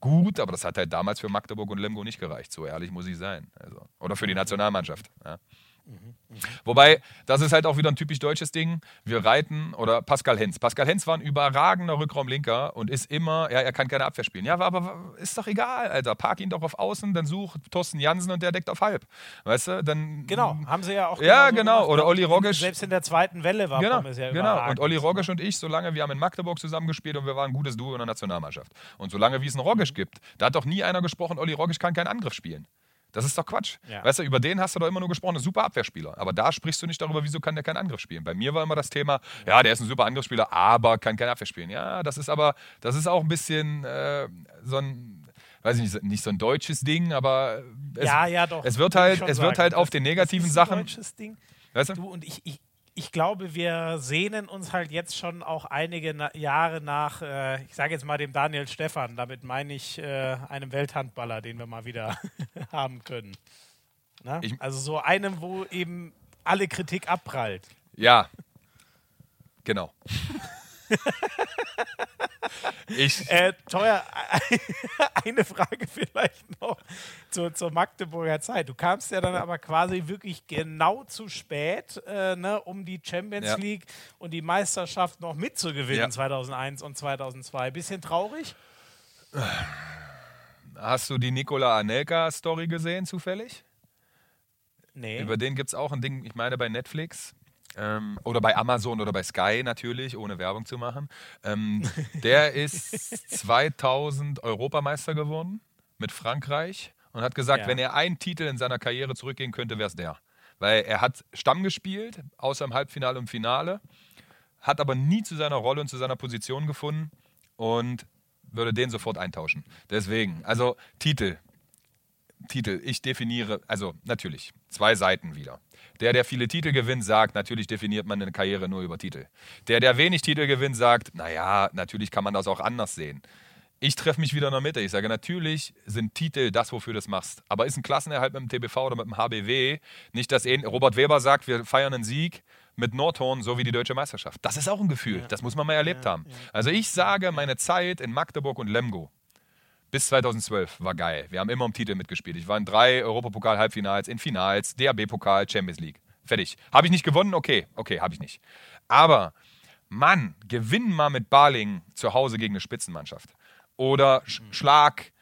[SPEAKER 2] gut, aber das hat halt damals für Magdeburg und Lemgo nicht gereicht, so ehrlich muss ich sein. Also, oder für die Nationalmannschaft. Ja. Wobei, das ist halt auch wieder ein typisch deutsches Ding. Wir reiten, oder Pascal Hens. Pascal Hens war ein überragender Rückraumlinker und ist immer, ja, er kann keine Abwehr spielen. Ja, aber ist doch egal, Alter. Park ihn doch auf Außen, dann such Thorsten Jansen und der deckt auf halb. Weißt du, dann.
[SPEAKER 1] Genau, haben sie ja auch.
[SPEAKER 2] Ja, genau.
[SPEAKER 1] gemacht.
[SPEAKER 2] Oder Olli Rogisch.
[SPEAKER 1] Selbst in der zweiten Welle war
[SPEAKER 2] Genau,
[SPEAKER 1] Pommes ja
[SPEAKER 2] genau. Und Olli Rogisch und ich, solange wir haben in Magdeburg zusammengespielt und wir waren ein gutes Duo in der Nationalmannschaft. Und solange wie es einen Rogisch gibt, da hat doch nie einer gesprochen, Olli Rogisch kann keinen Angriff spielen. Das ist doch Quatsch.
[SPEAKER 1] Ja.
[SPEAKER 2] Weißt du, über den hast du doch immer nur gesprochen, ein super Abwehrspieler. Aber da sprichst du nicht darüber, wieso kann der keinen Angriff spielen. Bei mir war immer das Thema, ja, der ist ein super Angriffsspieler, aber kann kein Abwehr spielen. Ja, das ist aber, das ist auch ein bisschen äh, so ein, weiß ich nicht, nicht so ein deutsches Ding, aber es,
[SPEAKER 1] ja, ja, doch.
[SPEAKER 2] es wird halt, es wird
[SPEAKER 1] sagen.
[SPEAKER 2] halt auf
[SPEAKER 1] Das-
[SPEAKER 2] den
[SPEAKER 1] das
[SPEAKER 2] negativen
[SPEAKER 1] ist ein
[SPEAKER 2] Sachen,
[SPEAKER 1] deutsches Ding.
[SPEAKER 2] weißt du?
[SPEAKER 1] Du und ich, ich, ich glaube, wir sehnen uns halt jetzt schon auch einige Na Jahre nach, äh, ich sage jetzt mal dem Daniel Stephan, damit meine ich äh, einem Welthandballer, den wir mal wieder haben können.
[SPEAKER 2] Ich-
[SPEAKER 1] also so einem, wo eben alle Kritik abprallt.
[SPEAKER 2] Ja. Genau. Ich,
[SPEAKER 1] Äh, teuer, eine Frage vielleicht noch zur, zur Magdeburger Zeit. Du kamst ja dann aber quasi wirklich genau zu spät, äh, ne, um die Champions
[SPEAKER 2] Ja.
[SPEAKER 1] League und die Meisterschaft noch mitzugewinnen
[SPEAKER 2] Ja.
[SPEAKER 1] 2001 und 2002. Bisschen traurig?
[SPEAKER 2] hast du die Nikola Anelka-Story gesehen, zufällig?
[SPEAKER 1] Nee.
[SPEAKER 2] Über den gibt es auch ein Ding, ich meine bei Netflix. Ähm, oder bei Amazon oder bei Sky natürlich, ohne Werbung zu machen. Ähm, der ist 2000 Europameister geworden mit Frankreich und hat gesagt,
[SPEAKER 1] Ja.
[SPEAKER 2] wenn er einen Titel in seiner Karriere zurückgehen könnte, wäre es der. Weil er hat Stamm gespielt, außer im Halbfinale und Finale, hat aber nie zu seiner Rolle und zu seiner Position gefunden und würde den sofort eintauschen. Deswegen, also Titel, Titel, ich definiere, also natürlich, zwei Seiten wieder. Der, der viele Titel gewinnt, sagt, natürlich definiert man eine Karriere nur über Titel. Der, der wenig Titel gewinnt, sagt, naja, natürlich kann man das auch anders sehen. Ich treffe mich wieder in der Mitte. Ich sage, natürlich sind Titel das, wofür du das machst. Aber ist ein Klassenerhalt mit dem TBV oder mit dem HBW nicht das ähnliche? Robert Weber sagt, wir feiern einen Sieg mit Nordhorn, so wie die deutsche Meisterschaft. Das ist auch ein Gefühl. Das muss man mal erlebt haben. Also ich sage, meine Zeit in Magdeburg und Lemgo, bis 2012 war geil. Wir haben immer um Titel mitgespielt. Ich war in drei Europapokal-Halbfinals, in Finals, DAB-Pokal, Champions League. Fertig. Habe ich nicht gewonnen? Okay, okay, habe ich nicht. Aber, Mann, gewinn mal mit Baling zu Hause gegen eine Spitzenmannschaft. Oder Sch Schlag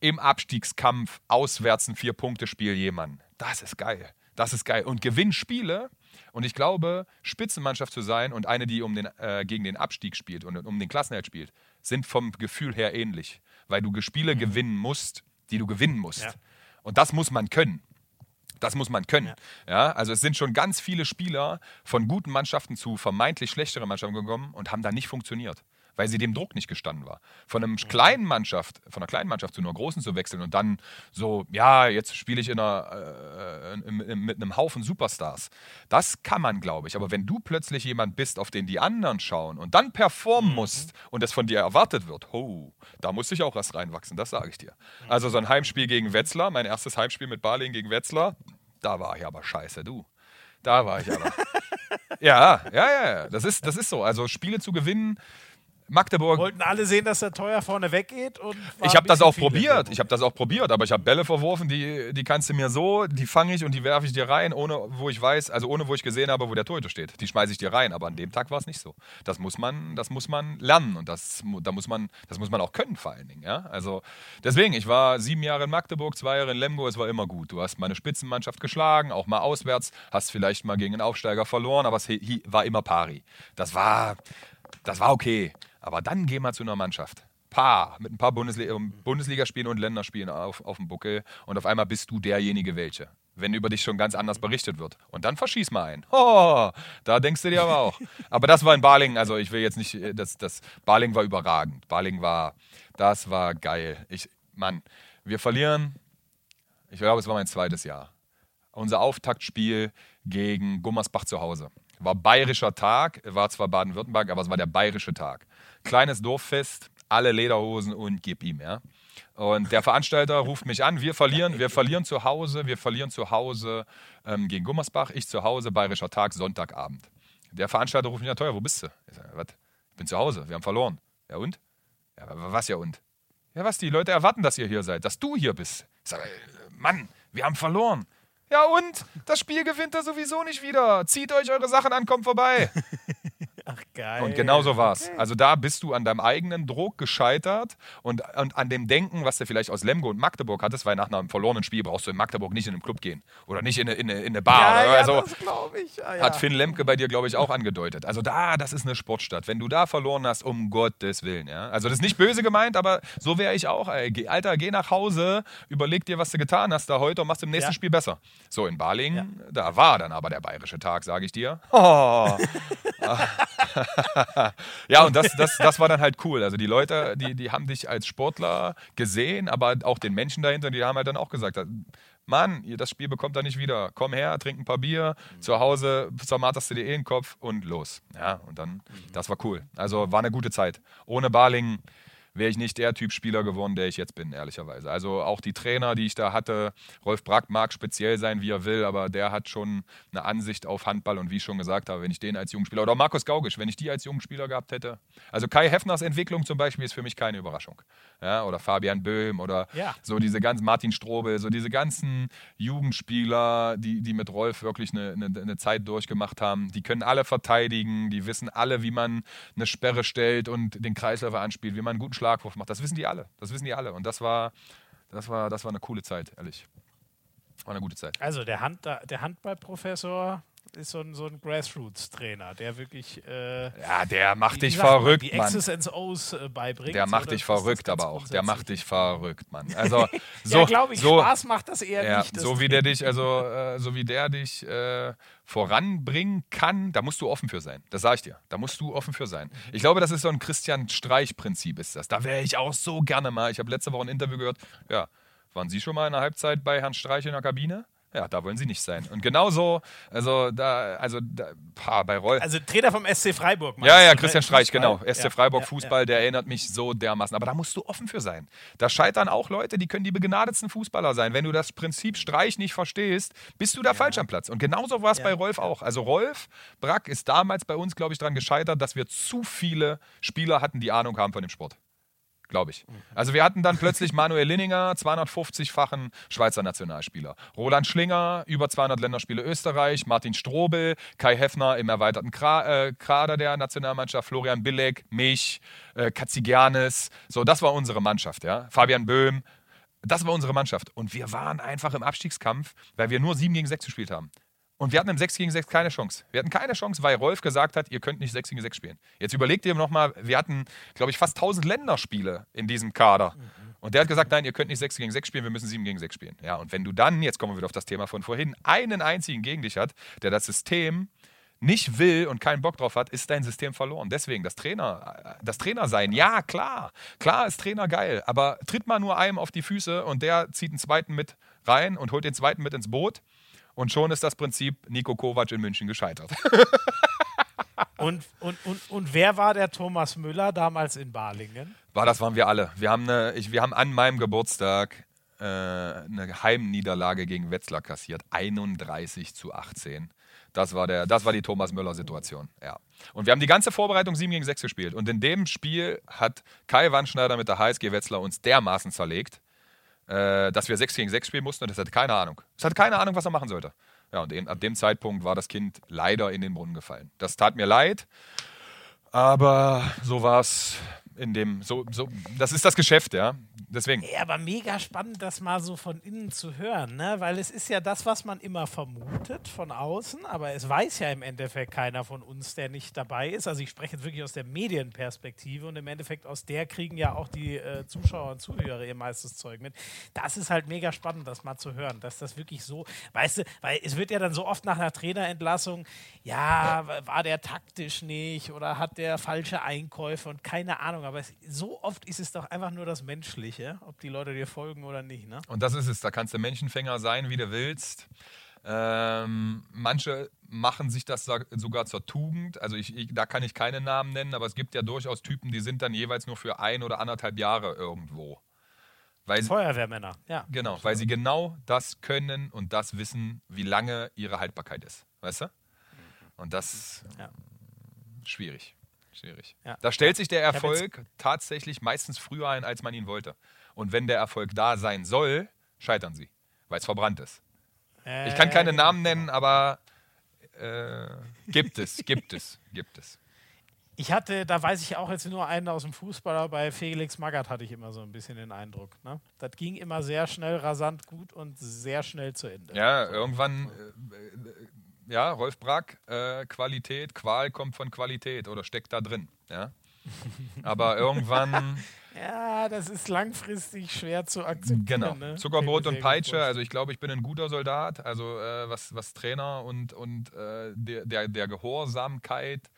[SPEAKER 2] im Abstiegskampf auswärts ein Vier-Punkte-Spiel jemanden. Das ist geil. Das ist geil. Und gewinn Spiele. Und ich glaube, Spitzenmannschaft zu sein und eine, die um den, äh, gegen den Abstieg spielt und um den Klassenerhalt spielt, sind vom Gefühl her ähnlich. Weil du Spiele gewinnen musst, die du gewinnen musst.
[SPEAKER 1] Ja.
[SPEAKER 2] Und das muss man können. Das muss man können. Ja. also es sind schon ganz viele Spieler von guten Mannschaften zu vermeintlich schlechteren Mannschaften gekommen und haben da nicht funktioniert, weil sie dem Druck nicht gestanden war. Von einem kleinen Mannschaft, von einer kleinen Mannschaft zu einer großen zu wechseln und dann so, ja, jetzt spiele ich in einer, äh, in, in, mit einem Haufen Superstars. Das kann man, glaube ich. Aber wenn du plötzlich jemand bist, auf den die anderen schauen und dann performen musst und das von dir erwartet wird, ho, da muss ich auch was reinwachsen, das sage ich dir. Also so ein Heimspiel gegen Wetzlar, mein erstes Heimspiel mit Baling gegen Wetzlar, da war ich aber scheiße, du. Da war ich aber. ja, ja, ja, ja. Das ist, das ist so. Also Spiele zu gewinnen, Magdeburg.
[SPEAKER 1] Wollten alle sehen, dass der teuer vorne weggeht
[SPEAKER 2] Ich habe das auch probiert. Ich habe das auch probiert, aber ich habe Bälle verworfen, die, die kannst du mir so, die fange ich und die werfe ich dir rein, ohne wo ich weiß, also ohne wo ich gesehen habe, wo der Torhüter steht. Die schmeiße ich dir rein, aber an dem Tag war es nicht so. Das muss man, das muss man lernen und das, da muss man, das muss man auch können vor allen Dingen. Ja? Also deswegen, ich war sieben Jahre in Magdeburg, zwei Jahre in Lemgo, es war immer gut. Du hast mal eine Spitzenmannschaft geschlagen, auch mal auswärts, hast vielleicht mal gegen einen Aufsteiger verloren, aber es war immer pari. Das war, das war okay. Aber dann geh mal zu einer Mannschaft. Paar, mit ein paar Bundesli ähm, Bundesligaspielen und Länderspielen auf, auf dem Buckel und auf einmal bist du derjenige welche. Wenn über dich schon ganz anders berichtet wird. Und dann verschieß mal einen. Oh, da denkst du dir aber auch. Aber das war in Balingen, also ich will jetzt nicht, äh, das, das Balingen war überragend. Balingen war, das war geil. Ich, Mann, wir verlieren, ich glaube, es war mein zweites Jahr. Unser Auftaktspiel gegen Gummersbach zu Hause. War bayerischer Tag, war zwar Baden-Württemberg, aber es war der bayerische Tag. Kleines Dorffest, alle Lederhosen und gib ihm, ja. Und der Veranstalter ruft mich an, wir verlieren, wir verlieren zu Hause, wir verlieren zu Hause ähm, gegen Gummersbach, ich zu Hause, bayerischer Tag, Sonntagabend. Der Veranstalter ruft mich an, teuer, wo bist du? Ich sage, was? Ich bin zu Hause, wir haben verloren. Ja und? Ja, wa- was ja und? Ja, was? Die Leute erwarten, dass ihr hier seid, dass du hier bist. Ich sage, äh, Mann, wir haben verloren. Ja und? Das Spiel gewinnt er sowieso nicht wieder. Zieht euch eure Sachen an, kommt vorbei.
[SPEAKER 1] Ach, geil.
[SPEAKER 2] Und genau so war es. Also da bist du an deinem eigenen Druck gescheitert und, und an dem Denken, was du vielleicht aus Lemgo und Magdeburg hattest, weil nach einem verlorenen Spiel brauchst du in Magdeburg nicht in einen Club gehen oder nicht in eine, in eine, in eine Bar.
[SPEAKER 1] Ja,
[SPEAKER 2] oder
[SPEAKER 1] ja,
[SPEAKER 2] so.
[SPEAKER 1] das glaube ich. Ah, ja.
[SPEAKER 2] Hat Finn Lemke bei dir, glaube ich, auch angedeutet. Also da, das ist eine Sportstadt. Wenn du da verloren hast, um Gottes Willen. Ja? Also das ist nicht böse gemeint, aber so wäre ich auch. Alter, geh nach Hause, überleg dir, was du getan hast da heute und machst im nächsten
[SPEAKER 1] Ja.
[SPEAKER 2] Spiel besser. So, in Balingen, da war dann aber der bayerische Tag, sage ich dir. Oh. ja, und das, das, das war dann halt cool. Also die Leute, die, die haben dich als Sportler gesehen, aber auch den Menschen dahinter, die haben halt dann auch gesagt, Mann, ihr- das Spiel bekommt ihr nicht wieder. Komm her, trink ein paar Bier, zu Hause zermarterst du dir eh den Kopf und los. Ja, und dann, das war cool. Also war eine gute Zeit. Ohne Balingen wäre ich nicht der Typ Spieler geworden, der ich jetzt bin, ehrlicherweise. Also auch die Trainer, die ich da hatte, Rolf Brack mag speziell sein, wie er will, aber der hat schon eine Ansicht auf Handball und wie ich schon gesagt habe, wenn ich den als jungen Spieler oder Markus Gaugisch, wenn ich die als jungen Spieler gehabt hätte. Also Kai Heffners Entwicklung zum Beispiel ist für mich keine Überraschung. Ja, oder Fabian Böhm oder
[SPEAKER 1] Ja.
[SPEAKER 2] so diese ganzen Martin Strobel, so diese ganzen Jugendspieler, die, die mit Rolf wirklich eine, eine, eine Zeit durchgemacht haben, die können alle verteidigen, die wissen alle, wie man eine Sperre stellt und den Kreisläufer anspielt, wie man einen guten Schlagwurf macht. Das wissen die alle. Das wissen die alle. Und das war, das war, das war eine coole Zeit, ehrlich. War eine gute Zeit.
[SPEAKER 1] Also der, Hand, der Handballprofessor ist so ein, so ein Grassroots-Trainer, der wirklich äh,
[SPEAKER 2] Ja, der macht
[SPEAKER 1] wie
[SPEAKER 2] dich
[SPEAKER 1] sagt
[SPEAKER 2] verrückt,
[SPEAKER 1] die
[SPEAKER 2] Mann.
[SPEAKER 1] X's and O's äh, beibringt.
[SPEAKER 2] Der macht dich verrückt, aber auch. Der macht dich verrückt, Mann. Also so,
[SPEAKER 1] ja, glaube ich,
[SPEAKER 2] so,
[SPEAKER 1] Spaß macht das eher
[SPEAKER 2] Ja,
[SPEAKER 1] nicht. das
[SPEAKER 2] so wie der dich, also äh, so wie der dich äh, voranbringen kann, da musst du offen für sein. Das sage ich dir. Da musst du offen für sein. Ich glaube, das ist so ein Christian Streich-Prinzip, ist das. Da wäre ich auch so gerne mal. Ich habe letzte Woche ein Interview gehört. Ja, waren Sie schon mal in der Halbzeit bei Herrn Streich in der Kabine? Ja, da wollen Sie nicht sein. Und genauso, also da, also da, pah, bei Roll.
[SPEAKER 1] Also Trainer vom SC Freiburg.
[SPEAKER 2] Ja, ja,
[SPEAKER 1] du,
[SPEAKER 2] Christian
[SPEAKER 1] ne?
[SPEAKER 2] Streich,
[SPEAKER 1] Fußball.
[SPEAKER 2] genau. SC
[SPEAKER 1] Ja,
[SPEAKER 2] Freiburg
[SPEAKER 1] ja,
[SPEAKER 2] Fußball, der erinnert mich so dermaßen. Aber da musst du offen für sein. Da scheitern auch Leute, die können die begnadetsten Fußballer sein. Wenn du das Prinzip Streich nicht verstehst, bist du da falsch am Platz. Und genauso war es bei Rolf auch. Also Rolf Brack ist damals bei uns, glaube ich, daran gescheitert, dass wir zu viele Spieler hatten, die Ahnung haben von dem Sport. Glaube ich. Also wir hatten dann plötzlich Manuel Linninger, 250-fachen Schweizer Nationalspieler. Roland Schlinger, über 200 Länderspiele Österreich. Martin Strobel, Kai Heffner im erweiterten Kra äh, Kader der Nationalmannschaft. Florian Billeg, mich, äh, Katzigianis. So, das war unsere Mannschaft. Ja? Fabian Böhm. Das war unsere Mannschaft. Und wir waren einfach im Abstiegskampf, weil wir nur 7 gegen 6 gespielt haben. Und wir hatten im 6 gegen 6 keine Chance. Wir hatten keine Chance, weil Rolf gesagt hat, ihr könnt nicht 6 gegen 6 spielen. Jetzt überlegt ihr nochmal, wir hatten, glaube ich, fast 1000 Länderspiele in diesem Kader. Und der hat gesagt, nein, ihr könnt nicht 6 gegen 6 spielen, wir müssen 7 gegen 6 spielen. Ja, und wenn du dann, jetzt kommen wir wieder auf das Thema von vorhin, einen einzigen gegen dich hat, der das System nicht will und keinen Bock drauf hat, ist dein System verloren. Deswegen das Trainer, das Trainer sein, ja klar, klar ist Trainer geil, aber tritt mal nur einem auf die Füße und der zieht einen zweiten mit rein und holt den zweiten mit ins Boot und schon ist das Prinzip Nico Kovac in München gescheitert.
[SPEAKER 1] Und, und, und, und wer war der Thomas Müller damals in Balingen?
[SPEAKER 2] War das waren wir alle. Wir haben, eine, ich, wir haben an meinem Geburtstag äh, eine Heimniederlage gegen Wetzlar kassiert, 31 zu 18. Das war, der, das war die Thomas Müller-Situation. Ja. Und wir haben die ganze Vorbereitung 7 gegen 6 gespielt. Und in dem Spiel hat Kai Wandschneider mit der HSG Wetzlar uns dermaßen zerlegt, äh, dass wir 6 gegen 6 spielen mussten und es hatte keine Ahnung. Es hatte keine Ahnung, was er machen sollte. Ja, und ab dem Zeitpunkt war das Kind leider in den Brunnen gefallen. Das tat mir leid, aber so war es in dem, so, so, das ist das Geschäft, ja. Deswegen.
[SPEAKER 1] Ja, aber mega spannend, das mal so von innen zu hören, ne? Weil es ist ja das, was man immer vermutet von außen, aber es weiß ja im Endeffekt keiner von uns, der nicht dabei ist. Also ich spreche jetzt wirklich aus der Medienperspektive und im Endeffekt aus der kriegen ja auch die äh, Zuschauer und Zuhörer ihr meistes Zeug mit. Das ist halt mega spannend, das mal zu hören, dass das wirklich so, weißt du, weil es wird ja dann so oft nach einer Trainerentlassung, ja, war der taktisch nicht oder hat der falsche Einkäufe und keine Ahnung aber es, so oft ist es doch einfach nur das Menschliche, ob die Leute dir folgen oder nicht. Ne?
[SPEAKER 2] Und das ist es, da kannst du Menschenfänger sein, wie du willst. Ähm, manche machen sich das sogar zur Tugend. Also ich, ich, da kann ich keine Namen nennen, aber es gibt ja durchaus Typen, die sind dann jeweils nur für ein oder anderthalb Jahre irgendwo.
[SPEAKER 1] Weil, Feuerwehrmänner, ja.
[SPEAKER 2] Genau, weil sie genau das können und das wissen, wie lange ihre Haltbarkeit ist. Weißt du? Und das ja. schwierig. Schwierig. Ja. Da stellt sich der Erfolg tatsächlich meistens früher ein, als man ihn wollte. Und wenn der Erfolg da sein soll, scheitern sie, weil es verbrannt ist. Äh, ich kann keine genau. Namen nennen, aber äh, gibt es, gibt es, gibt es.
[SPEAKER 1] Ich hatte, da weiß ich auch jetzt nur einen aus dem Fußballer, bei Felix Magath hatte ich immer so ein bisschen den Eindruck. Ne? Das ging immer sehr schnell, rasant gut und sehr schnell zu Ende.
[SPEAKER 2] Ja, irgendwann äh, ja, Rolf Brack, äh, Qualität, Qual kommt von Qualität oder steckt da drin. Ja? Aber irgendwann.
[SPEAKER 1] ja, das ist langfristig schwer zu akzeptieren.
[SPEAKER 2] Genau. Ne? Zuckerbrot und Peitsche. Also ich glaube, ich bin ein guter Soldat. Also äh, was, was Trainer und, und äh, der, der, der Gehorsamkeit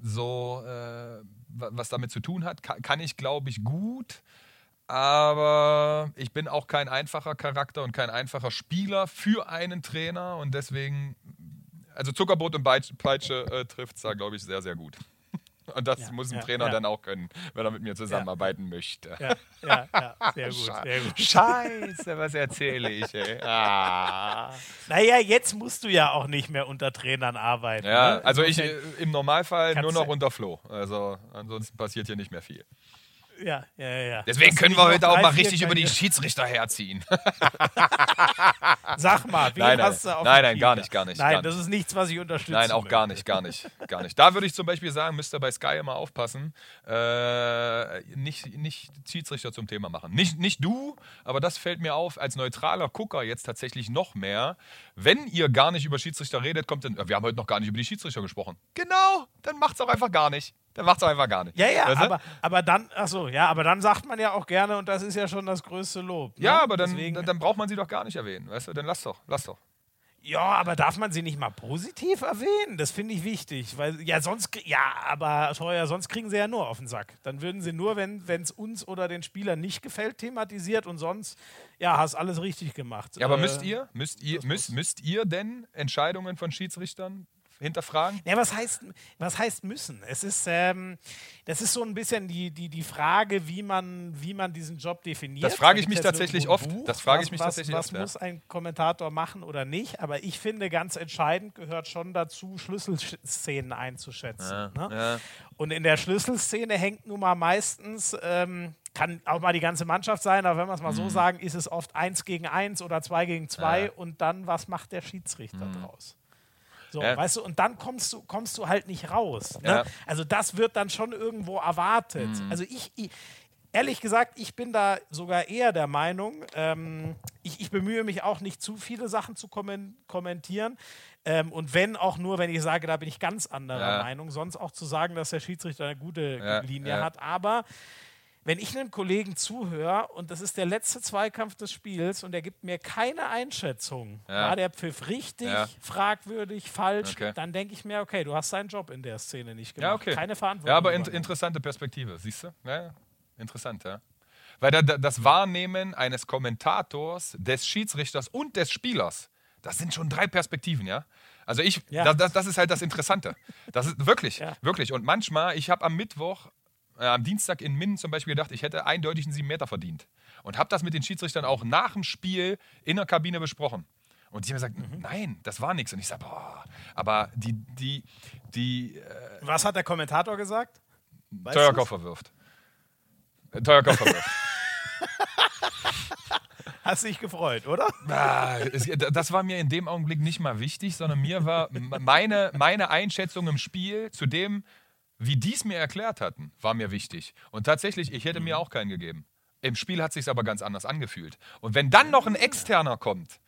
[SPEAKER 2] so äh, was damit zu tun hat, kann, kann ich, glaube ich, gut. Aber ich bin auch kein einfacher Charakter und kein einfacher Spieler für einen Trainer und deswegen also Zuckerbrot und Peitsche äh, trifft es da, glaube ich, sehr, sehr gut. Und das ja, muss ein ja, Trainer ja. dann auch können, wenn er mit mir zusammenarbeiten möchte.
[SPEAKER 1] Ja, ja, ja, sehr gut, sehr gut.
[SPEAKER 2] Scheiße, was erzähle ich, ey. Ah.
[SPEAKER 1] Naja, jetzt musst du ja auch nicht mehr unter Trainern arbeiten.
[SPEAKER 2] Ja, ne? also ich äh, im Normalfall nur noch unter Flo. Also ansonsten passiert hier nicht mehr viel.
[SPEAKER 1] Ja, ja, ja.
[SPEAKER 2] Deswegen das können wir heute auch mal richtig über die Schiedsrichter herziehen.
[SPEAKER 1] Sag mal, wie
[SPEAKER 2] nein, nein,
[SPEAKER 1] hast du auf
[SPEAKER 2] Nein, nein, gar nicht, gar nicht.
[SPEAKER 1] Nein,
[SPEAKER 2] gar
[SPEAKER 1] das
[SPEAKER 2] nicht.
[SPEAKER 1] ist nichts, was ich unterstütze.
[SPEAKER 2] Nein, auch gar nicht, gar nicht, gar nicht. Da würde ich zum Beispiel sagen, müsst ihr bei Sky immer aufpassen, äh, nicht, nicht Schiedsrichter zum Thema machen. Nicht, nicht du, aber das fällt mir auf als neutraler Gucker jetzt tatsächlich noch mehr. Wenn ihr gar nicht über Schiedsrichter redet, kommt dann, wir haben heute noch gar nicht über die Schiedsrichter gesprochen. Genau, dann macht es auch einfach gar nicht. Der macht es einfach gar nicht.
[SPEAKER 1] Ja, ja, weißt du? aber, aber dann, achso, ja, aber dann sagt man ja auch gerne, und das ist ja schon das größte Lob.
[SPEAKER 2] Ne? Ja, aber dann, dann, dann, braucht man sie doch gar nicht erwähnen, weißt du? Dann lass doch, lass doch.
[SPEAKER 1] Ja, aber darf man sie nicht mal positiv erwähnen? Das finde ich wichtig, weil ja sonst, ja, aber teuer, sonst kriegen sie ja nur auf den Sack. Dann würden sie nur, wenn es uns oder den Spielern nicht gefällt, thematisiert und sonst, ja, hast alles richtig gemacht.
[SPEAKER 2] Ja, aber äh, müsst ihr, müsst ihr, müsst, müsst ihr denn Entscheidungen von Schiedsrichtern hinterfragen?
[SPEAKER 1] Ja, was heißt, was heißt müssen? Es ist, ähm, das ist so ein bisschen die, die, die Frage, wie man, wie man diesen Job definiert.
[SPEAKER 2] Das frage ich mich tatsächlich oft. Buch, das frage ich mich
[SPEAKER 1] was,
[SPEAKER 2] tatsächlich
[SPEAKER 1] was oft. Was muss ein Kommentator machen oder nicht? Aber ich finde, ganz entscheidend gehört schon dazu, Schlüsselszenen einzuschätzen. Ja, ne? ja. Und in der Schlüsselszene hängt nun mal meistens. Ähm, kann auch mal die ganze Mannschaft sein, aber wenn wir es mal mhm. so sagen, ist es oft eins gegen eins oder zwei gegen zwei ja. und dann, was macht der Schiedsrichter mhm. draus? So, ja. weißt du, und dann kommst du, kommst du halt nicht raus. Ne? Ja. Also das wird dann schon irgendwo erwartet. Mhm. Also ich, ich, ehrlich gesagt, ich bin da sogar eher der Meinung, ähm, ich, ich, bemühe mich auch nicht zu viele Sachen zu kommentieren. Ähm, und wenn auch nur, wenn ich sage, da bin ich ganz anderer ja. Meinung, sonst auch zu sagen, dass der Schiedsrichter eine gute Linie hat. Aber wenn ich einem Kollegen zuhöre und das ist der letzte Zweikampf des Spiels und er gibt mir keine Einschätzung, ja. war der Pfiff richtig, ja. fragwürdig, falsch, okay. dann denke ich mir, okay, du hast deinen Job in der Szene nicht gemacht. Ja, okay. Keine Verantwortung.
[SPEAKER 2] Ja, aber in interessante Perspektive, siehst du? Ja, interessant, ja. Weil da, das Wahrnehmen eines Kommentators, des Schiedsrichters und des Spielers, das sind schon drei Perspektiven, ja. Also ich, ja. Das, das, ist halt das Interessante. Das ist wirklich, ja. wirklich. Und manchmal, ich habe am Mittwoch äh, am Dienstag in Minden zum Beispiel gedacht, ich hätte eindeutig einen 7 Meter verdient. Und habe das mit den Schiedsrichtern auch nach dem Spiel in der Kabine besprochen. Und die haben gesagt, mhm. nein, das war nichts. Und ich sage, boah, aber die, die, die. Äh,
[SPEAKER 1] Was hat der Kommentator gesagt?
[SPEAKER 2] Weißt Koffer wirft. Äh, Koffer wirft.
[SPEAKER 1] Hast dich gefreut, oder?
[SPEAKER 2] Ah, das war mir in dem Augenblick nicht mal wichtig, sondern mir war meine, meine Einschätzung im Spiel zu dem, wie die es mir erklärt hatten, war mir wichtig. Und tatsächlich, ich hätte mir mhm. auch keinen gegeben. Im Spiel hat sich aber ganz anders angefühlt. Und wenn dann noch ein Externer kommt,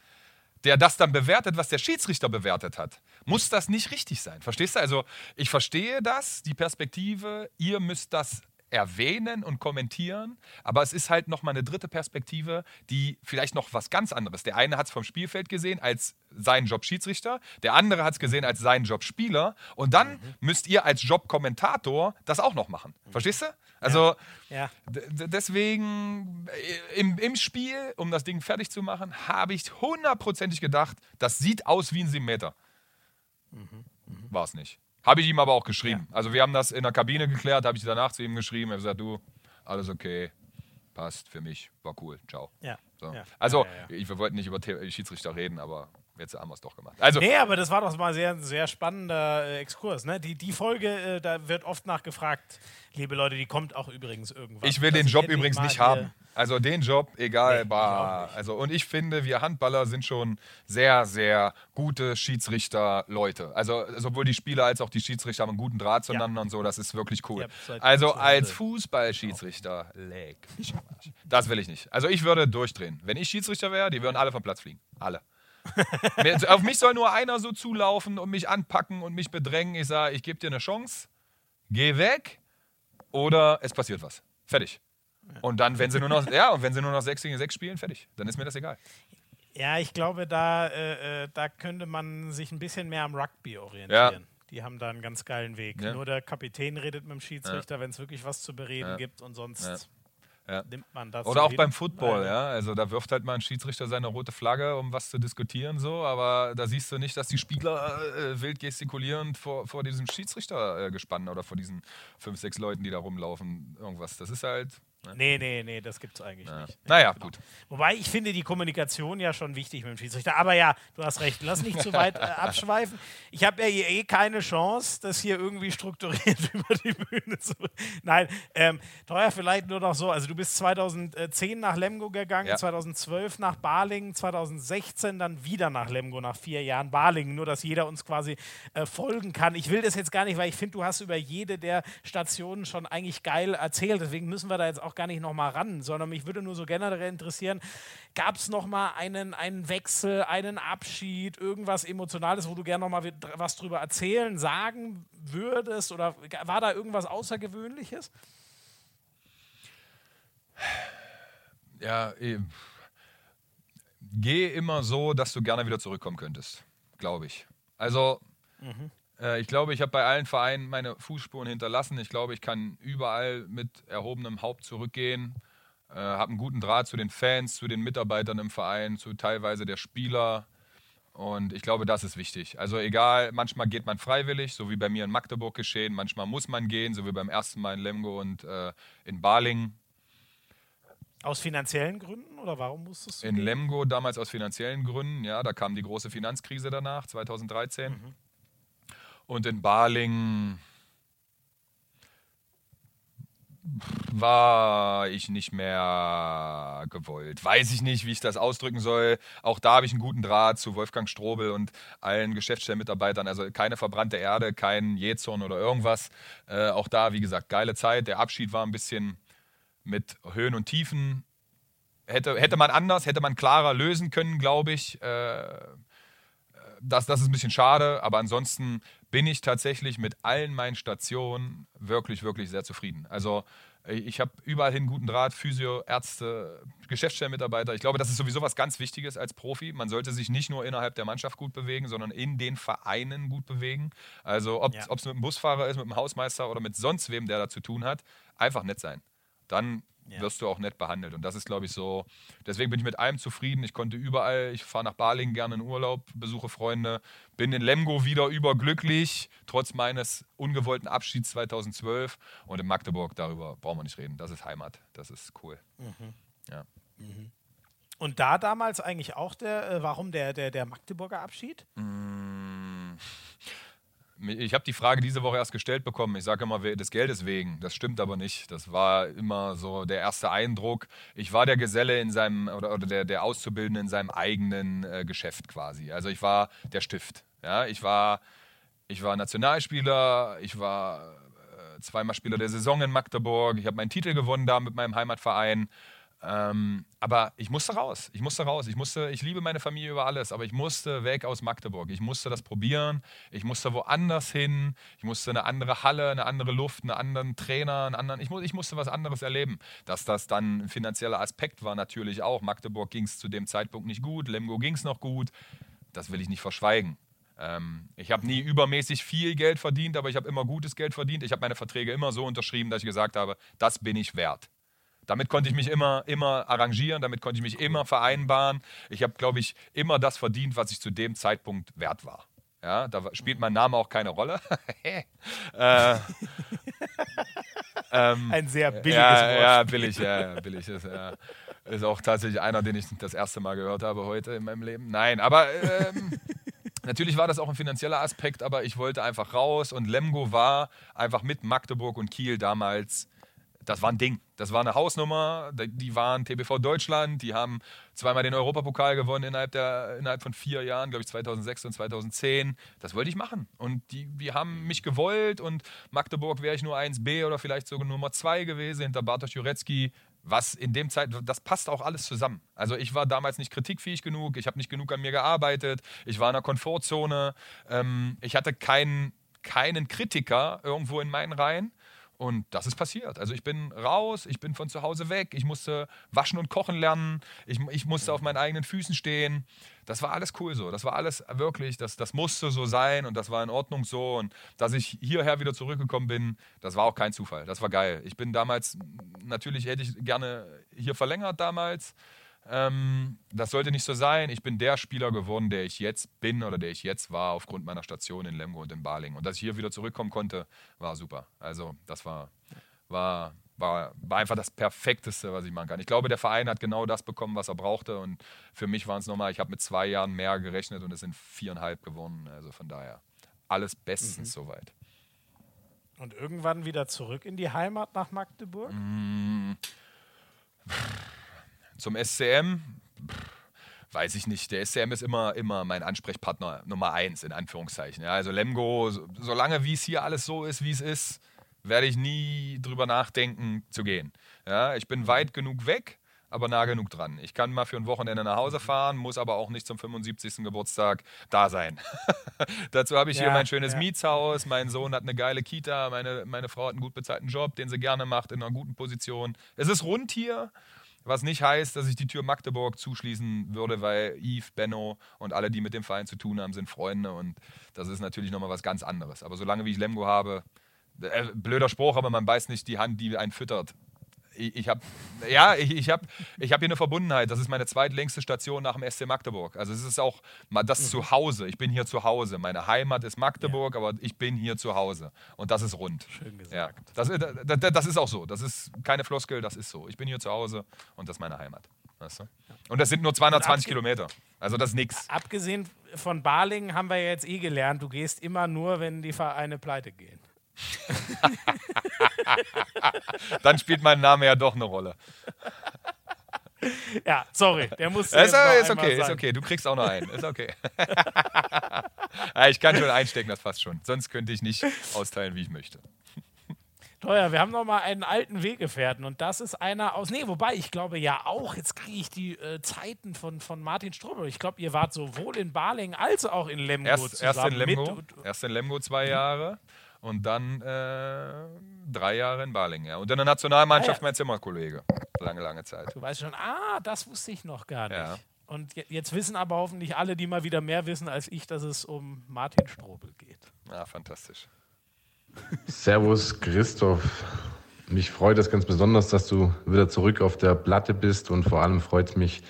[SPEAKER 2] der das dann bewertet, was der Schiedsrichter bewertet hat, muss das nicht richtig sein. Verstehst du? Also ich verstehe das, die Perspektive, ihr müsst das erwähnen und kommentieren, aber es ist halt nochmal eine dritte Perspektive, die vielleicht noch was ganz anderes. Der eine hat es vom Spielfeld gesehen als seinen Job Schiedsrichter, der andere hat es gesehen als seinen Job Spieler und dann mhm. müsst ihr als Job Kommentator das auch noch machen. Verstehst du? Also ja. Ja. deswegen äh, im, im Spiel, um das Ding fertig zu machen, habe ich hundertprozentig gedacht, das sieht aus wie ein 7 Meter. Mhm. Mhm. War es nicht. Habe ich ihm aber auch geschrieben. Ja. Also wir haben das in der Kabine geklärt, habe ich danach zu ihm geschrieben. Er hat gesagt, du, alles okay, passt für mich, war cool, ciao.
[SPEAKER 1] Ja.
[SPEAKER 2] So. ja. Also, ich, wir wollten nicht über Schiedsrichter reden, aber jetzt haben wir es doch gemacht.
[SPEAKER 1] Also, nee, aber das war doch mal sehr, sehr spannender äh, Exkurs. Ne? Die, die Folge, äh, da wird oft nachgefragt, liebe Leute, die kommt auch übrigens irgendwann.
[SPEAKER 2] Ich will den Job übrigens nicht haben. Also den Job, egal, nee, bah, also und ich finde, wir Handballer sind schon sehr, sehr gute Schiedsrichter-Leute. Also sowohl die Spieler als auch die Schiedsrichter haben einen guten Draht zueinander ja. und so, das ist wirklich cool. Also als Fußballschiedsrichter, leg mich Das will ich nicht. Also ich würde durchdrehen. Wenn ich Schiedsrichter wäre, die würden alle vom Platz fliegen. Alle. Auf mich soll nur einer so zulaufen und mich anpacken und mich bedrängen. Ich sage, ich gebe dir eine Chance, geh weg oder es passiert was. Fertig. Und dann, wenn sie nur noch, ja, und wenn sie nur noch 6 gegen 6 spielen, fertig. Dann ist mir das egal.
[SPEAKER 1] Ja, ich glaube, da, äh, äh, da könnte man sich ein bisschen mehr am Rugby orientieren. Ja. Die haben da einen ganz geilen Weg. Ja. Nur der Kapitän redet mit dem Schiedsrichter, ja. wenn es wirklich was zu bereden gibt und sonst ja. nimmt man das.
[SPEAKER 2] Oder auch beim Football, ja. Also da wirft halt mal ein Schiedsrichter seine rote Flagge, um was zu diskutieren, so, aber da siehst du nicht, dass die Spieler äh, wild gestikulierend vor, vor diesem Schiedsrichter äh, gespannt oder vor diesen fünf, sechs Leuten, die da rumlaufen, irgendwas. Das ist halt.
[SPEAKER 1] Ne? Nee, nee, nee, das gibt es eigentlich ja. nicht.
[SPEAKER 2] Naja, genau. gut.
[SPEAKER 1] Wobei ich finde die Kommunikation ja schon wichtig mit dem Schiedsrichter. Aber ja, du hast recht, lass nicht zu weit äh, abschweifen. Ich habe ja eh keine Chance, das hier irgendwie strukturiert über die Bühne zu. Nein, ähm, teuer vielleicht nur noch so. Also, du bist 2010 nach Lemgo gegangen, ja. 2012 nach Balingen, 2016 dann wieder nach Lemgo nach vier Jahren Balingen. Nur, dass jeder uns quasi äh, folgen kann. Ich will das jetzt gar nicht, weil ich finde, du hast über jede der Stationen schon eigentlich geil erzählt. Deswegen müssen wir da jetzt auch gar nicht nochmal ran, sondern mich würde nur so generell interessieren, gab es nochmal einen, einen Wechsel, einen Abschied, irgendwas Emotionales, wo du gerne nochmal was drüber erzählen, sagen würdest oder war da irgendwas Außergewöhnliches?
[SPEAKER 2] Ja, geh immer so, dass du gerne wieder zurückkommen könntest, glaube ich. Also, mhm. Äh, ich glaube, ich habe bei allen Vereinen meine Fußspuren hinterlassen. Ich glaube, ich kann überall mit erhobenem Haupt zurückgehen. Äh, habe einen guten Draht zu den Fans, zu den Mitarbeitern im Verein, zu teilweise der Spieler. Und ich glaube, das ist wichtig. Also egal, manchmal geht man freiwillig, so wie bei mir in Magdeburg geschehen. Manchmal muss man gehen, so wie beim ersten Mal in Lemgo und äh, in Balingen.
[SPEAKER 1] Aus finanziellen Gründen oder warum musstest
[SPEAKER 2] du? In gehen? Lemgo damals aus finanziellen Gründen, ja. Da kam die große Finanzkrise danach, 2013. Mhm. Und in Balingen war ich nicht mehr gewollt. Weiß ich nicht, wie ich das ausdrücken soll. Auch da habe ich einen guten Draht zu Wolfgang Strobel und allen Geschäftsstellenmitarbeitern. Also keine verbrannte Erde, kein Jezorn oder irgendwas. Äh, auch da, wie gesagt, geile Zeit. Der Abschied war ein bisschen mit Höhen und Tiefen. Hätte, hätte man anders, hätte man klarer lösen können, glaube ich. Äh, das, das ist ein bisschen schade, aber ansonsten bin ich tatsächlich mit allen meinen Stationen wirklich, wirklich sehr zufrieden. Also ich habe überall hin guten Draht, Physio, Ärzte, Geschäftsstellenmitarbeiter. Ich glaube, das ist sowieso was ganz Wichtiges als Profi. Man sollte sich nicht nur innerhalb der Mannschaft gut bewegen, sondern in den Vereinen gut bewegen. Also ob es ja. mit einem Busfahrer ist, mit einem Hausmeister oder mit sonst wem, der da zu tun hat, einfach nett sein. Dann ja. wirst du auch nett behandelt. Und das ist, glaube ich, so. Deswegen bin ich mit allem zufrieden. Ich konnte überall, ich fahre nach Balingen gerne in Urlaub, besuche Freunde, bin in Lemgo wieder überglücklich, trotz meines ungewollten Abschieds 2012. Und in Magdeburg, darüber brauchen wir nicht reden. Das ist Heimat. Das ist cool. Mhm. Ja. Mhm.
[SPEAKER 1] Und da damals eigentlich auch der, äh, warum der, der, der Magdeburger Abschied?
[SPEAKER 2] Mm. Ich habe die Frage diese Woche erst gestellt bekommen. Ich sage immer, des Geldes wegen. Das stimmt aber nicht. Das war immer so der erste Eindruck. Ich war der Geselle in seinem oder, oder der, der Auszubildende in seinem eigenen äh, Geschäft quasi. Also ich war der Stift. Ja, ich war, ich war Nationalspieler, ich war äh, zweimal Spieler der Saison in Magdeburg, ich habe meinen Titel gewonnen da mit meinem Heimatverein. Ähm, aber ich musste raus. Ich musste raus. Ich musste, ich liebe meine Familie über alles, aber ich musste weg aus Magdeburg. Ich musste das probieren. Ich musste woanders hin. Ich musste eine andere Halle, eine andere Luft, einen anderen Trainer, einen anderen. Ich, mu ich musste was anderes erleben. Dass das dann ein finanzieller Aspekt war, natürlich auch. Magdeburg ging es zu dem Zeitpunkt nicht gut. Lemgo ging es noch gut. Das will ich nicht verschweigen. Ähm, ich habe nie übermäßig viel Geld verdient, aber ich habe immer gutes Geld verdient. Ich habe meine Verträge immer so unterschrieben, dass ich gesagt habe, das bin ich wert. Damit konnte ich mich immer, immer arrangieren, damit konnte ich mich immer vereinbaren. Ich habe, glaube ich, immer das verdient, was ich zu dem Zeitpunkt wert war. Ja, da spielt mein Name auch keine Rolle. äh,
[SPEAKER 1] ähm, Ein sehr billiges
[SPEAKER 2] ja,
[SPEAKER 1] Wort.
[SPEAKER 2] Ja, billig, ja, ja billig. Ist, ja, ist auch tatsächlich einer, den ich das erste Mal gehört habe heute in meinem Leben. Nein, aber ähm, natürlich war das auch ein finanzieller Aspekt, aber ich wollte einfach raus und Lemgo war einfach mit Magdeburg und Kiel damals das war ein Ding. Das war eine Hausnummer. Die waren TBV Deutschland. Die haben zweimal den Europapokal gewonnen innerhalb, der, innerhalb von vier Jahren, glaube ich 2006 und 2010. Das wollte ich machen. Und die, die haben mich gewollt. Und Magdeburg wäre ich nur 1B oder vielleicht sogar Nummer 2 gewesen hinter Bartosz Jurecki. Was in dem Zeit, das passt auch alles zusammen. Also ich war damals nicht kritikfähig genug. Ich habe nicht genug an mir gearbeitet. Ich war in der Komfortzone. Ähm, ich hatte keinen, keinen Kritiker irgendwo in meinen Reihen. Und das ist passiert. Also ich bin raus, ich bin von zu Hause weg, ich musste waschen und kochen lernen, ich, ich musste auf meinen eigenen Füßen stehen. Das war alles cool so. Das war alles wirklich, das, das musste so sein und das war in Ordnung so. Und dass ich hierher wieder zurückgekommen bin, das war auch kein Zufall. Das war geil. Ich bin damals, natürlich hätte ich gerne hier verlängert damals. Ähm, das sollte nicht so sein. Ich bin der Spieler geworden, der ich jetzt bin oder der ich jetzt war, aufgrund meiner Station in Lemgo und in Baling. Und dass ich hier wieder zurückkommen konnte, war super. Also, das war, war, war, war einfach das Perfekteste, was ich machen kann. Ich glaube, der Verein hat genau das bekommen, was er brauchte. Und für mich waren es nochmal, ich habe mit zwei Jahren mehr gerechnet und es sind viereinhalb gewonnen. Also von daher alles bestens mhm. soweit.
[SPEAKER 1] Und irgendwann wieder zurück in die Heimat nach Magdeburg?
[SPEAKER 2] Mhm. Zum SCM, weiß ich nicht. Der SCM ist immer, immer mein Ansprechpartner Nummer eins, in Anführungszeichen. Ja, also Lemgo, so, solange wie es hier alles so ist, wie es ist, werde ich nie drüber nachdenken zu gehen. Ja, ich bin weit genug weg, aber nah genug dran. Ich kann mal für ein Wochenende nach Hause fahren, muss aber auch nicht zum 75. Geburtstag da sein. Dazu habe ich ja, hier mein schönes ja. Mietshaus, mein Sohn hat eine geile Kita, meine, meine Frau hat einen gut bezahlten Job, den sie gerne macht, in einer guten Position. Es ist rund hier was nicht heißt, dass ich die Tür Magdeburg zuschließen würde, weil Yves, Benno und alle, die mit dem Verein zu tun haben, sind Freunde und das ist natürlich nochmal was ganz anderes. Aber solange wie ich Lemgo habe, äh, blöder Spruch, aber man beißt nicht die Hand, die einen füttert ich, ich habe ja, ich, ich habe ich hab hier eine Verbundenheit. Das ist meine zweitlängste Station nach dem SC Magdeburg. Also es ist auch das mhm. Zuhause. Ich bin hier zu Hause. Meine Heimat ist Magdeburg, ja. aber ich bin hier zu Hause. Und das ist rund.
[SPEAKER 1] Schön gesagt.
[SPEAKER 2] Ja, das, das, das, ist auch so. Das ist keine Floskel, das ist so. Ich bin hier zu Hause und das ist meine Heimat. Weißt du? Und das sind nur 220 Kilometer. Also das ist nichts.
[SPEAKER 1] Abgesehen von Balingen haben wir ja jetzt eh gelernt, du gehst immer nur, wenn die Vereine pleite gehen.
[SPEAKER 2] Dann spielt mein Name ja doch eine Rolle.
[SPEAKER 1] Ja, sorry, der muss.
[SPEAKER 2] Ist, ist okay, ist okay. Du kriegst auch noch einen. Ist okay. ich kann schon einstecken, das passt schon. Sonst könnte ich nicht austeilen, wie ich möchte.
[SPEAKER 1] Teuer, wir haben noch mal einen alten Weggefährten und das ist einer aus. Nee, wobei ich glaube ja auch, jetzt kriege ich die äh, Zeiten von, von Martin Strobel. Ich glaube, ihr wart sowohl in Baling als auch in Lemgo
[SPEAKER 2] erst, zusammen. Erst in Lemgo, erst in Lemgo zwei Jahre und dann äh, drei Jahre in Balingen. Ja. Und in der Nationalmannschaft ah, ja. mein Zimmerkollege. Lange, lange Zeit.
[SPEAKER 1] Du weißt schon, ah, das wusste ich noch gar nicht. Ja. Und jetzt wissen aber hoffentlich alle, die mal wieder mehr wissen als ich, dass es um Martin Strobel geht.
[SPEAKER 2] Ja, fantastisch.
[SPEAKER 4] Servus, Christoph. Mich freut es ganz besonders, dass du wieder zurück auf der Platte bist und vor allem freut es mich,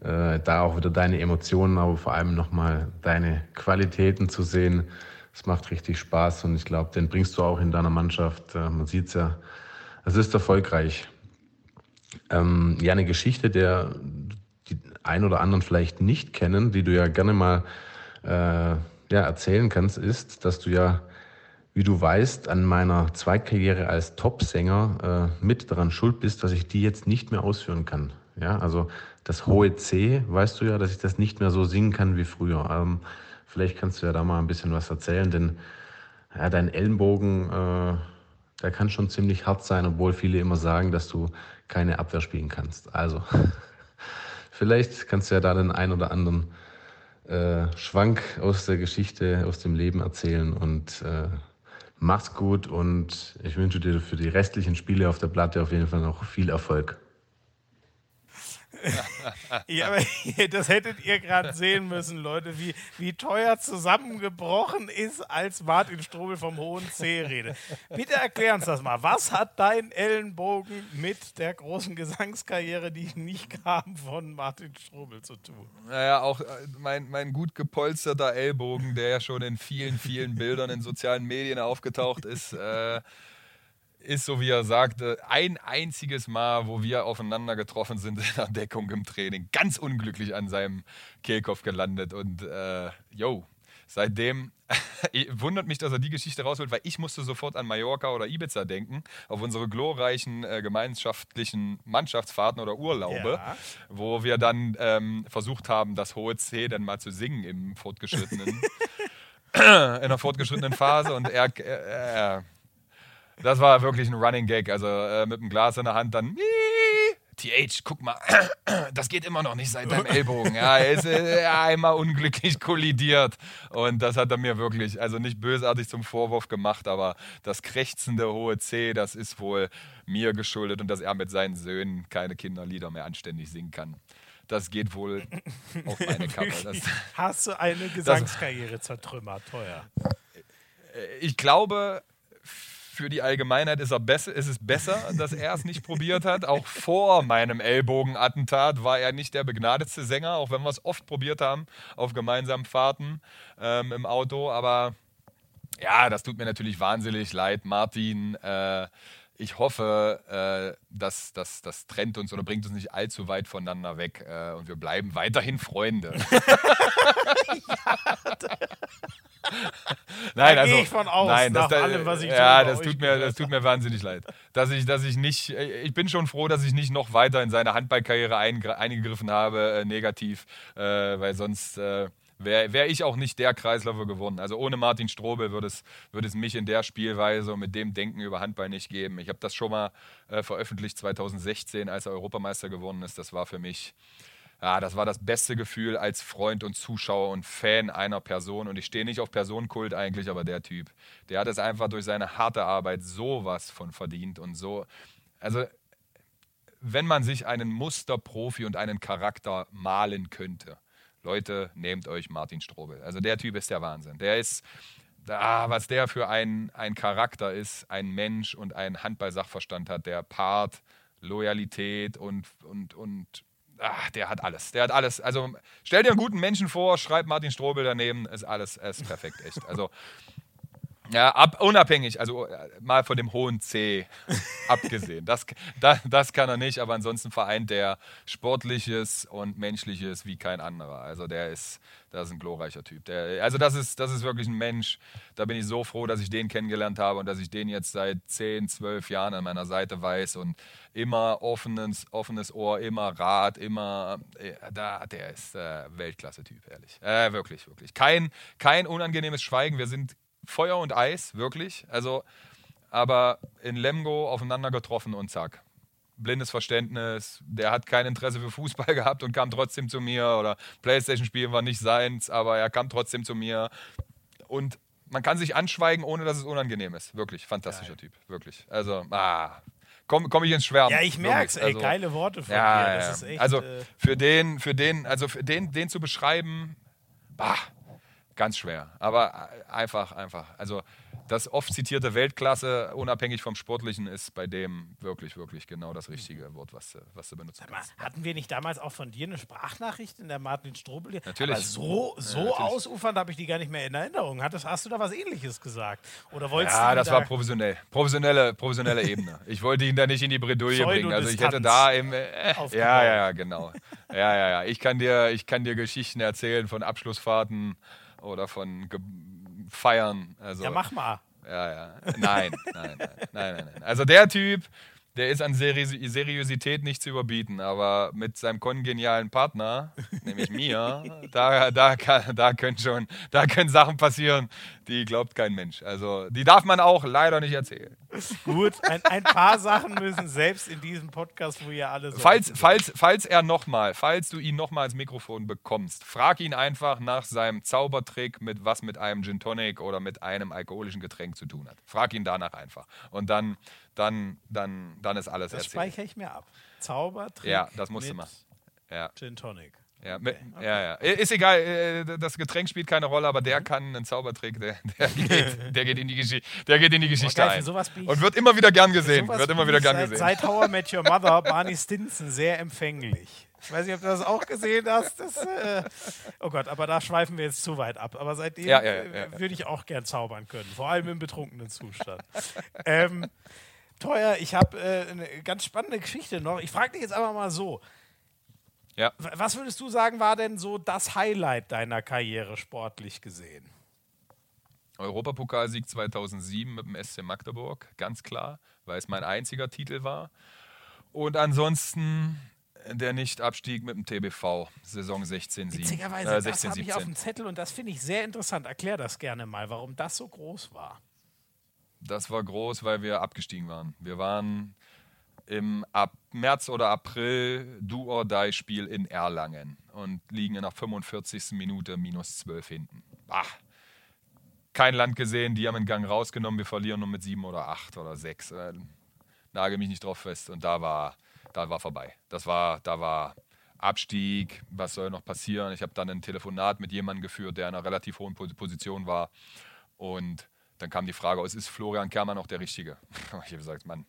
[SPEAKER 4] äh, da auch wieder deine Emotionen, aber vor allem nochmal deine Qualitäten zu sehen. Es macht richtig Spaß und ich glaube, den bringst du auch in deiner Mannschaft. Äh, man sieht es ja, es ist erfolgreich. Ähm, ja, eine Geschichte, der, die, ein oder anderen vielleicht nicht kennen, die du ja gerne mal äh, ja, erzählen kannst, ist, dass du ja, wie du weißt, an meiner Zweitkarriere als Topsänger äh, mit daran schuld bist, dass ich die jetzt nicht mehr ausführen kann. Ja, also das hohe C, weißt du ja, dass ich das nicht mehr so singen kann wie früher. Ähm, vielleicht kannst du ja da mal ein bisschen was erzählen, denn ja, dein Ellenbogen, äh, der kann schon ziemlich hart sein, obwohl viele immer sagen, dass du keine Abwehr spielen kannst. Also, vielleicht kannst du ja da den einen oder anderen äh, Schwank aus der Geschichte, aus dem Leben erzählen und äh, mach's gut und ich wünsche dir für die restlichen Spiele auf der Platte auf jeden Fall noch viel Erfolg.
[SPEAKER 1] Ja, aber das hättet ihr gerade sehen müssen, Leute, wie, wie teuer zusammengebrochen ist, als Martin Strobel vom hohen C redet. Bitte erklär uns das mal. Was hat dein Ellenbogen mit der großen Gesangskarriere, die nicht kam, von Martin Strobel zu tun?
[SPEAKER 2] Naja, auch äh, mein, mein gut gepolsterter Ellbogen, der ja schon in vielen, vielen Bildern in sozialen Medien aufgetaucht ist, äh, ist, so wie er sagte, ein einziges Mal, wo wir aufeinander getroffen sind in der Deckung im Training, ganz unglücklich an seinem Kehlkopf gelandet. Und äh, yo, seitdem wundert mich, dass er die Geschichte rausholt, weil ich musste sofort an Mallorca oder Ibiza denken, auf unsere glorreichen äh, gemeinschaftlichen Mannschaftsfahrten oder Urlaube, ja. wo wir dann ähm, versucht haben, das hohe C dann mal zu singen im fortgeschrittenen, in der fortgeschrittenen Phase und er, er, das war wirklich ein Running Gag. Also äh, mit dem Glas in der Hand dann. TH, guck mal, das geht immer noch nicht seit deinem Ellbogen. Ja, er ist äh, einmal unglücklich kollidiert. Und das hat er mir wirklich, also nicht bösartig zum Vorwurf gemacht, aber das krächzende hohe C, das ist wohl mir geschuldet und dass er mit seinen Söhnen keine Kinderlieder mehr anständig singen kann. Das geht wohl auf meine Kappe. Das,
[SPEAKER 1] Hast du eine Gesangskarriere zertrümmert, teuer?
[SPEAKER 2] Ich glaube, für die Allgemeinheit ist, er besser, ist es besser, dass er es nicht probiert hat. Auch vor meinem Ellbogenattentat war er nicht der begnadetste Sänger, auch wenn wir es oft probiert haben auf gemeinsamen Fahrten ähm, im Auto. Aber ja, das tut mir natürlich wahnsinnig leid, Martin. Äh, ich hoffe, äh, dass das trennt uns oder bringt uns nicht allzu weit voneinander weg äh, und wir bleiben weiterhin Freunde. nein,
[SPEAKER 1] da
[SPEAKER 2] also
[SPEAKER 1] ich von aus,
[SPEAKER 2] nein,
[SPEAKER 1] nach
[SPEAKER 2] das,
[SPEAKER 1] allem, was ich
[SPEAKER 2] ja, das tut mir, das tut mir wahnsinnig leid, dass ich, dass ich nicht, ich bin schon froh, dass ich nicht noch weiter in seine Handballkarriere eingegriffen habe, äh, negativ, äh, weil sonst äh, wäre wär ich auch nicht der Kreisläufer geworden. Also ohne Martin Strobel würde es, würde es mich in der Spielweise und mit dem Denken über Handball nicht geben. Ich habe das schon mal äh, veröffentlicht 2016, als er Europameister geworden ist. Das war für mich ja, das war das beste Gefühl als Freund und Zuschauer und Fan einer Person. Und ich stehe nicht auf Personenkult eigentlich, aber der Typ, der hat es einfach durch seine harte Arbeit sowas von verdient und so. Also, wenn man sich einen Musterprofi und einen Charakter malen könnte, Leute, nehmt euch Martin Strobel. Also, der Typ ist der Wahnsinn. Der ist. Ah, was der für ein, ein Charakter ist, ein Mensch und ein Handball-Sachverstand hat, der Part, Loyalität und, und, und ach, der hat alles. Der hat alles. Also stell dir einen guten Menschen vor, schreib Martin Strobel daneben, ist alles ist perfekt, echt. Also ja, ab, unabhängig, also äh, mal von dem hohen C abgesehen. Das, das, das kann er nicht, aber ansonsten vereint der Sportliches und Menschliches wie kein anderer. Also der ist, das ist ein glorreicher Typ. Der, also das ist, das ist wirklich ein Mensch, da bin ich so froh, dass ich den kennengelernt habe und dass ich den jetzt seit 10, 12 Jahren an meiner Seite weiß und immer offenes, offenes Ohr, immer Rat, immer, äh, da, der ist äh, Weltklasse-Typ, ehrlich. Äh, wirklich, wirklich. Kein, kein unangenehmes Schweigen, wir sind Feuer und Eis, wirklich. Also, aber in Lemgo aufeinander getroffen und zack. Blindes Verständnis, der hat kein Interesse für Fußball gehabt und kam trotzdem zu mir. Oder Playstation-Spielen war nicht seins, aber er kam trotzdem zu mir. Und man kann sich anschweigen, ohne dass es unangenehm ist. Wirklich, fantastischer Geil. Typ, wirklich. Also, ah, komme komm ich ins Schwärmen.
[SPEAKER 1] Ja, ich merke es, also, geile Worte von
[SPEAKER 2] ja, dir. Das ja. Echt, also äh für den, für den, also für den, den zu beschreiben, bah, Ganz schwer. Aber einfach, einfach. Also das oft zitierte Weltklasse, unabhängig vom Sportlichen, ist bei dem wirklich, wirklich genau das richtige Wort, was, du- was du
[SPEAKER 1] mal,
[SPEAKER 2] kannst.
[SPEAKER 1] hatten wir nicht damals auch von dir eine Sprachnachricht in der Martin Strobel?
[SPEAKER 2] Natürlich.
[SPEAKER 1] Aber so, so
[SPEAKER 2] natürlich.
[SPEAKER 1] ausufernd habe ich die gar nicht mehr in Erinnerung. Hattest, hast du da was ähnliches gesagt? Oder wolltest
[SPEAKER 2] Ja, das
[SPEAKER 1] da
[SPEAKER 2] war professionell. Professionelle, professionelle Ebene. Ich wollte ihn da nicht in die Bredouille bringen. Also ich hätte da im. Äh, ja, ja, ja, genau. Ja, ja, ja. Ich kann dir, ich kann dir Geschichten erzählen von Abschlussfahrten oder von Ge Feiern. Also,
[SPEAKER 1] Ja, mach mal.
[SPEAKER 2] Ja, ja. Nein, nein, nein, nein, nein, nein. Also der Typ, der ist an Seri Seriosität nicht zu überbieten, aber mit seinem kongenialen Partner, nämlich mir, da, da, kann, da, können schon, da können Sachen passieren, die glaubt kein Mensch. Also die darf man auch leider nicht erzählen.
[SPEAKER 1] Gut, ein, ein paar Sachen müssen selbst in diesem Podcast, wo ihr alle so.
[SPEAKER 2] Falls, falls, falls er nochmal, falls du ihn nochmal als Mikrofon bekommst, frag ihn einfach nach seinem Zaubertrick, mit was mit einem Gin Tonic oder mit einem alkoholischen Getränk zu tun hat. Frag ihn danach einfach. Und dann, dann, dann, dann ist alles
[SPEAKER 1] das
[SPEAKER 2] erzählt.
[SPEAKER 1] speichere ich mir ab. Zaubertrick.
[SPEAKER 2] Ja, das musst du machen. Ja,
[SPEAKER 1] Gin Tonic.
[SPEAKER 2] ja, mit, ja, ja. Ist egal, äh, das Getränk spielt keine Rolle, aber
[SPEAKER 1] Mhm.
[SPEAKER 2] der kann einen Zaubertrick, der, der, geht, der, geht, in die Geschichte, der geht in die Geschichte
[SPEAKER 1] geil, für
[SPEAKER 2] ein. Und wird immer wieder gern gesehen. Wird immer wieder gern
[SPEAKER 1] seit,
[SPEAKER 2] gesehen.
[SPEAKER 1] Seit How I Met Your Mother, Barney Stinson, sehr empfänglich. Ich weiß nicht, ob du das auch gesehen hast. Das, äh, oh Gott, aber da schweifen wir jetzt zu weit ab. Aber seitdem
[SPEAKER 2] Ja, ja, ja.
[SPEAKER 1] würde ich auch gern zaubern können, vor allem im betrunkenen Zustand. ähm, teuer, ich habe äh, eine ganz spannende Geschichte noch. Ich frage dich jetzt einfach mal so.
[SPEAKER 2] Ja.
[SPEAKER 1] Was würdest du sagen, war denn so das Highlight deiner Karriere sportlich gesehen?
[SPEAKER 2] Europapokalsieg 2007 mit dem SC Magdeburg, ganz klar, weil es mein einziger Titel war. Und ansonsten der Nicht-Abstieg mit dem TBV, Saison 16, 7,
[SPEAKER 1] Witzigerweise,
[SPEAKER 2] äh,
[SPEAKER 1] das
[SPEAKER 2] 16,
[SPEAKER 1] habe ich auf
[SPEAKER 2] 17.
[SPEAKER 1] dem Zettel und das finde ich sehr interessant. Erklär das gerne mal, warum das so groß war.
[SPEAKER 2] Das war groß, weil wir abgestiegen waren. Wir waren im Ab März oder April Do-or-Die-Spiel in Erlangen und liegen in der 45. Minute minus 12 hinten. Ah, kein Land gesehen, die haben einen Gang rausgenommen, wir verlieren nur mit 7 oder 8 oder 6. Äh, nagel mich nicht drauf fest und da war, da war vorbei. Das war, da war Abstieg, was soll noch passieren? Ich habe dann ein Telefonat mit jemandem geführt, der in einer relativ hohen Po- Position war und dann kam die Frage, ist Florian Kermer noch der Richtige? Ich habe gesagt, Mann,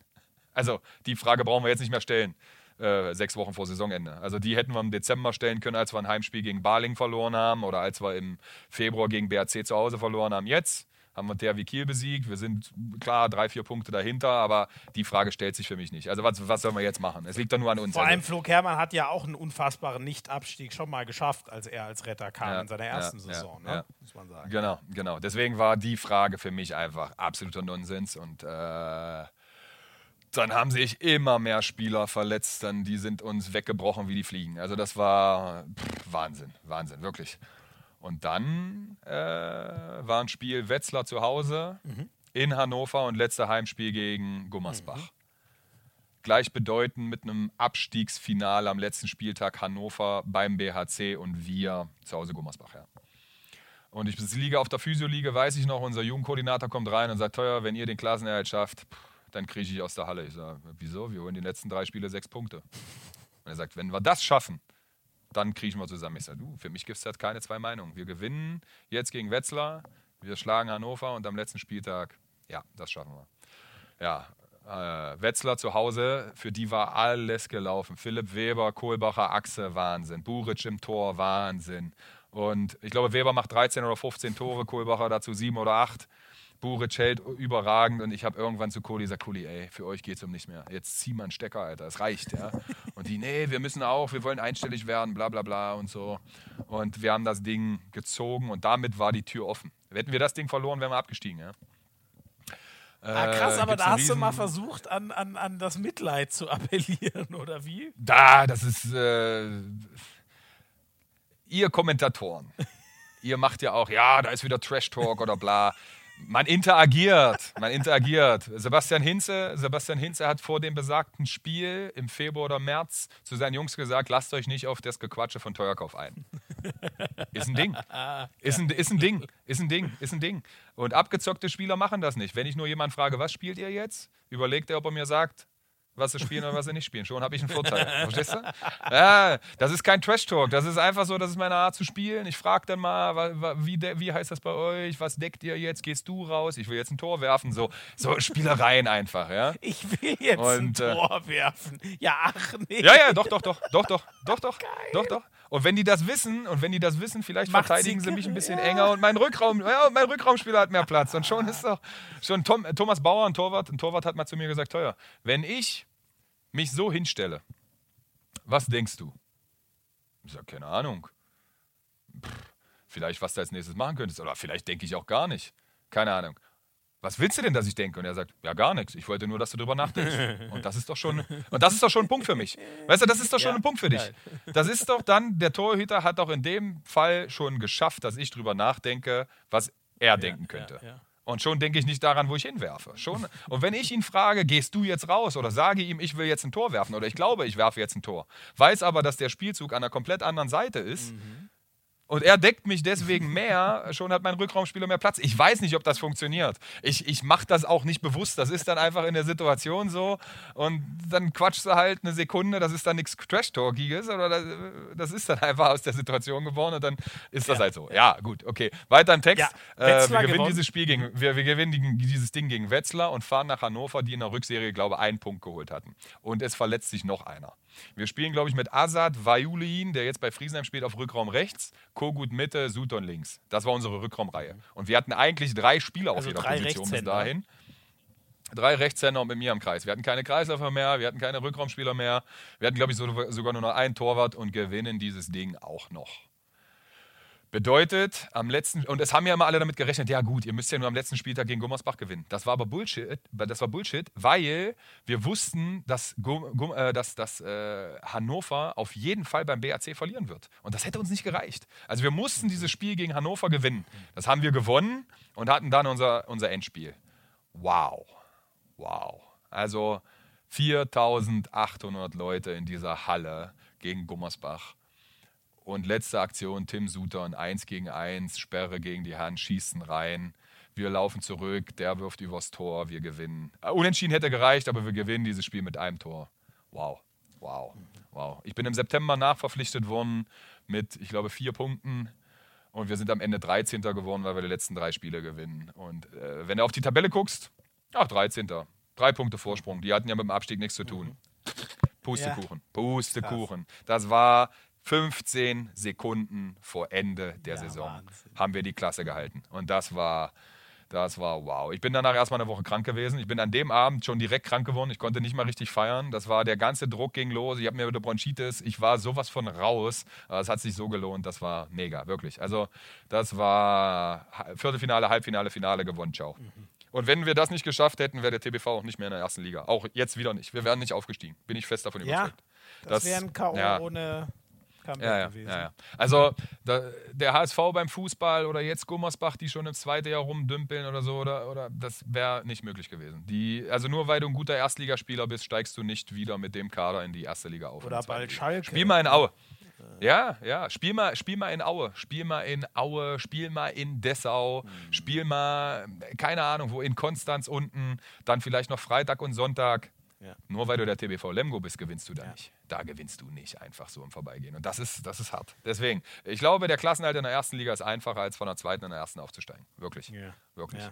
[SPEAKER 2] also die Frage brauchen wir jetzt nicht mehr stellen, äh, sechs Wochen vor Saisonende. Also die hätten wir im Dezember stellen können, als wir ein Heimspiel gegen Baling verloren haben oder als wir im Februar gegen BRC zu Hause verloren haben. Jetzt haben wir THW Kiel besiegt. Wir sind klar drei, vier Punkte dahinter, aber die Frage stellt sich für mich nicht. Also was, was sollen wir jetzt machen? Es liegt doch nur an uns.
[SPEAKER 1] Vor
[SPEAKER 2] Also-
[SPEAKER 1] allem Flo Kermann hat ja auch einen unfassbaren Nicht-Abstieg schon mal geschafft, als er als Retter kam
[SPEAKER 2] Ja,
[SPEAKER 1] in seiner ersten
[SPEAKER 2] ja,
[SPEAKER 1] Saison, ne?
[SPEAKER 2] ja.
[SPEAKER 1] muss man sagen.
[SPEAKER 2] Genau, genau. Deswegen war die Frage für mich einfach absoluter Nonsens und äh, dann haben sich immer mehr Spieler verletzt, dann die sind uns weggebrochen wie die Fliegen. Also das war pff, Wahnsinn, Wahnsinn, wirklich. Und dann äh, war ein Spiel Wetzlar zu Hause in Hannover und letzter Heimspiel gegen Gummersbach. Gleichbedeutend mit einem Abstiegsfinale am letzten Spieltag Hannover beim BHC und wir zu Hause Gummersbach. Ja. Und ich liege auf der Physioliege, weiß ich noch, unser Jugendkoordinator kommt rein und sagt, teuer, wenn ihr den Klassenerhalt schafft, dann kriege ich aus der Halle. Ich sage, wieso? Wir holen die letzten drei Spiele sechs Punkte. Und er sagt, wenn wir das schaffen, dann kriechen wir zusammen. Ich sage, du, für mich gibt es jetzt keine zwei Meinungen. Wir gewinnen jetzt gegen Wetzlar, wir schlagen Hannover und am letzten Spieltag, ja, das schaffen wir. Ja, äh, Wetzlar zu Hause, für die war alles gelaufen. Philipp Weber, Kohlbacher Achse, Wahnsinn. Buric im Tor, Wahnsinn. Und ich glaube, Weber macht 13 oder 15 Tore, Kohlbacher dazu 7 oder 8. Buric hält überragend und ich habe irgendwann zu Kohli gesagt, Kohli, ey, für euch geht es um nichts mehr. Jetzt zieh mal einen Stecker, Alter, es reicht, ja. Und die, nee, wir müssen auch, wir wollen einstellig werden, bla bla bla und so. Und wir haben das Ding gezogen und damit war die Tür offen. Hätten wir das Ding verloren, wären wir abgestiegen, ja.
[SPEAKER 1] Ah, krass,
[SPEAKER 2] Äh,
[SPEAKER 1] aber da hast du mal versucht, an, an, an das Mitleid zu appellieren, oder wie?
[SPEAKER 2] Da, das ist. Äh, ihr Kommentatoren, ihr macht ja auch, ja, da ist wieder Trash Talk oder bla. Man interagiert, man interagiert. Sebastian Hinze, Sebastian Hinze hat vor dem besagten Spiel im Februar oder März zu seinen Jungs gesagt, lasst euch nicht auf das Gequatsche von Teuerkauf ein. Ist ein Ding. Ist ein, ist ein Ding. Ist ein Ding. Ist ein Ding. Und abgezockte Spieler machen das nicht. Wenn ich nur jemanden frage, was spielt ihr jetzt? Überlegt er, ob er mir sagt, was sie spielen oder was sie nicht spielen. Schon habe ich einen Vorteil. Verstehst du? Ja, das ist kein Trash-Talk. Das ist einfach so, das ist meine Art zu spielen. Ich frage dann mal, wie, wie heißt das bei euch? Was deckt ihr jetzt? Gehst du raus? Ich will jetzt ein Tor werfen. So, so Spielereien einfach, ja.
[SPEAKER 1] Ich will jetzt Und, ein äh, Tor werfen. Ja, ach nee.
[SPEAKER 2] Ja, ja, doch, doch, doch, doch, doch, doch, doch, Geil. doch, doch. Und wenn die das wissen, und wenn die das wissen, vielleicht Macht verteidigen sie mich ein bisschen ja. enger und mein Rückraum, ja, mein Rückraumspieler hat mehr Platz. Und schon ist doch, schon Tom, Thomas Bauer, ein Torwart, ein Torwart hat mal zu mir gesagt, teuer, wenn ich mich so hinstelle, was denkst du? Ich sage, keine Ahnung. Pff, vielleicht, was du als nächstes machen könntest. Oder vielleicht denke ich auch gar nicht. Keine Ahnung was willst du denn, dass ich denke? Und er sagt, ja, gar nichts. Ich wollte nur, dass du drüber nachdenkst. Und das ist doch schon, und das ist doch schon ein Punkt für mich. Weißt du, das ist doch schon ja, ein Punkt für dich. Das ist doch dann, der Torhüter hat doch in dem Fall schon geschafft, dass ich drüber nachdenke, was er ja, denken könnte. Ja, und schon denke ich nicht daran, wo ich hinwerfe. Schon. Und wenn ich ihn frage, gehst du jetzt raus oder sage ihm, ich will jetzt ein Tor werfen oder ich glaube, ich werfe jetzt ein Tor, weiß aber, dass der Spielzug an einer komplett anderen Seite ist, mhm und er deckt mich deswegen mehr, schon hat mein Rückraumspieler mehr Platz. Ich weiß nicht, ob das funktioniert. Ich, ich mache das auch nicht bewusst. Das ist dann einfach in der Situation so. Und dann quatschst du halt eine Sekunde, das ist dann nichts Trash-Talkiges, oder das, das, ist dann einfach aus der Situation geworden und dann ist das ja. halt so. Ja, gut, okay. Weiter im Text. Ja, äh, wir gewinnen dieses Spiel gegen, wir, wir gewinnen dieses Ding gegen Wetzlar und fahren nach Hannover, die in der Rückserie, glaube ich, einen Punkt geholt hatten. Und es verletzt sich noch einer. Wir spielen, glaube ich, mit Azad Vajulin, der jetzt bei Friesenheim spielt, auf Rückraum rechts, Kogut Mitte, Sutton links. Das war unsere Rückraumreihe. Und wir hatten eigentlich drei Spieler also auf jeder Position bis dahin. Drei Rechtshänder und mit mir am Kreis. Wir hatten keine Kreisläufer mehr, wir hatten keine Rückraumspieler mehr. Wir hatten, glaube ich, sogar nur noch einen Torwart und gewinnen dieses Ding auch noch. Bedeutet, am letzten, und es haben ja immer alle damit gerechnet, ja gut, ihr müsst ja nur am letzten Spieltag gegen Gummersbach gewinnen. Das war aber Bullshit, das war Bullshit, weil wir wussten, dass, äh, dass, dass äh, Hannover auf jeden Fall beim BAC verlieren wird. Und das hätte uns nicht gereicht. Also wir mussten dieses Spiel gegen Hannover gewinnen. Das haben wir gewonnen und hatten dann unser, unser Endspiel. Wow. Wow. Also 4800 Leute in dieser Halle gegen Gummersbach. Und letzte Aktion, Tim Sutton, 1 gegen 1, Sperre gegen die Hand, schießen rein. Wir laufen zurück, der wirft übers Tor, wir gewinnen. Äh, unentschieden hätte gereicht, aber wir gewinnen dieses Spiel mit einem Tor. Wow, wow, wow. Ich bin im September nachverpflichtet worden mit, ich glaube, vier Punkten. Und wir sind am Ende 13. geworden, weil wir die letzten drei Spiele gewinnen. Und äh, wenn du auf die Tabelle guckst, ach, 13. Drei Punkte Vorsprung. Die hatten ja mit dem Abstieg nichts zu tun. Pustekuchen. Ja. Pustekuchen. Das war 15 Sekunden vor Ende der ja, Saison Wahnsinn. haben wir die Klasse gehalten. Und das war, das war wow. Ich bin danach erstmal eine Woche krank gewesen. Ich bin an dem Abend schon direkt krank geworden. Ich konnte nicht mal richtig feiern. Das war der ganze Druck ging los. Ich habe mir wieder Bronchitis. Ich war sowas von raus. Es hat sich so gelohnt. Das war mega, wirklich. Also, das war Viertelfinale, Halbfinale, Finale gewonnen. Ciao. Mhm. Und wenn wir das nicht geschafft hätten, wäre der TBV auch nicht mehr in der ersten Liga. Auch jetzt wieder nicht. Wir wären nicht aufgestiegen. Bin ich fest davon überzeugt.
[SPEAKER 1] Ja, das, das wäre ein K.O. Ja. ohne
[SPEAKER 2] Comeback ja, ja, gewesen. Ja. Also da, der HSV beim Fußball oder jetzt Gummersbach, die schon im zweiten Jahr rumdümpeln oder so, oder, oder das wäre nicht möglich gewesen. Die, also nur weil du ein guter Erstligaspieler bist, steigst du nicht wieder mit dem Kader in die erste Liga auf.
[SPEAKER 1] Oder bald Schalke.
[SPEAKER 2] Spiel mal in Aue. Ja, ja, spiel mal, spiel mal in Aue, spiel mal in Aue, spiel mal in Dessau, mhm. spiel mal, keine Ahnung, wo in Konstanz unten, dann vielleicht noch Freitag und Sonntag. Ja. Nur weil du der TBV Lemgo bist, gewinnst du da ja. nicht. Da gewinnst du nicht einfach so im Vorbeigehen. Und das ist, das ist hart. Deswegen, ich glaube, der Klassenhalt in der ersten Liga ist einfacher, als von der zweiten in der ersten aufzusteigen. Wirklich. Ja. Wirklich.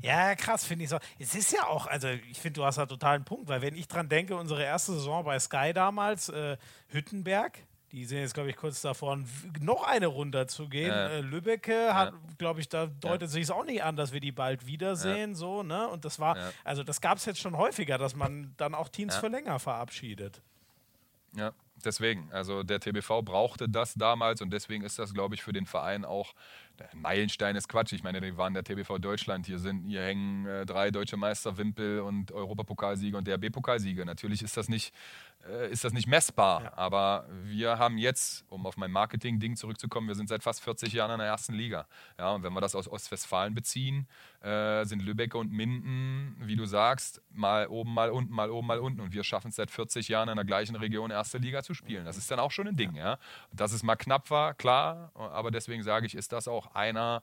[SPEAKER 1] Ja, krass, finde ich so. Es ist ja auch, also ich finde, du hast da total einen Punkt, weil wenn ich dran denke, unsere erste Saison bei Sky damals, äh, Hüttenberg, die sind jetzt, glaube ich, kurz davor, noch eine runterzugehen. Ja. Äh, Lübbecke hat, ja. glaube ich, da deutet ja. sich es auch nicht an, dass wir die bald wiedersehen. So, ne? Und das war, also das gab es jetzt schon häufiger, dass man dann auch Teams für länger verabschiedet.
[SPEAKER 2] Ja, deswegen. Also der TBV brauchte das damals und deswegen ist das, glaube ich, für den Verein auch ein Meilenstein ist Quatsch. Ich meine, die waren der TBV Deutschland. Hier sind, hier hängen äh, drei deutsche Meister, Wimpel und Europapokalsieger und DRB-Pokalsieger. Natürlich ist das nicht äh, ist das nicht messbar. Ja. Aber wir haben jetzt, um auf mein Marketing-Ding zurückzukommen, wir sind seit fast 40 Jahren in der ersten Liga. Ja, und wenn wir das aus Ostwestfalen beziehen, äh, sind Lübeck und Minden, wie du sagst, mal oben, mal unten, mal oben, mal unten. Und wir schaffen es seit 40 Jahren in der gleichen Region erste Liga zu spielen. Das ist dann auch schon ein Ding. Ja. Dass es mal knapp war, klar. Aber deswegen sage ich, ist das auch einer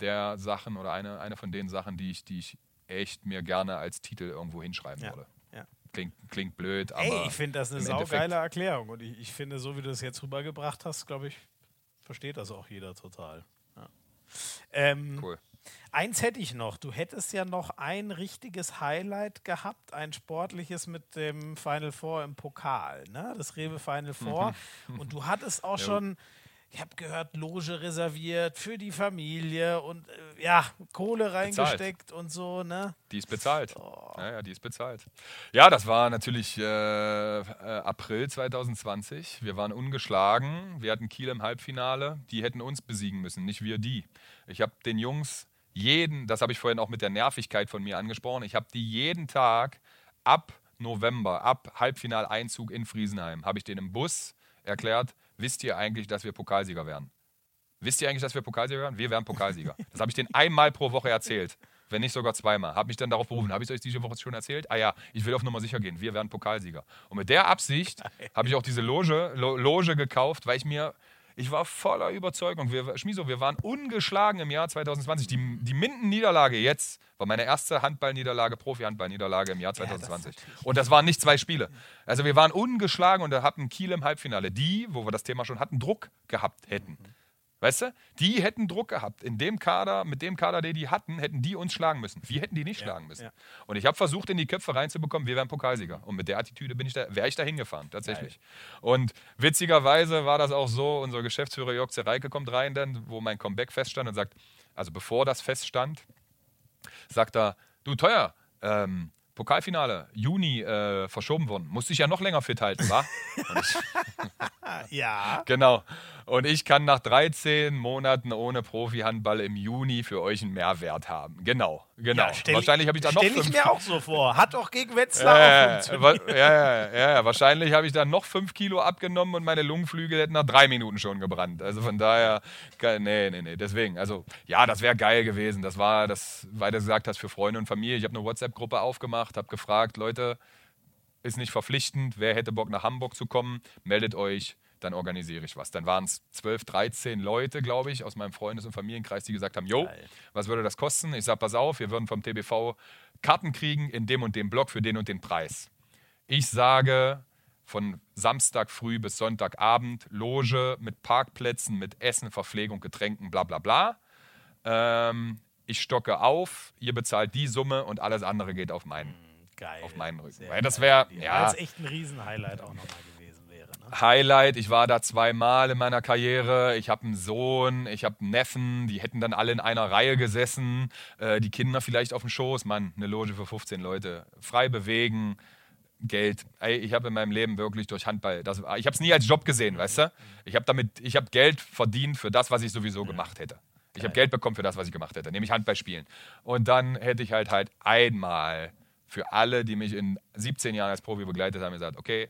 [SPEAKER 2] der Sachen oder eine, eine von den Sachen, die ich, die ich echt mir gerne als Titel irgendwo hinschreiben
[SPEAKER 1] ja.
[SPEAKER 2] würde. Klingt, klingt blöd, aber.
[SPEAKER 1] Ey, ich finde das eine saugeile Erklärung. Und ich, ich finde, so wie du das jetzt rübergebracht hast, glaube ich, versteht das auch jeder total. Ja. Ähm,
[SPEAKER 2] Cool.
[SPEAKER 1] Eins hätte ich noch. Du hättest ja noch ein richtiges Highlight gehabt, ein sportliches mit dem Final Four im Pokal, ne? Das Rewe Final Four. Und du hattest auch schon, ich habe gehört, Loge reserviert für die Familie und äh, ja, Kohle reingesteckt und so, ne?
[SPEAKER 2] Die ist bezahlt.
[SPEAKER 1] Oh.
[SPEAKER 2] Ja, ja, die ist bezahlt. Ja, das war natürlich äh, äh, April 2020. Wir waren ungeschlagen. Wir hatten Kiel im Halbfinale. Die hätten uns besiegen müssen, nicht wir die. Ich habe den Jungs jeden, das habe ich vorhin auch mit der Nervigkeit von mir angesprochen, ich habe die jeden Tag ab November, ab Halbfinaleinzug in Friesenheim, habe ich denen im Bus erklärt, wisst ihr eigentlich, dass wir Pokalsieger werden? Wisst ihr eigentlich, dass wir Pokalsieger werden? Wir werden Pokalsieger. Das habe ich denen einmal pro Woche erzählt. Wenn nicht sogar zweimal. Habe mich dann darauf berufen. Habe ich euch diese Woche schon erzählt? Ah ja, ich will auf Nummer sicher gehen. Wir werden Pokalsieger. Und mit der Absicht habe ich auch diese Loge, Lo Loge gekauft, weil ich mir, ich war voller Überzeugung. Wir, Schmiso, wir waren ungeschlagen im Jahr 2020. Die, die Minden-Niederlage jetzt war meine erste Handballniederlage, Profi-Handballniederlage im Jahr 2020. und das waren nicht zwei Spiele. Also wir waren ungeschlagen und da hatten Kiel im Halbfinale. Die, wo wir das Thema schon hatten, Druck gehabt hätten. Weißt du? Die hätten Druck gehabt. In dem Kader, mit dem Kader, den die hatten, hätten die uns schlagen müssen. Wir hätten die nicht schlagen müssen.
[SPEAKER 1] ja.
[SPEAKER 2] Und ich habe versucht, in die Köpfe reinzubekommen, wir wären Pokalsieger. Und mit der Attitüde bin ich da, wäre ich da hingefahren, tatsächlich. Und witzigerweise war das auch so, unser Geschäftsführer Jörg Zereike kommt rein, dann, wo mein Comeback feststand und sagt, also bevor das feststand, sagt er, du teuer, ähm, Pokalfinale, Juni äh, verschoben worden. Musste ich ja noch länger fit halten, wa?
[SPEAKER 1] Ja.
[SPEAKER 2] Genau. Und ich kann nach 13 Monaten ohne Profi-Handball im Juni für euch einen Mehrwert haben. Genau, genau.
[SPEAKER 1] Ja,
[SPEAKER 2] wahrscheinlich habe ich da noch
[SPEAKER 1] Stell ich
[SPEAKER 2] fünf
[SPEAKER 1] mir auch so vor. Hat doch gegen Wetzlar auch
[SPEAKER 2] äh, wa- ja, ja, ja, ja, wahrscheinlich habe ich dann noch fünf Kilo abgenommen und meine Lungenflügel hätten nach drei Minuten schon gebrannt. Also von daher, nee, nee, nee. Deswegen, also ja, das wäre geil gewesen. Das war das, weil du gesagt hast, für Freunde und Familie. Ich habe eine WhatsApp-Gruppe aufgemacht, habe gefragt, Leute, ist nicht verpflichtend, wer hätte Bock nach Hamburg zu kommen, meldet euch, dann organisiere ich was. Dann waren es 12, 13 Leute, glaube ich, aus meinem Freundes- und Familienkreis, die gesagt haben, jo, was würde das kosten? Ich sage, pass auf, wir würden vom TBV Karten kriegen in dem und dem Block für den und den Preis. Ich sage, von Samstag früh bis Sonntagabend Loge mit Parkplätzen, mit Essen, Verpflegung, Getränken, bla bla bla. Ähm, ich stocke auf, ihr bezahlt die Summe und alles andere geht auf meinen.
[SPEAKER 1] Geil.
[SPEAKER 2] auf meinen Rücken.
[SPEAKER 1] Sehr
[SPEAKER 2] Weil das
[SPEAKER 1] geil.
[SPEAKER 2] wär-
[SPEAKER 1] Weil
[SPEAKER 2] ja.
[SPEAKER 1] echt ein Riesenhighlight auch nochmal gewesen wäre.
[SPEAKER 2] Highlight, ich war da zweimal in meiner Karriere. Ich habe einen Sohn, ich habe einen Neffen, die hätten dann alle in einer Reihe gesessen. Äh, die Kinder vielleicht auf dem Schoß. Mann, eine Loge für 15 Leute. Frei bewegen, Geld. Ey, ich habe in meinem Leben wirklich durch Handball, das, ich habe es nie als Job gesehen, weißt du? Ich habe damit, ich habe Geld verdient für das, was ich sowieso gemacht hätte. Ich habe Geld bekommen für das, was ich gemacht hätte, nämlich Handball spielen. Und dann hätte ich halt halt einmal für alle, die mich in 17 Jahren als Profi begleitet haben, gesagt, okay,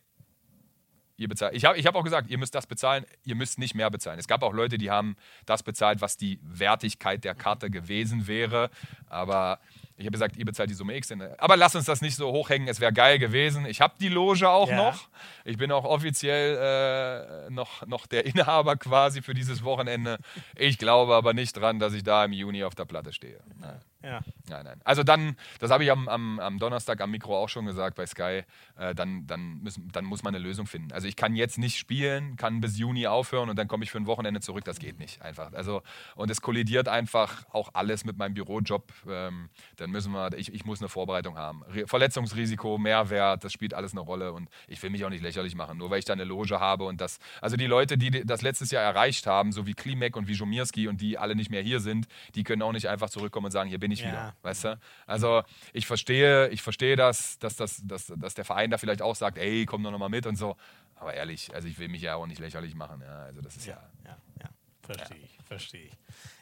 [SPEAKER 2] ihr bezahlt. Ich habe ich hab auch gesagt, ihr müsst das bezahlen, ihr müsst nicht mehr bezahlen. Es gab auch Leute, die haben das bezahlt, was die Wertigkeit der Karte gewesen wäre. Aber ich habe gesagt, ihr bezahlt die Summe X. Aber lass uns das nicht so hochhängen, es wäre geil gewesen. Ich habe die Loge auch
[SPEAKER 1] Ja.
[SPEAKER 2] noch. Ich bin auch offiziell äh, noch, noch der Inhaber quasi für dieses Wochenende. Ich glaube aber nicht dran, dass ich da im Juni auf der Platte stehe. Nein.
[SPEAKER 1] Ja.
[SPEAKER 2] Nein, nein. Also dann, das habe ich am, am, am Donnerstag am Mikro auch schon gesagt bei Sky, äh, dann, dann, müssen, dann muss man eine Lösung finden. Also ich kann jetzt nicht spielen, kann bis Juni aufhören und dann komme ich für ein Wochenende zurück. Das geht nicht einfach. Also, und es kollidiert einfach auch alles mit meinem Bürojob. Ähm, dann müssen wir, ich, ich muss eine Vorbereitung haben. Re Verletzungsrisiko, Mehrwert, das spielt alles eine Rolle und ich will mich auch nicht lächerlich machen, nur weil ich da eine Loge habe und das, also die Leute, die das letztes Jahr erreicht haben, so wie Klimek und wie Jomirski und die alle nicht mehr hier sind, die können auch nicht einfach zurückkommen und sagen, hier bin ich
[SPEAKER 1] Ja.
[SPEAKER 2] wieder. Weißt du? Also ich verstehe, ich verstehe das, dass, das dass, dass der Verein da vielleicht auch sagt, ey, komm doch nochmal mit und so. Aber ehrlich, also ich will mich ja auch nicht lächerlich machen. Ja, also das ist ja.
[SPEAKER 1] Ja, ja, verstehe ich, verstehe ich.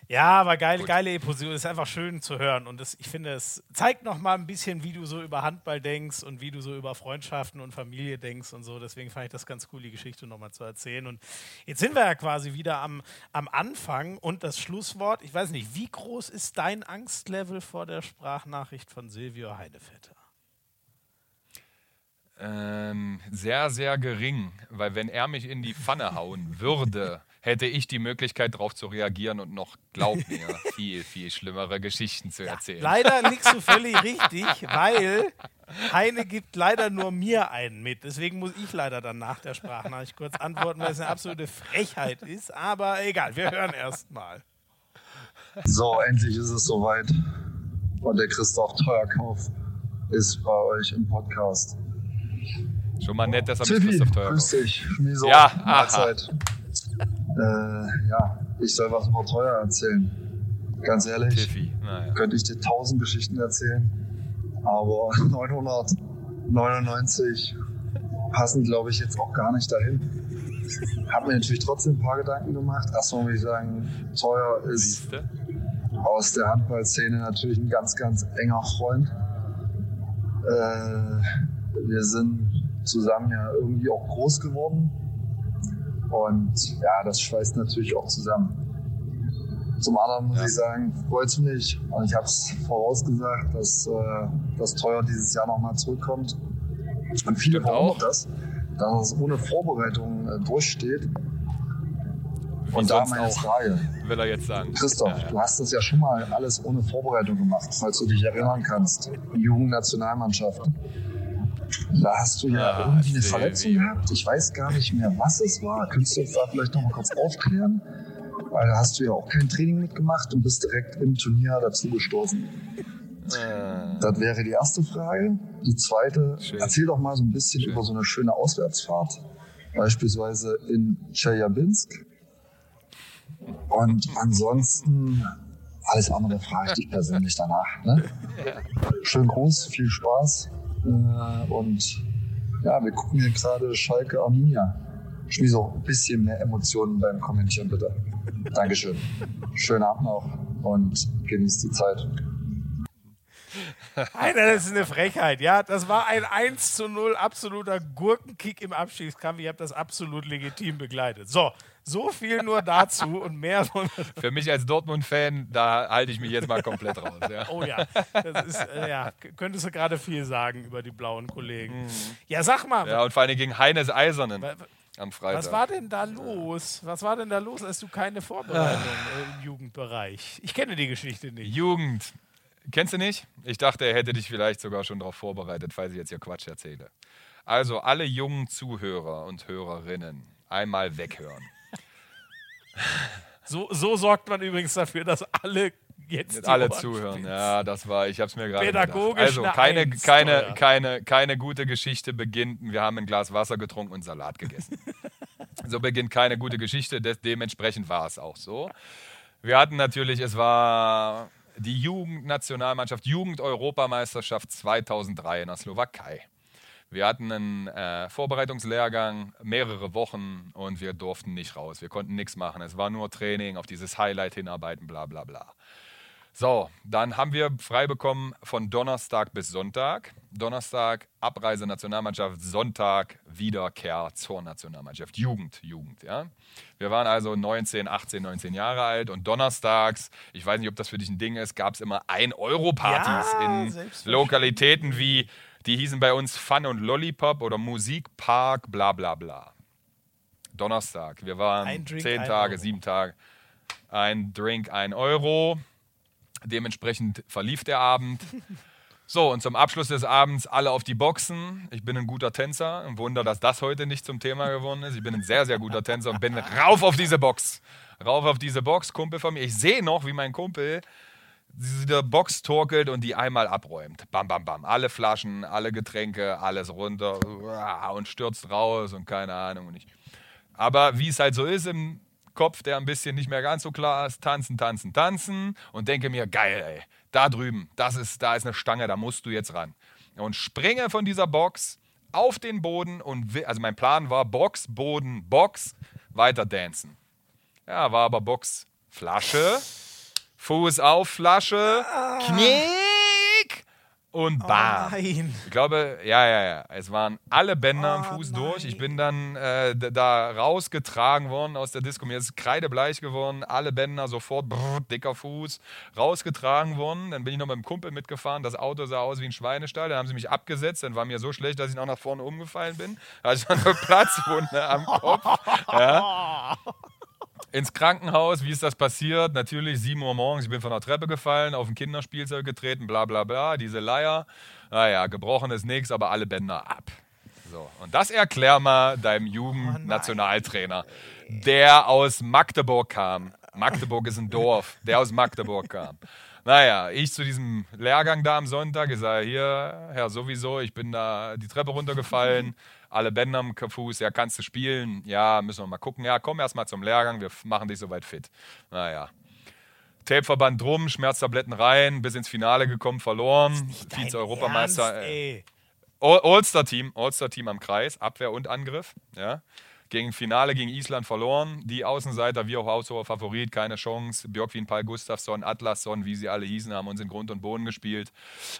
[SPEAKER 1] Ja, aber geile,
[SPEAKER 2] Gut.
[SPEAKER 1] geile Episode, ist einfach schön zu hören und das, ich finde, es zeigt noch mal ein bisschen, wie du so über Handball denkst und wie du so über Freundschaften und Familie denkst und so. Deswegen fand ich das ganz cool, die Geschichte noch mal zu erzählen. Und jetzt sind wir ja quasi wieder am, am Anfang und das Schlusswort. Ich weiß nicht, wie groß ist dein Angstlevel vor der Sprachnachricht von Silvio Heinevetter?
[SPEAKER 2] Ähm, sehr, sehr gering, weil wenn er mich in die Pfanne hauen würde, hätte ich die Möglichkeit darauf zu reagieren und noch, glaub mir, viel, viel schlimmere Geschichten zu erzählen.
[SPEAKER 1] Leider liegst du völlig richtig, weil Heine gibt leider nur mir einen mit. Deswegen muss ich leider dann nach der Sprachnachricht kurz antworten, weil es eine absolute Frechheit ist. Aber egal, wir hören erst mal.
[SPEAKER 5] So, endlich ist es soweit. Und der Christoph Teuerkauf ist bei euch im Podcast.
[SPEAKER 2] Schon mal nett, dass er mit
[SPEAKER 5] Tippi,
[SPEAKER 2] Christoph Teuer
[SPEAKER 5] grüß dich. Schmieso,
[SPEAKER 2] Ja, aha.
[SPEAKER 5] Äh, ja, ich soll was über Teuer erzählen. Ganz ehrlich,
[SPEAKER 2] Tiffy. Naja.
[SPEAKER 5] könnte ich dir tausend Geschichten erzählen, aber 999 passen, glaube ich, jetzt auch gar nicht dahin. Hab mir natürlich trotzdem ein paar Gedanken gemacht. Erstmal muss ich sagen, Teuer ist
[SPEAKER 2] Siehste?
[SPEAKER 5] aus der Handballszene natürlich ein ganz, ganz enger Freund. Äh, wir sind zusammen ja irgendwie auch groß geworden. Und ja, das schweißt natürlich auch zusammen. Zum anderen muss
[SPEAKER 2] Ja.
[SPEAKER 5] ich sagen, freut mich. Und ich habe es vorausgesagt, dass äh, das Teuer dieses Jahr nochmal zurückkommt. Und viele
[SPEAKER 2] auch.
[SPEAKER 5] das, dass es ohne Vorbereitung äh, durchsteht.
[SPEAKER 2] Wie
[SPEAKER 5] Und da meine
[SPEAKER 2] auch,
[SPEAKER 5] Frage.
[SPEAKER 2] will er jetzt sagen.
[SPEAKER 5] Christoph,
[SPEAKER 2] Ja, ja.
[SPEAKER 5] du hast das ja schon mal alles ohne Vorbereitung gemacht, falls du dich erinnern kannst. Die Jugendnationalmannschaft. Da hast du ja
[SPEAKER 2] Ah,
[SPEAKER 5] irgendwie eine. Verletzung gehabt. Ich weiß gar nicht mehr, was es war. Könntest du uns da vielleicht noch mal kurz aufklären? Weil da hast du ja auch kein Training mitgemacht und bist direkt im Turnier dazugestoßen.
[SPEAKER 2] Äh,
[SPEAKER 5] Das wäre die erste Frage. Die zweite,
[SPEAKER 2] Schön.
[SPEAKER 5] erzähl doch mal so ein bisschen
[SPEAKER 2] Schön.
[SPEAKER 5] über so eine schöne Auswärtsfahrt. Beispielsweise in Tscheljabinsk. Und ansonsten, alles andere frage ich dich persönlich danach. Ne? Schönen Gruß, viel Spaß. Äh, Und ja, wir gucken hier gerade Schalke Arminia. Schmieso, ein bisschen mehr Emotionen beim Kommentieren, bitte. Dankeschön. Schönen Abend noch und genießt die Zeit.
[SPEAKER 1] Alter, das ist eine Frechheit. Ja, das war ein 1 zu 0 absoluter Gurkenkick im Abstiegskampf. Ihr habt das absolut legitim begleitet. So, so viel nur dazu und mehr
[SPEAKER 2] Für mich als Dortmund-Fan, da halte ich mich jetzt mal komplett raus. Ja.
[SPEAKER 1] Oh ja, das ist, äh, ja, könntest du gerade viel sagen über die blauen Kollegen. Ja, sag mal,
[SPEAKER 2] Mhm. ja, und vor allem gegen Heines Eisernen am Freitag.
[SPEAKER 1] was war denn da los? Was war denn da los, als du keine Vorbereitung äh, im Jugendbereich? Ich kenne die Geschichte nicht.
[SPEAKER 2] Jugend. Kennst du nicht? Ich dachte, er hätte dich vielleicht sogar schon darauf vorbereitet, falls ich jetzt hier Quatsch erzähle. Also alle jungen Zuhörer und Hörerinnen einmal weghören.
[SPEAKER 1] So, so sorgt man übrigens dafür, dass alle jetzt die
[SPEAKER 2] alle
[SPEAKER 1] Ohren
[SPEAKER 2] zuhören.
[SPEAKER 1] spitzen.
[SPEAKER 2] Ja, das war, ich habe es mir gerade
[SPEAKER 1] Pädagogisch
[SPEAKER 2] gedacht. Also
[SPEAKER 1] eine
[SPEAKER 2] keine,
[SPEAKER 1] Eins,
[SPEAKER 2] keine, keine, keine gute Geschichte beginnt. Wir haben ein Glas Wasser getrunken und Salat gegessen. so beginnt keine gute Geschichte. Des, dementsprechend war es auch so. Wir hatten natürlich, es war die Jugendnationalmannschaft, Jugend-Europameisterschaft 2003 in der Slowakei. Wir hatten einen äh, Vorbereitungslehrgang, mehrere Wochen und wir durften nicht raus. Wir konnten nichts machen. Es war nur Training, auf dieses Highlight hinarbeiten, bla bla bla. So, dann haben wir frei bekommen von Donnerstag bis Sonntag. Donnerstag Abreise Nationalmannschaft, Sonntag Wiederkehr zur Nationalmannschaft. Jugend, Jugend, ja. Wir waren also 19, 18, 19 Jahre alt und donnerstags, ich weiß nicht, ob das für dich ein Ding ist, gab es immer 1-Euro-Partys
[SPEAKER 1] Ja,
[SPEAKER 2] in. Lokalitäten wie, die hießen bei uns Fun und Lollipop oder Musikpark, bla bla bla. Donnerstag, wir waren
[SPEAKER 1] Drink,
[SPEAKER 2] zehn Tage,
[SPEAKER 1] Euro.
[SPEAKER 2] sieben Tage. Ein Drink, ein Euro. Dementsprechend verlief der Abend. So, und zum Abschluss des Abends alle auf die Boxen. Ich bin ein guter Tänzer. Ein Wunder, dass das heute nicht zum Thema geworden ist. Ich bin ein sehr, sehr guter Tänzer und bin rauf auf diese Box. Rauf auf diese Box, Kumpel von mir. Ich sehe noch, wie mein Kumpel diese Box torkelt und die einmal abräumt. Bam, bam, bam. Alle Flaschen, alle Getränke, alles runter und stürzt raus und keine Ahnung. Und ich. Aber wie es halt so ist im Kopf, der ein bisschen nicht mehr ganz so klar ist, tanzen, tanzen, tanzen und denke mir, geil, ey, da drüben, das ist, da ist eine Stange, da musst du jetzt ran. Und springe von dieser Box auf den Boden und also mein Plan war Box, Boden, Box, weiter dancen. Ja, war aber Box, Flasche, Fuß auf Flasche, Knick und bam.
[SPEAKER 1] Nein.
[SPEAKER 2] Ich glaube, ja, ja, ja. Es waren alle Bänder am
[SPEAKER 1] Oh,
[SPEAKER 2] Fuß
[SPEAKER 1] nein.
[SPEAKER 2] durch. Ich bin dann äh, da rausgetragen worden aus der Disco. Mir ist kreidebleich geworden. Alle Bänder sofort, brrr, dicker Fuß, rausgetragen worden. Dann bin ich noch mit dem Kumpel mitgefahren. Das Auto sah aus wie ein Schweinestall. Dann haben sie mich abgesetzt. Dann war mir so schlecht, dass ich noch nach vorne umgefallen bin. Da hatte ich noch eine Platzwunde am Kopf. Ja. ins Krankenhaus. Wie ist das passiert? Natürlich 7 Uhr morgens. Ich bin von der Treppe gefallen, auf ein Kinderspielzeug getreten, bla bla bla. Diese Leier. Naja, gebrochen ist nichts, aber alle Bänder ab. So, und das erklär mal deinem Jugendnationaltrainer, der aus Magdeburg kam. Magdeburg ist ein Dorf, der aus Magdeburg kam. Naja, ich zu diesem Lehrgang da am Sonntag, ich sage, hier, Herr, sowieso, ich bin da die Treppe runtergefallen, alle Bänder am Fuß, ja, kannst du spielen? Ja, müssen wir mal gucken. Ja, komm erst mal zum Lehrgang, wir machen dich soweit fit. Naja. Tapeverband drum, Schmerztabletten rein, bis ins Finale gekommen, verloren. Vize-Europameister. All-Star-Team, All-Star-Team am Kreis, Abwehr und Angriff. Ja. Gegen Finale gegen Island verloren. Die Außenseiter, wie auch Haushoher Favorit, keine Chance. Björkwin, Paul Gustafsson, Atlasson, wie sie alle hießen, haben uns in Grund und Boden gespielt.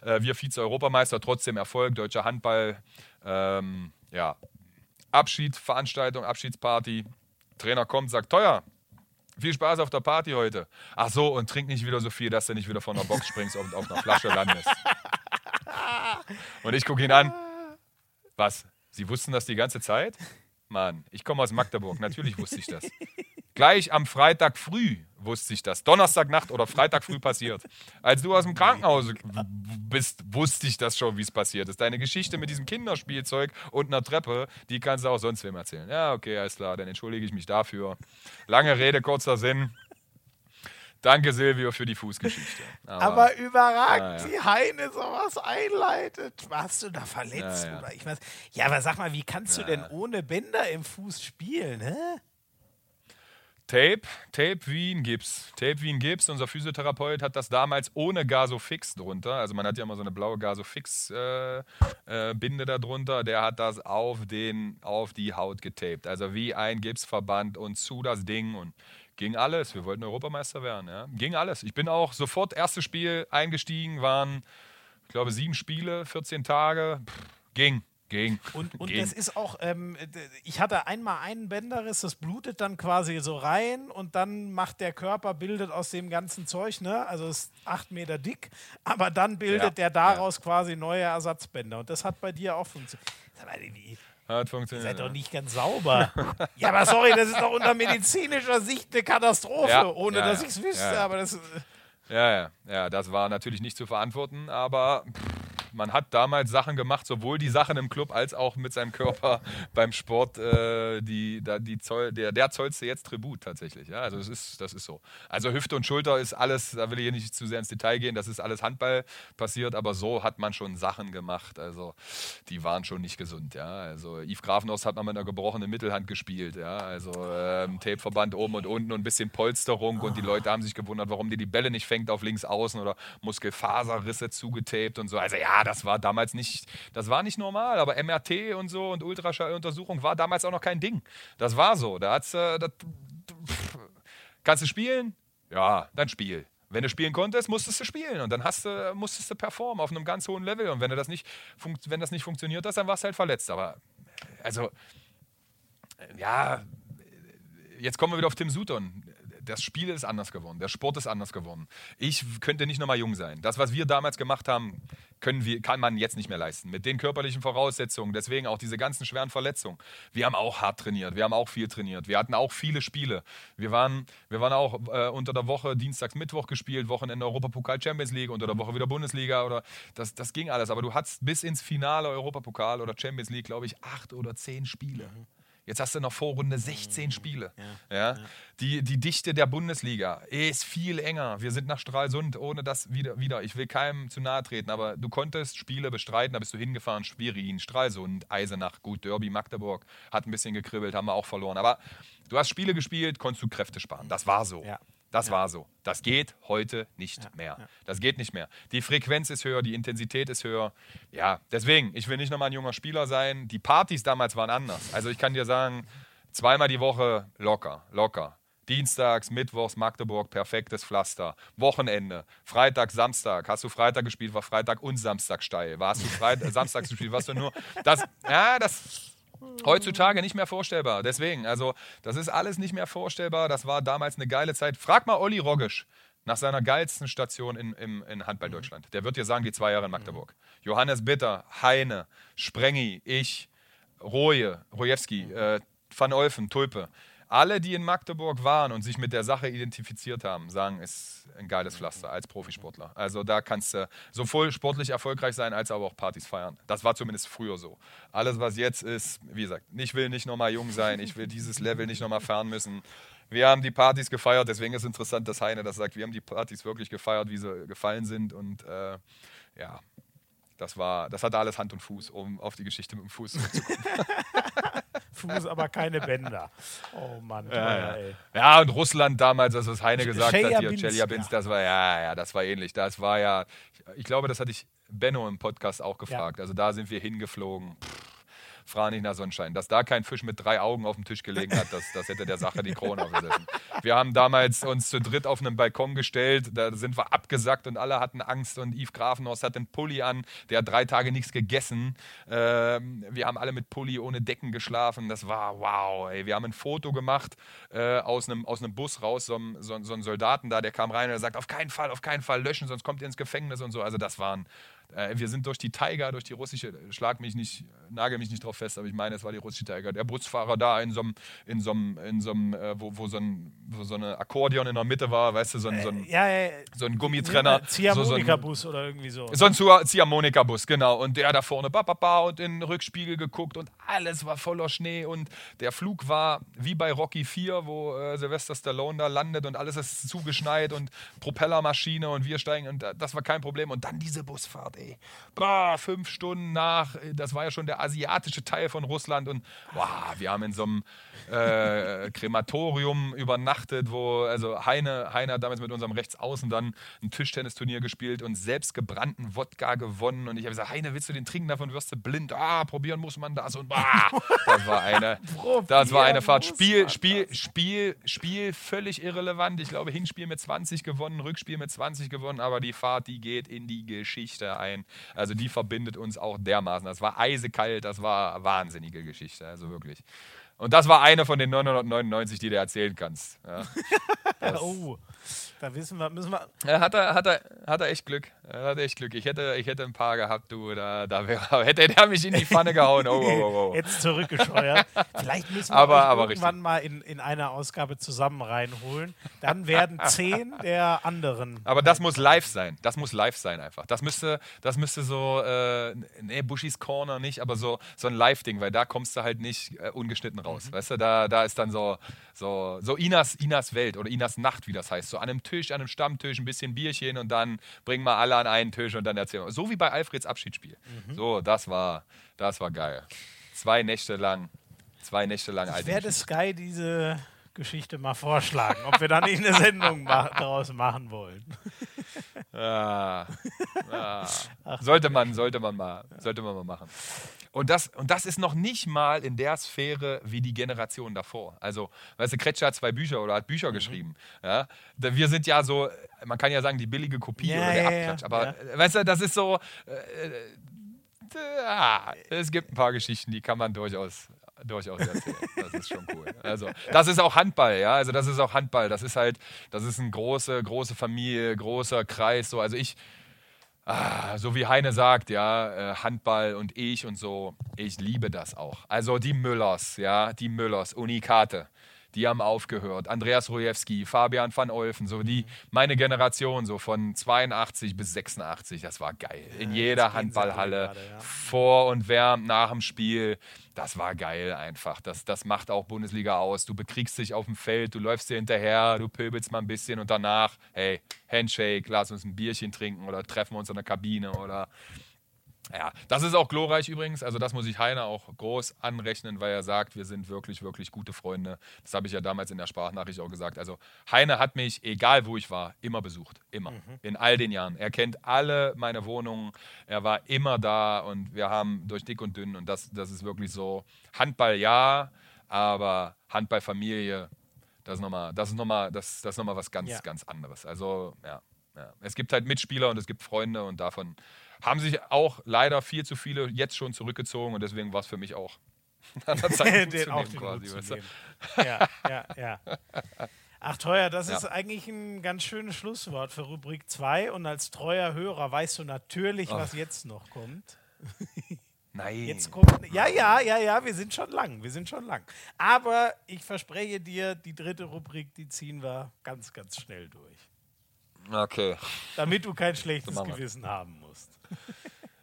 [SPEAKER 2] Äh, wir Vize-Europameister, trotzdem Erfolg. Deutscher Handball, ähm, ja. Abschied, Veranstaltung, Abschiedsparty. Trainer kommt, sagt, teuer, viel Spaß auf der Party heute. Ach so, und trink nicht wieder so viel, dass du nicht wieder von der Box springst und auf einer Flasche landest. Und ich gucke ihn an. Was? Sie wussten das die ganze Zeit? Mann, ich komme aus Magdeburg, natürlich wusste ich das. Gleich am Freitag früh wusste ich das. Donnerstagnacht oder Freitag früh passiert. Als du aus dem Krankenhaus bist, wusste ich das schon, wie es passiert ist. Deine Geschichte mit diesem Kinderspielzeug und einer Treppe, die kannst du auch sonst wem erzählen. Ja, okay, alles klar, dann entschuldige ich mich dafür. Lange Rede, kurzer Sinn. Danke, Silvio, für die Fußgeschichte.
[SPEAKER 1] Aber, aber überragend, ja. wie Heine sowas einleitet. Warst du da verletzt? Ja, ja. Oder ich weiß. Ja, aber sag mal, wie kannst du denn ohne Bänder im Fuß spielen? Hä?
[SPEAKER 2] Tape, Tape wie ein Gips. Tape wie ein Gips. Unser Physiotherapeut hat das damals ohne Gasofix drunter. Also man hat ja immer so eine blaue Gasofix-Binde äh, äh, da drunter. Der hat das auf, den, auf die Haut getaped. Also wie ein Gipsverband und zu das Ding und Ging alles. Wir wollten Europameister werden. Ja. Ging alles. Ich bin auch sofort erstes Spiel eingestiegen, waren, ich glaube, sieben Spiele, 14 Tage. Pff, ging. Ging.
[SPEAKER 1] Und, und
[SPEAKER 2] ging.
[SPEAKER 1] das ist auch, ähm, ich hatte einmal einen Bänderriss, das blutet dann quasi so rein und dann macht der Körper, bildet aus dem ganzen Zeug, ne? also ist acht Meter dick, aber dann bildet ja. der daraus ja. quasi neue Ersatzbänder. Und das hat bei dir auch funktioniert.
[SPEAKER 2] Hat funktioniert.
[SPEAKER 1] Ihr seid doch nicht ganz sauber. ja, aber sorry, das ist doch unter medizinischer Sicht eine Katastrophe, ja, ohne ja, dass ich es wüsste. Aber das,
[SPEAKER 2] ja, ja, ja, das war natürlich nicht zu verantworten, aber pff, man hat damals Sachen gemacht, sowohl die Sachen im Club als auch mit seinem Körper beim Sport. Äh, die, da, die Zoll, der, der zollste jetzt Tribut tatsächlich. Ja, also das ist, das ist so. Also Hüfte und Schulter ist alles, da will ich hier nicht zu sehr ins Detail gehen, das ist alles Handball passiert, aber so hat man schon Sachen gemacht. Also die waren schon nicht gesund. Ja, also Yves Grafenhaus hat man mit einer gebrochenen Mittelhand gespielt. Ja, also ähm, Tapeverband oben und unten und ein bisschen Polsterung und die Leute haben sich gewundert, warum die die Bälle nicht fängt auf links außen oder Muskelfaserrisse zugetaped und so. Also ja, das war damals nicht, das war nicht normal, aber MRT und so und Ultraschalluntersuchung war damals auch noch kein Ding. Das war so. Da hat's, äh, das, kannst du spielen? Ja, dann spiel. Wenn du spielen konntest, musstest du spielen und dann hast du, musstest du performen auf einem ganz hohen Level. Und wenn, das nicht, wenn das nicht funktioniert hat, dann warst du halt verletzt. Aber also, ja, jetzt kommen wir wieder auf Tim Sutton das Spiel ist anders geworden, der Sport ist anders geworden. Ich könnte nicht nochmal jung sein. Das, was wir damals gemacht haben, können wir, kann man jetzt nicht mehr leisten. Mit den körperlichen Voraussetzungen, deswegen auch diese ganzen schweren Verletzungen. Wir haben auch hart trainiert, wir haben auch viel trainiert, wir hatten auch viele Spiele. Wir waren, wir waren auch äh, unter der Woche Dienstags, Mittwoch gespielt, Wochenende Europapokal Champions League, unter der Woche wieder Bundesliga oder das, das ging alles. Aber du hattest bis ins Finale Europapokal oder Champions League, glaube ich, acht oder zehn Spiele. Mhm. Jetzt hast du noch Vorrunde 16 Spiele. Ja, ja. Die, die Dichte der Bundesliga ist viel enger. Wir sind nach Stralsund, ohne das wieder, wieder. Ich will keinem zu nahe treten, aber du konntest Spiele bestreiten, da bist du hingefahren. Schwerin, Stralsund, Eisenach, gut, Derby, Magdeburg, hat ein bisschen gekribbelt, haben wir auch verloren. Aber du hast Spiele gespielt, konntest du Kräfte sparen. Das war so. Ja. Das ja. war so. Das geht heute nicht ja, mehr. Ja. Das geht nicht mehr. Die Frequenz ist höher, die Intensität ist höher. Ja, deswegen, ich will nicht nochmal ein junger Spieler sein. Die Partys damals waren anders. Also ich kann dir sagen, zweimal die Woche locker, locker. Dienstags, Mittwochs, Magdeburg, perfektes Pflaster. Wochenende, Freitag, Samstag. Hast du Freitag gespielt, war Freitag und Samstag steil. Warst du Freitag, Samstag gespielt, warst du nur. Das, ja, das Heutzutage nicht mehr vorstellbar. Deswegen, also das ist alles nicht mehr vorstellbar. Das war damals eine geile Zeit. Frag mal Olli Roggisch nach seiner geilsten Station in, in, in Handball Deutschland. Der wird dir sagen, die zwei Jahre in Magdeburg. Johannes Bitter, Heine, Sprengi, ich, Roje, Rojewski, äh, Van Olfen, Tulpe. Alle, die in Magdeburg waren und sich mit der Sache identifiziert haben, sagen, ist ein geiles Pflaster als Profisportler. Also da kannst du sowohl sportlich erfolgreich sein, als aber auch Partys feiern. Das war zumindest früher so. Alles, was jetzt ist, wie gesagt, ich will nicht nochmal jung sein, ich will dieses Level nicht nochmal fahren müssen. Wir haben die Partys gefeiert, deswegen ist es interessant, dass Heine das sagt. Wir haben die Partys wirklich gefeiert, wie sie gefallen sind und äh, ja, das war, das hatte alles Hand und Fuß, um auf die Geschichte mit dem Fuß zurückzukommen.
[SPEAKER 1] Fuß, aber keine Bänder. Oh Mann.
[SPEAKER 2] Ja, ja. ja, und Russland damals, als was Heine gesagt hat, hier,
[SPEAKER 1] Chelyabinsk,
[SPEAKER 2] Chelyabinsk, das war, ja, ja, das war ähnlich. Das war ja, ich glaube, das hatte ich Benno im Podcast auch gefragt. Also da sind wir hingeflogen. Pff, frag nicht nach Sonnenschein. Dass da kein Fisch mit drei Augen auf dem Tisch gelegen hat, das, das hätte der Sache die Krone aufgesessen. Wir haben damals uns zu dritt auf einen Balkon gestellt, da sind wir abgesackt und alle hatten Angst und Yves Grafenhaus hat den Pulli an, der hat drei Tage nichts gegessen. Ähm, wir haben alle mit Pulli ohne Decken geschlafen. Das war wow. Ey. Wir haben ein Foto gemacht äh, aus, einem, aus einem Bus raus, so, so, so ein Soldaten da, der kam rein und der sagt, auf keinen Fall, auf keinen Fall löschen, sonst kommt ihr ins Gefängnis und so. Also das waren wir sind durch die Tiger, durch die russische, schlag mich nicht, nagel mich nicht drauf fest, aber ich meine, es war die russische Tiger. Der Busfahrer da in so einem, in so einem, in so einem äh, wo, wo, so ein, wo so eine Akkordeon in der Mitte war, weißt du, so ein, so ein,
[SPEAKER 1] Äh, ja, ja,
[SPEAKER 2] so ein Gummitrenner. so, so ein,
[SPEAKER 1] Ziehharmonika-Bus oder irgendwie so.
[SPEAKER 2] so ein Zia- Ziehharmonika-Bus, genau. Und der da vorne, ba, ba, ba, und in den Rückspiegel geguckt und alles war voller Schnee. Und der Flug war wie bei Rocky 4, wo äh, Sylvester Stallone da landet und alles ist zugeschneit und Propellermaschine und wir steigen. Und da- das war kein Problem. Und dann diese Busfahrt, ey. Bah, fünf Stunden nach, äh, das war ja schon der asiatische Teil von Russland. Und wow, wir haben in so einem äh, Krematorium übernachtet, wo, also Heine, Heine hat damals mit unserem Rechtsaußen dann ein Tischtennisturnier gespielt und selbst gebrannten Wodka gewonnen. Und ich habe gesagt, Heine, willst du den trinken? Davon wirst du blind. Ah, probieren muss man das. Und bah, das war eine, das war eine Fahrt. Spiel, Spiel, Spiel, Spiel völlig irrelevant. Ich glaube, Hinspiel mit 20 gewonnen, Rückspiel mit 20 gewonnen, aber die Fahrt, die geht in die Geschichte ein. Also die verbindet uns auch dermaßen. Das war eisekalt, das war eine wahnsinnige Geschichte, also wirklich. Und das war eine von den 999, die du erzählen kannst. Ja. Das-
[SPEAKER 1] oh, da wissen wir, müssen wir.
[SPEAKER 2] ja, hat, er, hat, er, hat er echt Glück. Er hat echt Glück. Ich hätte, ich hätte ein paar gehabt, du, da, da wär, hätte der mich in die Pfanne gehauen. Oh, oh, oh, oh.
[SPEAKER 1] Jetzt zurückgescheuert. Vielleicht müssen wir
[SPEAKER 2] Aber- aber
[SPEAKER 1] irgendwann mal in, in einer Ausgabe zusammen reinholen. Dann werden zehn der anderen.
[SPEAKER 2] Aber das muss live sein. Das muss live sein einfach. Das müsste, das müsste so, äh, nee, Bushis Corner nicht, aber so, so ein Live-Ding, weil da kommst du halt nicht äh, ungeschnitten raus. Weißt du, da, da ist dann so, so, so Inas, Inas Welt oder Inas Nacht, wie das heißt. So an einem Tisch, an einem Stammtisch, ein bisschen Bierchen und dann bringen wir alle an einen Tisch und dann erzählen wir. So wie bei Alfreds Abschiedsspiel. So, das war, das war geil. Zwei Nächte lang, zwei Nächte lang
[SPEAKER 1] Ich werde. Sky diese Geschichte mal vorschlagen, ob wir da nicht eine Sendung ma daraus machen wollen.
[SPEAKER 2] Ah, ah. sollte man, sollte man mal, sollte man mal machen. Und das, und das ist noch nicht mal in der Sphäre wie die Generation davor. Also, weißt du, Kretscher hat zwei Bücher oder hat
[SPEAKER 1] Mhm.
[SPEAKER 2] Bücher geschrieben. Ja? Wir sind ja so, man kann ja sagen, die billige Kopie
[SPEAKER 1] Ja,
[SPEAKER 2] oder der
[SPEAKER 1] ja,
[SPEAKER 2] Abklatsch. Aber äh, weißt du, das ist so, äh, äh, ah, es gibt ein paar Geschichten, die kann man durchaus durchaus erzählen. Das ist schon cool. Also, das ist auch Handball, ja. Also, das ist auch Handball. Das ist halt, das ist eine große, große Familie, großer Kreis. So, also ich, ah, so wie Heine sagt, ja, äh, Handball und ich und so, ich liebe das auch. Also die Müllers, ja, die Müllers, Unikate. Die haben aufgehört. Andreas Rojewski, Fabian van Olfen, so die, meine Generation, so von 82 bis 86, das war geil. In jeder
[SPEAKER 1] jetzt Gänsehaut
[SPEAKER 2] Handballhalle,
[SPEAKER 1] gerade, ja.
[SPEAKER 2] vor und während, nach dem Spiel. Das war geil einfach. Das, das macht auch Bundesliga aus. Du bekriegst dich auf dem Feld, du läufst dir hinterher, du pöbelst mal ein bisschen und danach, hey, Handshake, lass uns ein Bierchen trinken oder treffen uns in der Kabine oder. Ja, das ist auch glorreich übrigens. Also, das muss ich Heiner auch groß anrechnen, weil er sagt, wir sind wirklich, wirklich gute Freunde. Das habe ich ja damals in der Sprachnachricht auch gesagt. Also, Heine hat mich, egal wo ich war, immer besucht. Immer. In all den Jahren. Er kennt alle meine Wohnungen. Er war immer da und wir haben durch dick und dünn und das, das ist wirklich so. Handball ja, aber Handballfamilie, das ist nochmal, das ist nochmal, das, das ist noch mal was ganz,
[SPEAKER 1] Ja.
[SPEAKER 2] ganz anderes. Also, ja, ja. Es gibt halt Mitspieler und es gibt Freunde und davon haben sich auch leider viel zu viele jetzt schon zurückgezogen und deswegen war es für mich auch an der Zeit, Mut
[SPEAKER 1] den auch den
[SPEAKER 2] quasi, weißt du?
[SPEAKER 1] Ja, ja, ja. Ach, teuer, das
[SPEAKER 2] Ja.
[SPEAKER 1] ist eigentlich ein ganz schönes Schlusswort für Rubrik 2. Und als treuer Hörer weißt du natürlich, was jetzt noch kommt.
[SPEAKER 2] Nein.
[SPEAKER 1] Jetzt kommt. Ja, ja, ja, ja, wir sind schon lang. Wir sind schon lang. Aber ich verspreche dir, die dritte Rubrik, die ziehen wir ganz, ganz schnell durch.
[SPEAKER 2] Okay.
[SPEAKER 1] Damit du kein schlechtes. Gewissen haben musst.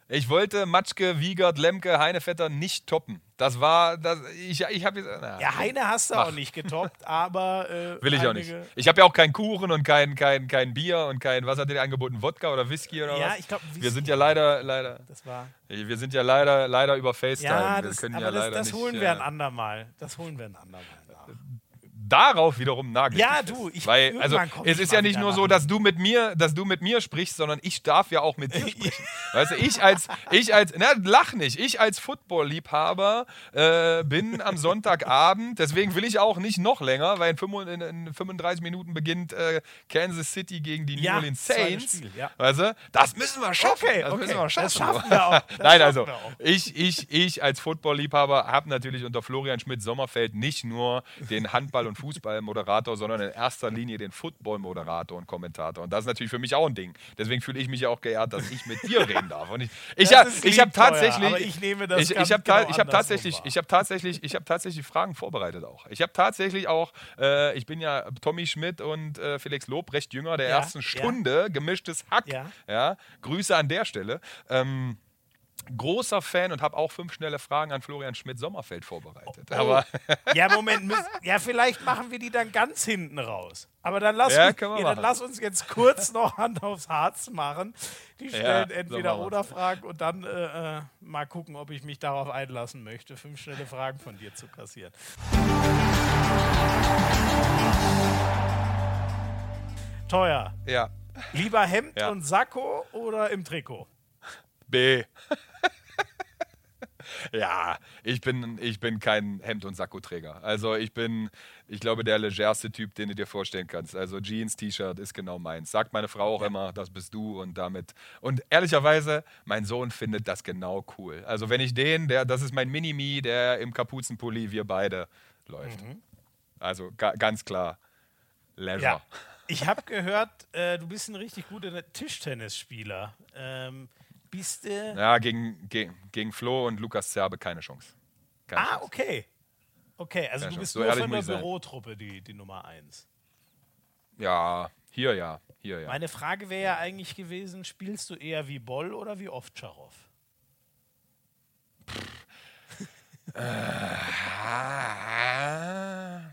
[SPEAKER 2] Ich wollte Matschke, Wiegert, Lemke, Heinevetter nicht toppen. Das war, das, ich, ich habe jetzt, na,
[SPEAKER 1] Ja, Heine hast du
[SPEAKER 2] Mach.
[SPEAKER 1] auch nicht getoppt, aber. Äh,
[SPEAKER 2] will ich auch nicht. Ich habe ja auch keinen Kuchen und kein, kein, kein Bier und kein, was hat der angeboten, Wodka oder Whisky oder
[SPEAKER 1] Ja,
[SPEAKER 2] was?
[SPEAKER 1] ich glaube,
[SPEAKER 2] Wir sind ja leider, leider,
[SPEAKER 1] Das war.
[SPEAKER 2] wir sind ja leider, leider über FaceTime.
[SPEAKER 1] Ja,
[SPEAKER 2] wir
[SPEAKER 1] das,
[SPEAKER 2] können
[SPEAKER 1] aber
[SPEAKER 2] ja
[SPEAKER 1] das,
[SPEAKER 2] leider
[SPEAKER 1] das
[SPEAKER 2] nicht,
[SPEAKER 1] holen
[SPEAKER 2] äh,
[SPEAKER 1] wir ein andermal. Das holen wir ein andermal nach.
[SPEAKER 2] Darauf wiederum nagel
[SPEAKER 1] Ja, du, ich-
[SPEAKER 2] weil also es ist ja nicht nur so, dass du mit mir, dass du mit mir sprichst, sondern ich darf ja auch mit dir sprechen. weißt du, ich als ich als na, lach nicht, ich als Football-Liebhaber äh, bin am Sonntagabend, deswegen will ich auch nicht noch länger, weil in, 35 in, in 35 Minuten beginnt äh, Kansas City gegen die New
[SPEAKER 1] Ja,
[SPEAKER 2] Orleans Saints.
[SPEAKER 1] Spiel, ja.
[SPEAKER 2] Weißt du, das müssen wir schaffen.
[SPEAKER 1] Okay,
[SPEAKER 2] das
[SPEAKER 1] okay,
[SPEAKER 2] müssen wir
[SPEAKER 1] das
[SPEAKER 2] schaffen.
[SPEAKER 1] schaffen wir auch. Das
[SPEAKER 2] Nein,
[SPEAKER 1] schaffen
[SPEAKER 2] also ich, ich, ich als Football-Liebhaber habe natürlich unter Florian Schmidt-Sommerfeld nicht nur den Handball- und Fußball-Moderator, sondern in erster Linie den Football-Moderator und Kommentator. Und das ist natürlich für mich auch ein Ding. Deswegen fühle ich mich ja auch geehrt, dass ich mit dir reden darf. Und ich, ich habe hab
[SPEAKER 1] Teuer,
[SPEAKER 2] tatsächlich,
[SPEAKER 1] ich nehme das
[SPEAKER 2] ich, ich habe
[SPEAKER 1] genau
[SPEAKER 2] ta hab tatsächlich, ich habe tatsächlich, ich habe tatsächlich Fragen vorbereitet auch. Ich habe tatsächlich auch, äh, ich bin ja Tommy Schmidt und äh, Felix Lobrecht Jünger der
[SPEAKER 1] Ja,
[SPEAKER 2] ersten
[SPEAKER 1] ja.
[SPEAKER 2] Stunde, gemischtes Hack.
[SPEAKER 1] Ja.
[SPEAKER 2] Ja, Grüße an der Stelle. Ähm, großer Fan und habe auch fünf schnelle Fragen an Florian Schmidt-Sommerfeld vorbereitet.
[SPEAKER 1] Oh.
[SPEAKER 2] Aber
[SPEAKER 1] Ja, Moment. müssen- Ja, vielleicht machen wir die dann ganz hinten raus. Aber dann lass,
[SPEAKER 2] Ja,
[SPEAKER 1] uns, ja, dann lass uns jetzt kurz noch Hand aufs Harz machen. Die stellen
[SPEAKER 2] so
[SPEAKER 1] entweder
[SPEAKER 2] wir's.
[SPEAKER 1] oder Fragen und dann äh, äh, mal gucken, ob ich mich darauf einlassen möchte, fünf schnelle Fragen von dir zu kassieren. Teuer.
[SPEAKER 2] ja,
[SPEAKER 1] Lieber Hemd
[SPEAKER 2] Ja.
[SPEAKER 1] und Sakko oder im Trikot?
[SPEAKER 2] B. ja, ich bin, ich bin kein Hemd- und Sakkoträger. Also ich bin, ich glaube, der legerste Typ, den du dir vorstellen kannst. Also Jeans, T-Shirt ist genau meins. Sagt meine Frau auch immer, das bist du und damit. Und ehrlicherweise, mein Sohn findet das genau cool. Also wenn ich den, der, das ist mein Mini-Me, der im Kapuzenpulli, wir beide läuft. Also ga, ganz klar, Leisure.
[SPEAKER 1] Ja. Ich habe gehört, äh, du bist ein richtig guter Tischtennisspieler. Ähm, bist du.
[SPEAKER 2] Ja, gegen, gegen, gegen Flo und Lukas Zerbe keine Chance. Keine
[SPEAKER 1] Ah,
[SPEAKER 2] Chance.
[SPEAKER 1] okay. Okay, also
[SPEAKER 2] Ja,
[SPEAKER 1] du bist
[SPEAKER 2] So
[SPEAKER 1] nur von der. Bürotruppe die, die Nummer eins.
[SPEAKER 2] Ja, hier ja, hier ja.
[SPEAKER 1] Meine Frage wäre ja eigentlich gewesen: Spielst du eher wie Boll oder wie Ovtcharov?
[SPEAKER 2] Ah.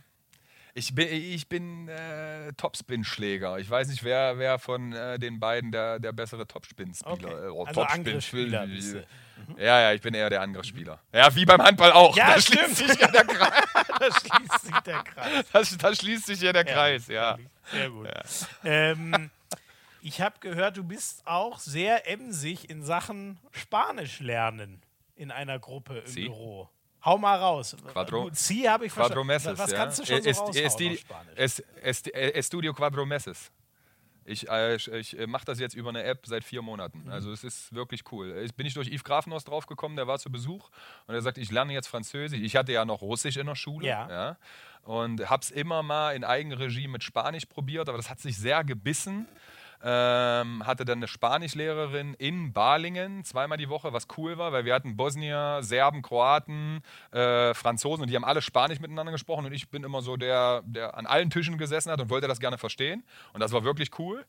[SPEAKER 2] Ich bin, ich bin äh, Topspin-Schläger. Ich weiß nicht, wer, wer von äh, den beiden der, der bessere Topspin-Spieler
[SPEAKER 1] Okay.
[SPEAKER 2] äh, oh,
[SPEAKER 1] Also Angriffsspieler bist du.
[SPEAKER 2] Ja, ja, ich bin eher der Angriffsspieler. Ja, wie beim Handball auch.
[SPEAKER 1] Ja,
[SPEAKER 2] da,
[SPEAKER 1] stimmt.
[SPEAKER 2] schließt sich ja der Kreis.
[SPEAKER 1] da schließt sich der Kreis.
[SPEAKER 2] Da, da schließt sich ja der Kreis, ja.
[SPEAKER 1] Sehr gut. Ähm, ich habe gehört, du bist auch sehr emsig in Sachen Spanisch lernen in einer Gruppe im
[SPEAKER 2] Sie?
[SPEAKER 1] Büro. Hau mal raus.
[SPEAKER 2] Quadro-
[SPEAKER 1] Sie habe ich verstanden.
[SPEAKER 2] Quadromeses,
[SPEAKER 1] Was
[SPEAKER 2] ja.
[SPEAKER 1] kannst du schon so
[SPEAKER 2] Es-
[SPEAKER 1] raushauen
[SPEAKER 2] es- die- es- es- äh, Estudio Quadromeses. Ich, äh, ich, äh, mache das jetzt über eine App seit vier Monaten.
[SPEAKER 1] Mhm.
[SPEAKER 2] Also es ist wirklich cool. Ich bin ich durch Yves Grafenhaus draufgekommen, der war zu Besuch und er sagt, ich lerne jetzt Französisch. Ich hatte ja noch Russisch in der Schule.
[SPEAKER 1] Ja.
[SPEAKER 2] und habe es immer mal in Eigenregie mit Spanisch probiert, aber das hat sich sehr gebissen. Ähm, hatte dann eine Spanischlehrerin in Balingen zweimal die Woche, was cool war, weil wir hatten Bosnier, Serben, Kroaten, äh, Franzosen und die haben alle Spanisch miteinander gesprochen und ich bin immer so der, der an allen Tischen gesessen hat und wollte das gerne verstehen und das war wirklich cool.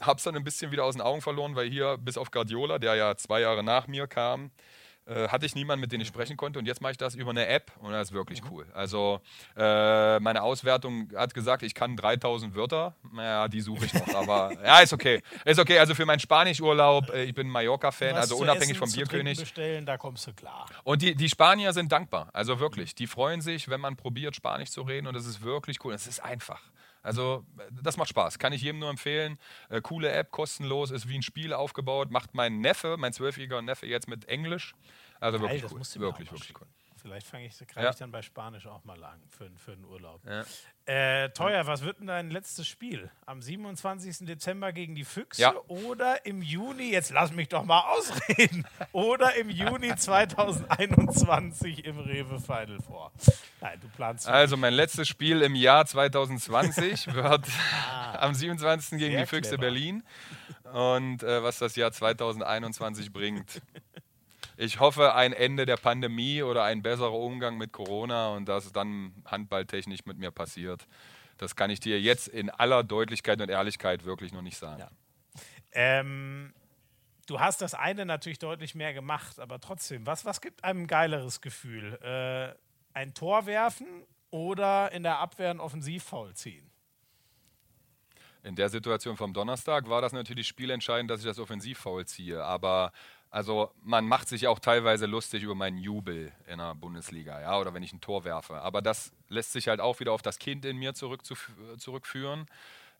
[SPEAKER 2] Hab's dann ein bisschen wieder aus den Augen verloren, weil hier bis auf Guardiola, der ja zwei Jahre nach mir kam, äh, hatte ich niemanden, mit dem ich sprechen konnte. Und jetzt mache ich das über eine App und das ist wirklich cool. Also äh, meine Auswertung hat gesagt, ich kann 3000 Wörter. Naja, die suche ich noch. aber ja, ist okay. Ist okay. Also für meinen Spanischurlaub, äh, ich bin Mallorca-Fan, also unabhängig
[SPEAKER 1] essen,
[SPEAKER 2] vom Bierkönig.
[SPEAKER 1] bestellen, da kommst du klar.
[SPEAKER 2] Und die, die Spanier sind dankbar. Also wirklich. Die freuen sich, wenn man probiert, Spanisch zu reden. Und das ist wirklich cool. Es ist einfach. Also, äh, das macht Spaß. Kann ich jedem nur empfehlen. Äh, coole App, kostenlos, ist wie ein Spiel aufgebaut. Macht mein Neffe, mein zwölfjähriger Neffe, jetzt mit Englisch. Also
[SPEAKER 1] Geil,
[SPEAKER 2] wirklich cool. Wirklich, wirklich cool.
[SPEAKER 1] Vielleicht fange ich, greife
[SPEAKER 2] Ja.
[SPEAKER 1] ich dann bei Spanisch auch mal an für, für einen Urlaub.
[SPEAKER 2] Ja.
[SPEAKER 1] Äh, teuer, was wird denn dein letztes Spiel? Am 27. Dezember gegen die Füchse
[SPEAKER 2] Ja.
[SPEAKER 1] oder im Juni, jetzt lass mich doch mal ausreden, oder im Juni 2021 im Rewe Final Four? Nein, du planst.
[SPEAKER 2] Also, mein letztes Spiel im Jahr 2020 wird am 27. gegen
[SPEAKER 1] Ah.
[SPEAKER 2] Die Füchse
[SPEAKER 1] clever.
[SPEAKER 2] Berlin. Und äh, was das Jahr 2021 bringt, ich hoffe ein Ende der Pandemie oder ein besserer Umgang mit Corona und dass dann handballtechnisch mit mir passiert. Das kann ich dir jetzt in aller Deutlichkeit und Ehrlichkeit wirklich noch nicht sagen.
[SPEAKER 1] Ja. Ähm, du hast das eine natürlich deutlich mehr gemacht, aber trotzdem, was, was gibt einem ein geileres Gefühl? Äh, ein Tor werfen oder in der Abwehr ein Offensivfoul ziehen?
[SPEAKER 2] In der Situation vom Donnerstag war das natürlich spielentscheidend, dass ich das Offensivfoul ziehe. Aber also man macht sich auch teilweise lustig über meinen Jubel in der Bundesliga, ja, oder wenn ich ein Tor werfe. Aber das lässt sich halt auch wieder auf das Kind in mir zurückführen.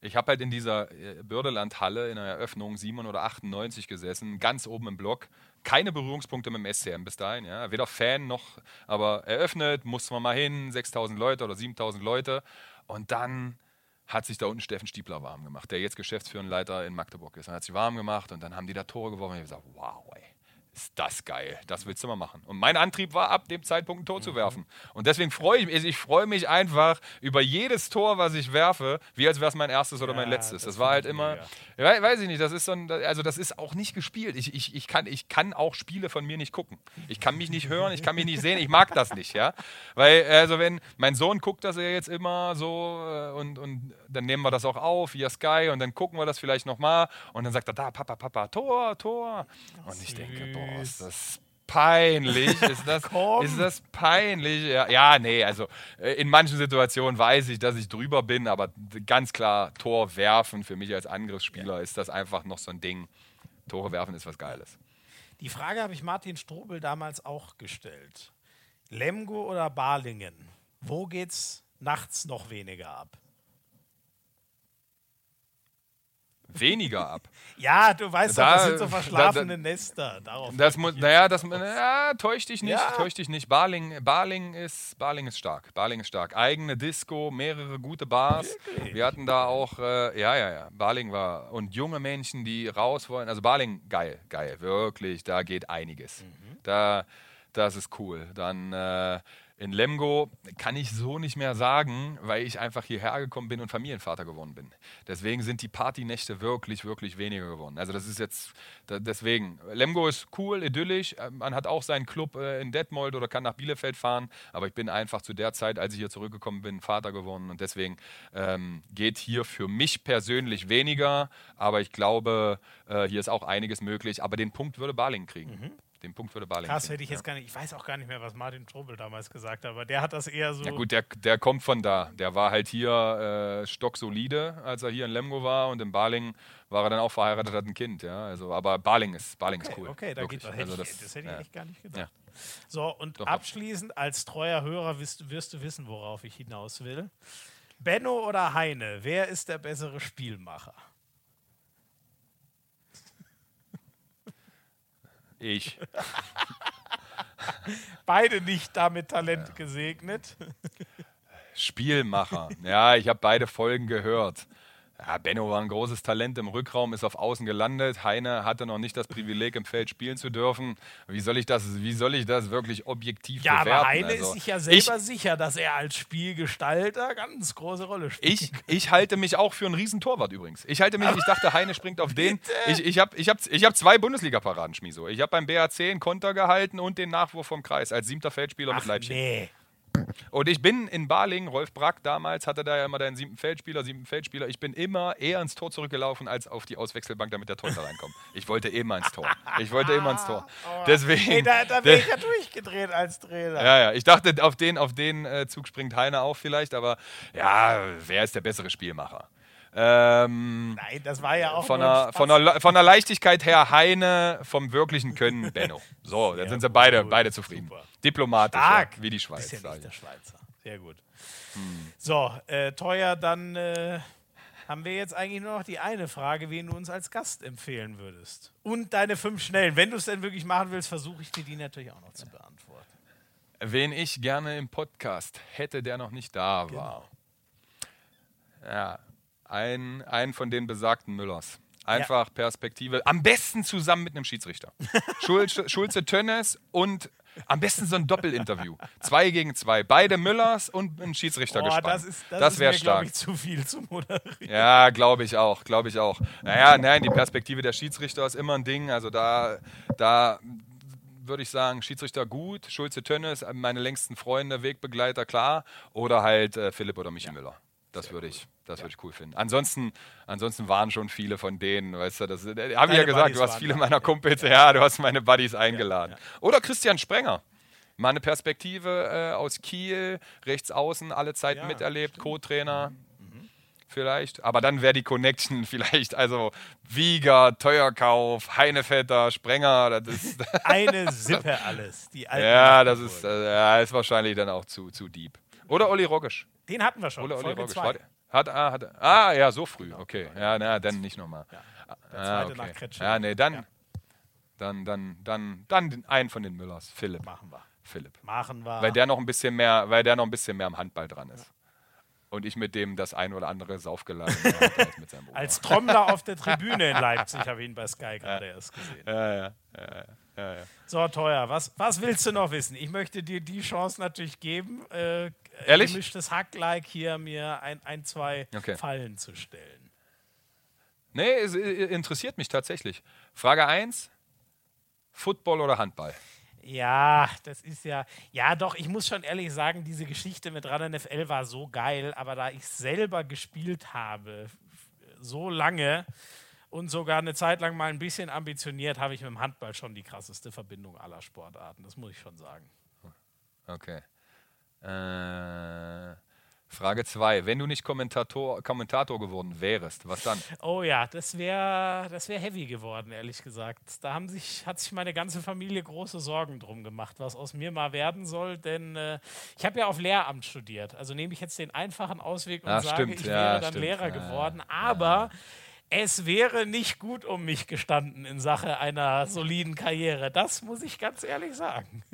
[SPEAKER 2] Ich habe halt in dieser äh, Bürdelandhalle in der Eröffnung 7 oder 98 gesessen, ganz oben im Block. Keine Berührungspunkte mit dem SCM bis dahin. Ja. Weder Fan noch, aber eröffnet, musste man mal hin, 6000 Leute oder 7000 Leute. Und dann hat sich da unten Steffen Stiebler warm gemacht, der jetzt geschäftsführender Leiter in Magdeburg ist. Er hat sich warm gemacht und dann haben die da Tore geworfen. Und ich habe gesagt, wow, ey, ist das geil. Das willst du mal machen. Und mein Antrieb war, ab dem Zeitpunkt ein Tor mhm. zu werfen. Und deswegen freue ich mich, ich freue mich einfach über jedes Tor, was ich werfe, wie als wäre es mein erstes oder ja, mein letztes. Das, das war halt immer, ja, weiß ich nicht, das ist so ein, also das ist auch nicht gespielt. Ich, ich, ich, kann, ich kann auch Spiele von mir nicht gucken. Ich kann mich nicht hören, ich kann mich nicht sehen, ich mag das nicht, ja. Weil, also wenn, mein Sohn guckt das ja jetzt immer so äh, und, und dann nehmen wir das auch auf via Sky und dann gucken wir das vielleicht nochmal und dann sagt er, da, Papa, Papa, Tor, Tor. Und ich denke, boah, boah, ist das peinlich. Ist das, ist das peinlich? Ja, ja, nee, also äh, in manchen Situationen weiß ich, dass ich drüber bin, aber ganz klar, Tor werfen für mich als Angriffsspieler ja. ist das einfach noch so ein Ding. Tore werfen ist was Geiles.
[SPEAKER 1] Die Frage habe ich Martin Strobel damals auch gestellt. Lemgo oder Balingen? Wo geht's nachts noch weniger ab?
[SPEAKER 2] Weniger ab.
[SPEAKER 1] Ja, du weißt da, doch, das sind so verschlafene da, da, Nester.
[SPEAKER 2] Darauf das muss, naja, das naja, täusch dich nicht, ja. täusch dich nicht. Barling, Barling, ist, Barling ist stark. Barling ist stark. Eigene Disco, mehrere gute Bars. Wirklich? Wir hatten da auch, äh, ja, ja, ja. Barling war und junge Menschen, die raus wollen. Also Barling, geil, geil, wirklich. Da geht einiges. Mhm. Da, das ist cool. Dann äh, in Lemgo kann ich so nicht mehr sagen, weil ich einfach hierher gekommen bin und Familienvater geworden bin. Deswegen sind die Partynächte wirklich, wirklich weniger geworden. Also das ist jetzt, deswegen, Lemgo ist cool, idyllisch, äh, man hat auch seinen Club äh, in Detmold oder kann nach Bielefeld fahren, aber ich bin einfach zu der Zeit, als ich hier zurückgekommen bin, Vater geworden und deswegen ähm, geht hier für mich persönlich weniger, aber ich glaube, äh, hier ist auch einiges möglich, aber den Punkt würde Baling kriegen. Mhm. Den Punkt würde Barling
[SPEAKER 1] Krass, hätte ich jetzt gar nicht. Ich weiß auch gar nicht mehr, was Martin Strobel damals gesagt hat, aber der hat das eher so.
[SPEAKER 2] Ja, gut, der, der kommt von da. Der war halt hier äh, stocksolide, als er hier in Lemgo war und in Barling war er dann auch verheiratet, hat ein Kind. Ja, also, aber Barling ist, Barling
[SPEAKER 1] okay,
[SPEAKER 2] ist cool.
[SPEAKER 1] Okay, da geht was. Also das, das, hätte ich ja. echt gar nicht gedacht. Ja. So, und Doch, abschließend, als treuer Hörer wirst, wirst du wissen, worauf ich hinaus will. Benno oder Heine, wer ist der bessere Spielmacher?
[SPEAKER 2] Ich.
[SPEAKER 1] beide nicht damit Talent ja. gesegnet.
[SPEAKER 2] Spielmacher. Ja, ich habe beide Folgen gehört. Ja, Benno war ein großes Talent im Rückraum, ist auf Außen gelandet. Heine hatte noch nicht das Privileg, im Feld spielen zu dürfen. Wie soll ich das, wie soll ich das wirklich objektiv ja, bewerten? Ja, aber
[SPEAKER 1] Heine also, ist sich ja selber ich, sicher, dass er als Spielgestalter ganz große Rolle spielt.
[SPEAKER 2] Ich, ich halte mich auch für einen Riesentorwart übrigens. Ich halte mich, ich dachte, Heine springt auf den. Ich, ich habe ich hab, ich hab zwei Bundesliga-Paraden, Schmiso. Ich habe beim BAC einen Konter gehalten und den Nachwurf vom Kreis als siebter Feldspieler Ach, mit Leipzig. Nee. Und ich bin in Baling, Rolf Brack damals hatte da ja immer den siebten Feldspieler, siebten Feldspieler. Ich bin immer eher ins Tor zurückgelaufen als auf die Auswechselbank, damit der Torhüter reinkommt. Ich wollte immer ins Tor. Ich wollte immer ins Tor. Oh. Deswegen. Hey,
[SPEAKER 1] da, da bin ich ja durchgedreht als Trainer.
[SPEAKER 2] Ja, ja. Ich dachte, auf den, auf den äh, Zug springt Heiner auch vielleicht, aber ja, wer ist der bessere Spielmacher?
[SPEAKER 1] Ähm, Nein, das war ja auch
[SPEAKER 2] von der, von, der, von der Leichtigkeit her Heine, vom wirklichen Können Benno. So, dann sind sie beide, beide zufrieden. Super. Diplomatisch,
[SPEAKER 1] Stark.
[SPEAKER 2] wie die Schweiz.
[SPEAKER 1] Ist ja nicht der Schweizer. Sehr gut. Hm. So, äh, teuer, dann äh, haben wir jetzt eigentlich nur noch die eine Frage, wen du uns als Gast empfehlen würdest. Und deine fünf Schnellen. Wenn du es denn wirklich machen willst, versuche ich dir die natürlich auch noch zu beantworten.
[SPEAKER 2] Wen ich gerne im Podcast hätte, der noch nicht da genau. war. Ja, ein, ein von den besagten Müllers. Einfach ja. Perspektive. Am besten zusammen mit einem Schiedsrichter. Schulze, Schulze Tönnes und am besten so ein Doppelinterview. zwei gegen zwei. Beide Müllers und ein Schiedsrichter gespannt. Das, ist, das, das wäre stark.
[SPEAKER 1] Ich, zu viel zu moderieren.
[SPEAKER 2] Ja, glaube ich auch. Glaube ich auch. Naja, nein, die Perspektive der Schiedsrichter ist immer ein Ding. Also da, da würde ich sagen, Schiedsrichter gut, Schulze Tönnes, meine längsten Freunde, Wegbegleiter, klar. Oder halt äh, Philipp oder Michi Müller. Das würde ich, das würde ich cool finden. Ansonsten, ansonsten waren schon viele von denen, weißt du, das äh, habe ich ja gesagt,
[SPEAKER 1] Buddies
[SPEAKER 2] du hast viele meiner Kumpels, ja, du hast meine Buddies eingeladen. Oder Christian Sprenger. Meine Perspektive äh, aus Kiel, rechts außen, alle Zeiten
[SPEAKER 1] Ja,
[SPEAKER 2] miterlebt, Co-Trainer. Vielleicht, aber dann wäre die Connection vielleicht, also Wieger, Teuerkauf, Heinevetter, Sprenger, das ist,
[SPEAKER 1] Eine Sippe alles. Die
[SPEAKER 2] ja, das ist, äh, ja, ist wahrscheinlich dann auch zu, zu deep. Oder Olli Roggisch.
[SPEAKER 1] Den hatten wir schon.
[SPEAKER 2] Oder Olli
[SPEAKER 1] Folge.
[SPEAKER 2] Warte, Hat, ah, hat, ah, ja, so früh, okay. Ja, na, dann nicht nochmal.
[SPEAKER 1] Der
[SPEAKER 2] Ah,
[SPEAKER 1] zweite nach
[SPEAKER 2] okay.
[SPEAKER 1] Kretschmer.
[SPEAKER 2] Ja, nee, dann,
[SPEAKER 1] Ja.
[SPEAKER 2] dann, dann, dann, dann einen von den Müllers, Philipp.
[SPEAKER 1] Machen wir.
[SPEAKER 2] Philipp.
[SPEAKER 1] Machen wir.
[SPEAKER 2] Weil der noch ein bisschen mehr, weil der noch ein bisschen mehr am Handball dran ist. Und ich mit dem das ein oder andere Saufgeladen als mit seinem Bruder.
[SPEAKER 1] Als Trommler auf der Tribüne in Leipzig habe ich ihn bei Sky gerade erst gesehen.
[SPEAKER 2] ja, ja, ja, ja, ja.
[SPEAKER 1] So, teuer. Was, was willst du noch wissen? Ich möchte dir die Chance natürlich geben, äh,
[SPEAKER 2] Ehrlich?
[SPEAKER 1] gemischtes Hack-like hier mir ein, ein zwei
[SPEAKER 2] Okay.
[SPEAKER 1] Fallen zu stellen.
[SPEAKER 2] Nee, es äh, interessiert mich tatsächlich. Frage 1: Football oder Handball?
[SPEAKER 1] Ja, das ist ja. Ja, doch, ich muss schon ehrlich sagen, diese Geschichte mit Run NFL war so geil, aber da ich selber gespielt habe, so lange und sogar eine Zeit lang mal ein bisschen ambitioniert, habe ich mit dem Handball schon die krasseste Verbindung aller Sportarten. Das muss ich schon sagen.
[SPEAKER 2] Okay. Äh, Frage 2. Wenn du nicht Kommentator, Kommentator geworden wärst, was dann?
[SPEAKER 1] Oh ja, das wäre das wär heavy geworden, ehrlich gesagt. Da haben sich, hat sich meine ganze Familie große Sorgen drum gemacht, was aus mir mal werden soll, denn äh, ich habe ja auf Lehramt studiert. Also nehme ich jetzt den einfachen Ausweg und
[SPEAKER 2] Ah,
[SPEAKER 1] sage,
[SPEAKER 2] stimmt,
[SPEAKER 1] ich
[SPEAKER 2] ja,
[SPEAKER 1] wäre dann
[SPEAKER 2] stimmt.
[SPEAKER 1] Lehrer
[SPEAKER 2] Ja,
[SPEAKER 1] geworden. Aber es wäre nicht gut um mich gestanden in Sache einer soliden Karriere. Das muss ich ganz ehrlich sagen.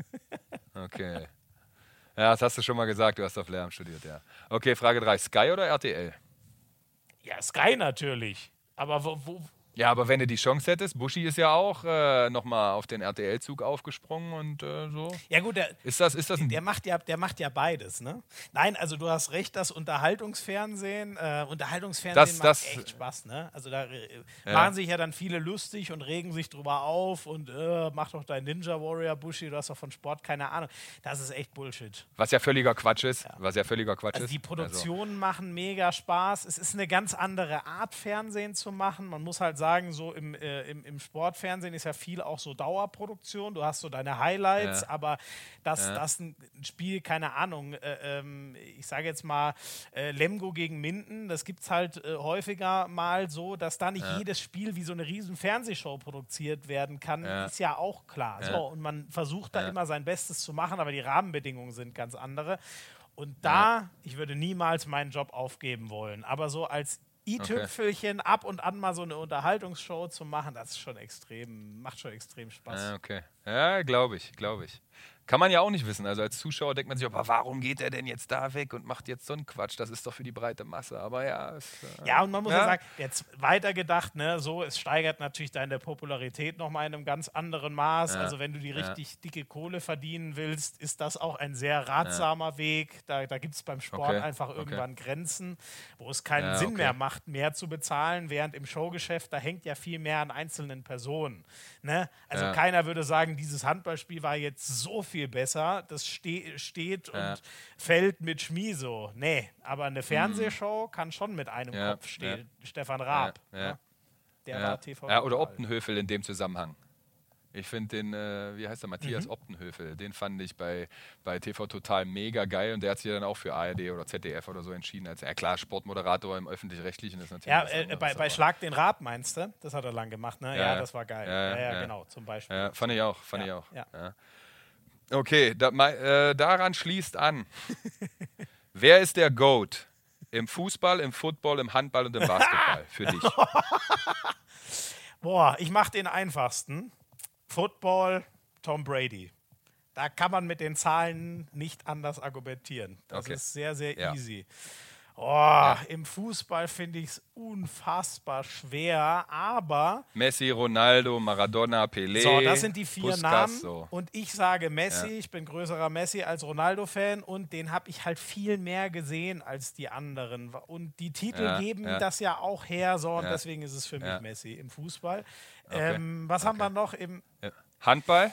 [SPEAKER 2] Okay. Ja, das hast du schon mal gesagt, du hast auf Lehramt studiert, ja. Okay, Frage 3. Sky oder RTL?
[SPEAKER 1] Ja, Sky natürlich. Aber wo, wo,
[SPEAKER 2] Ja, aber wenn du die Chance hättest, Buschi ist ja auch äh, nochmal auf den RTL-Zug aufgesprungen und äh, so.
[SPEAKER 1] ja gut, der,
[SPEAKER 2] Ist das, ist das
[SPEAKER 1] Der macht ja, der macht ja beides, ne? Nein, also du hast recht, das Unterhaltungsfernsehen, äh, Unterhaltungsfernsehen
[SPEAKER 2] Das-
[SPEAKER 1] macht
[SPEAKER 2] das-
[SPEAKER 1] echt Spaß, ne? Also da äh,
[SPEAKER 2] Ja.
[SPEAKER 1] machen sich ja dann viele lustig und regen sich drüber auf und äh, mach doch dein Ninja Warrior Bushi, du hast doch von Sport keine Ahnung. Das ist echt Bullshit.
[SPEAKER 2] Was ja völliger Quatsch ist. Was ja völliger Quatsch
[SPEAKER 1] Also
[SPEAKER 2] ist.
[SPEAKER 1] die Produktionen machen mega Spaß. Es ist eine ganz andere Art, Fernsehen zu machen. Man muss halt sagen, so im, äh, im, im Sportfernsehen ist ja viel auch so Dauerproduktion. Du hast so deine Highlights,
[SPEAKER 2] Ja.
[SPEAKER 1] aber dass das ein Spiel, keine Ahnung, äh, ähm, ich sage jetzt mal äh, Lemgo gegen Minden, das gibt es halt äh, häufiger mal so, dass da nicht jedes Spiel wie so eine riesen Fernsehshow produziert werden kann,
[SPEAKER 2] Ja.
[SPEAKER 1] ist ja auch klar.
[SPEAKER 2] Ja.
[SPEAKER 1] So, und man versucht da
[SPEAKER 2] Ja.
[SPEAKER 1] immer sein Bestes zu machen, aber die Rahmenbedingungen sind ganz andere. Und da, ich würde niemals meinen Job aufgeben wollen, aber so als i-Tüpfelchen ab und an mal so eine Unterhaltungsshow zu machen, das ist schon extrem, macht schon extrem Spaß.
[SPEAKER 2] Ja, okay. Ja, glaube ich, glaube ich. Kann man ja auch nicht wissen. Also als Zuschauer denkt man sich, aber warum geht er denn jetzt da weg und macht jetzt so einen Quatsch? Das ist doch für die breite Masse. Aber ja, es, äh,
[SPEAKER 1] Ja, und man muss ja,
[SPEAKER 2] Ja.
[SPEAKER 1] sagen, jetzt weitergedacht, ne, so, es steigert natürlich deine Popularität nochmal in einem ganz anderen Maß.
[SPEAKER 2] Ja.
[SPEAKER 1] Also wenn du die richtig dicke Kohle verdienen willst, ist das auch ein sehr ratsamer Weg. Da, da gibt es beim Sport
[SPEAKER 2] Okay.
[SPEAKER 1] einfach
[SPEAKER 2] Okay.
[SPEAKER 1] irgendwann Grenzen, wo es keinen Sinn
[SPEAKER 2] okay.
[SPEAKER 1] mehr macht, mehr zu bezahlen, während im Showgeschäft, da hängt ja viel mehr an einzelnen Personen. Ne? Also keiner würde sagen, dieses Handballspiel war jetzt so viel besser, das ste steht
[SPEAKER 2] Ja.
[SPEAKER 1] und fällt mit Schmiso. Nee, aber eine Fernsehshow kann schon mit einem
[SPEAKER 2] Ja,
[SPEAKER 1] Kopf stehen. Stefan Raab. Ne? Der war TV.
[SPEAKER 2] ja, oder. Optenhöfel in dem Zusammenhang. Ich finde den, äh, wie heißt der, Matthias
[SPEAKER 1] Mhm.
[SPEAKER 2] Optenhöfel, den fand ich bei, bei TV Total mega geil und der hat sich dann auch für ARD oder ZDF oder so entschieden. Als, ja klar, Sportmoderator im Öffentlich-Rechtlichen ist natürlich
[SPEAKER 1] Ja, äh, bei, bei Schlag den Raab meinst du? Das hat er lang gemacht, ne? Ja,
[SPEAKER 2] Ja,
[SPEAKER 1] das war geil.
[SPEAKER 2] ja,
[SPEAKER 1] Ja, ja, genau, zum Beispiel.
[SPEAKER 2] Ja, fand ich auch, fand ich auch.
[SPEAKER 1] ja.
[SPEAKER 2] Okay, da, äh, daran schließt an. Wer ist der GOAT? Im Fußball, im Football, im Handball und im Basketball für dich.
[SPEAKER 1] Boah, ich mach den einfachsten. Football, Tom Brady. Da kann man mit den Zahlen nicht anders argumentieren. Das
[SPEAKER 2] Okay.
[SPEAKER 1] ist sehr, sehr
[SPEAKER 2] Ja.
[SPEAKER 1] easy. Oh, Im Fußball finde ich es unfassbar schwer, aber
[SPEAKER 2] Messi, Ronaldo, Maradona, Pelé.
[SPEAKER 1] so, das sind die vier
[SPEAKER 2] Puskas,
[SPEAKER 1] Namen.
[SPEAKER 2] So.
[SPEAKER 1] Und ich sage Messi,
[SPEAKER 2] Ja.
[SPEAKER 1] ich bin größerer Messi als Ronaldo-Fan und den habe ich halt viel mehr gesehen als die anderen. Und die Titel
[SPEAKER 2] Ja,
[SPEAKER 1] geben
[SPEAKER 2] ja.
[SPEAKER 1] das ja auch her, so und
[SPEAKER 2] Ja.
[SPEAKER 1] deswegen ist es für mich
[SPEAKER 2] Ja.
[SPEAKER 1] Messi im Fußball. Ähm, was haben wir noch im
[SPEAKER 2] Ja. Handball?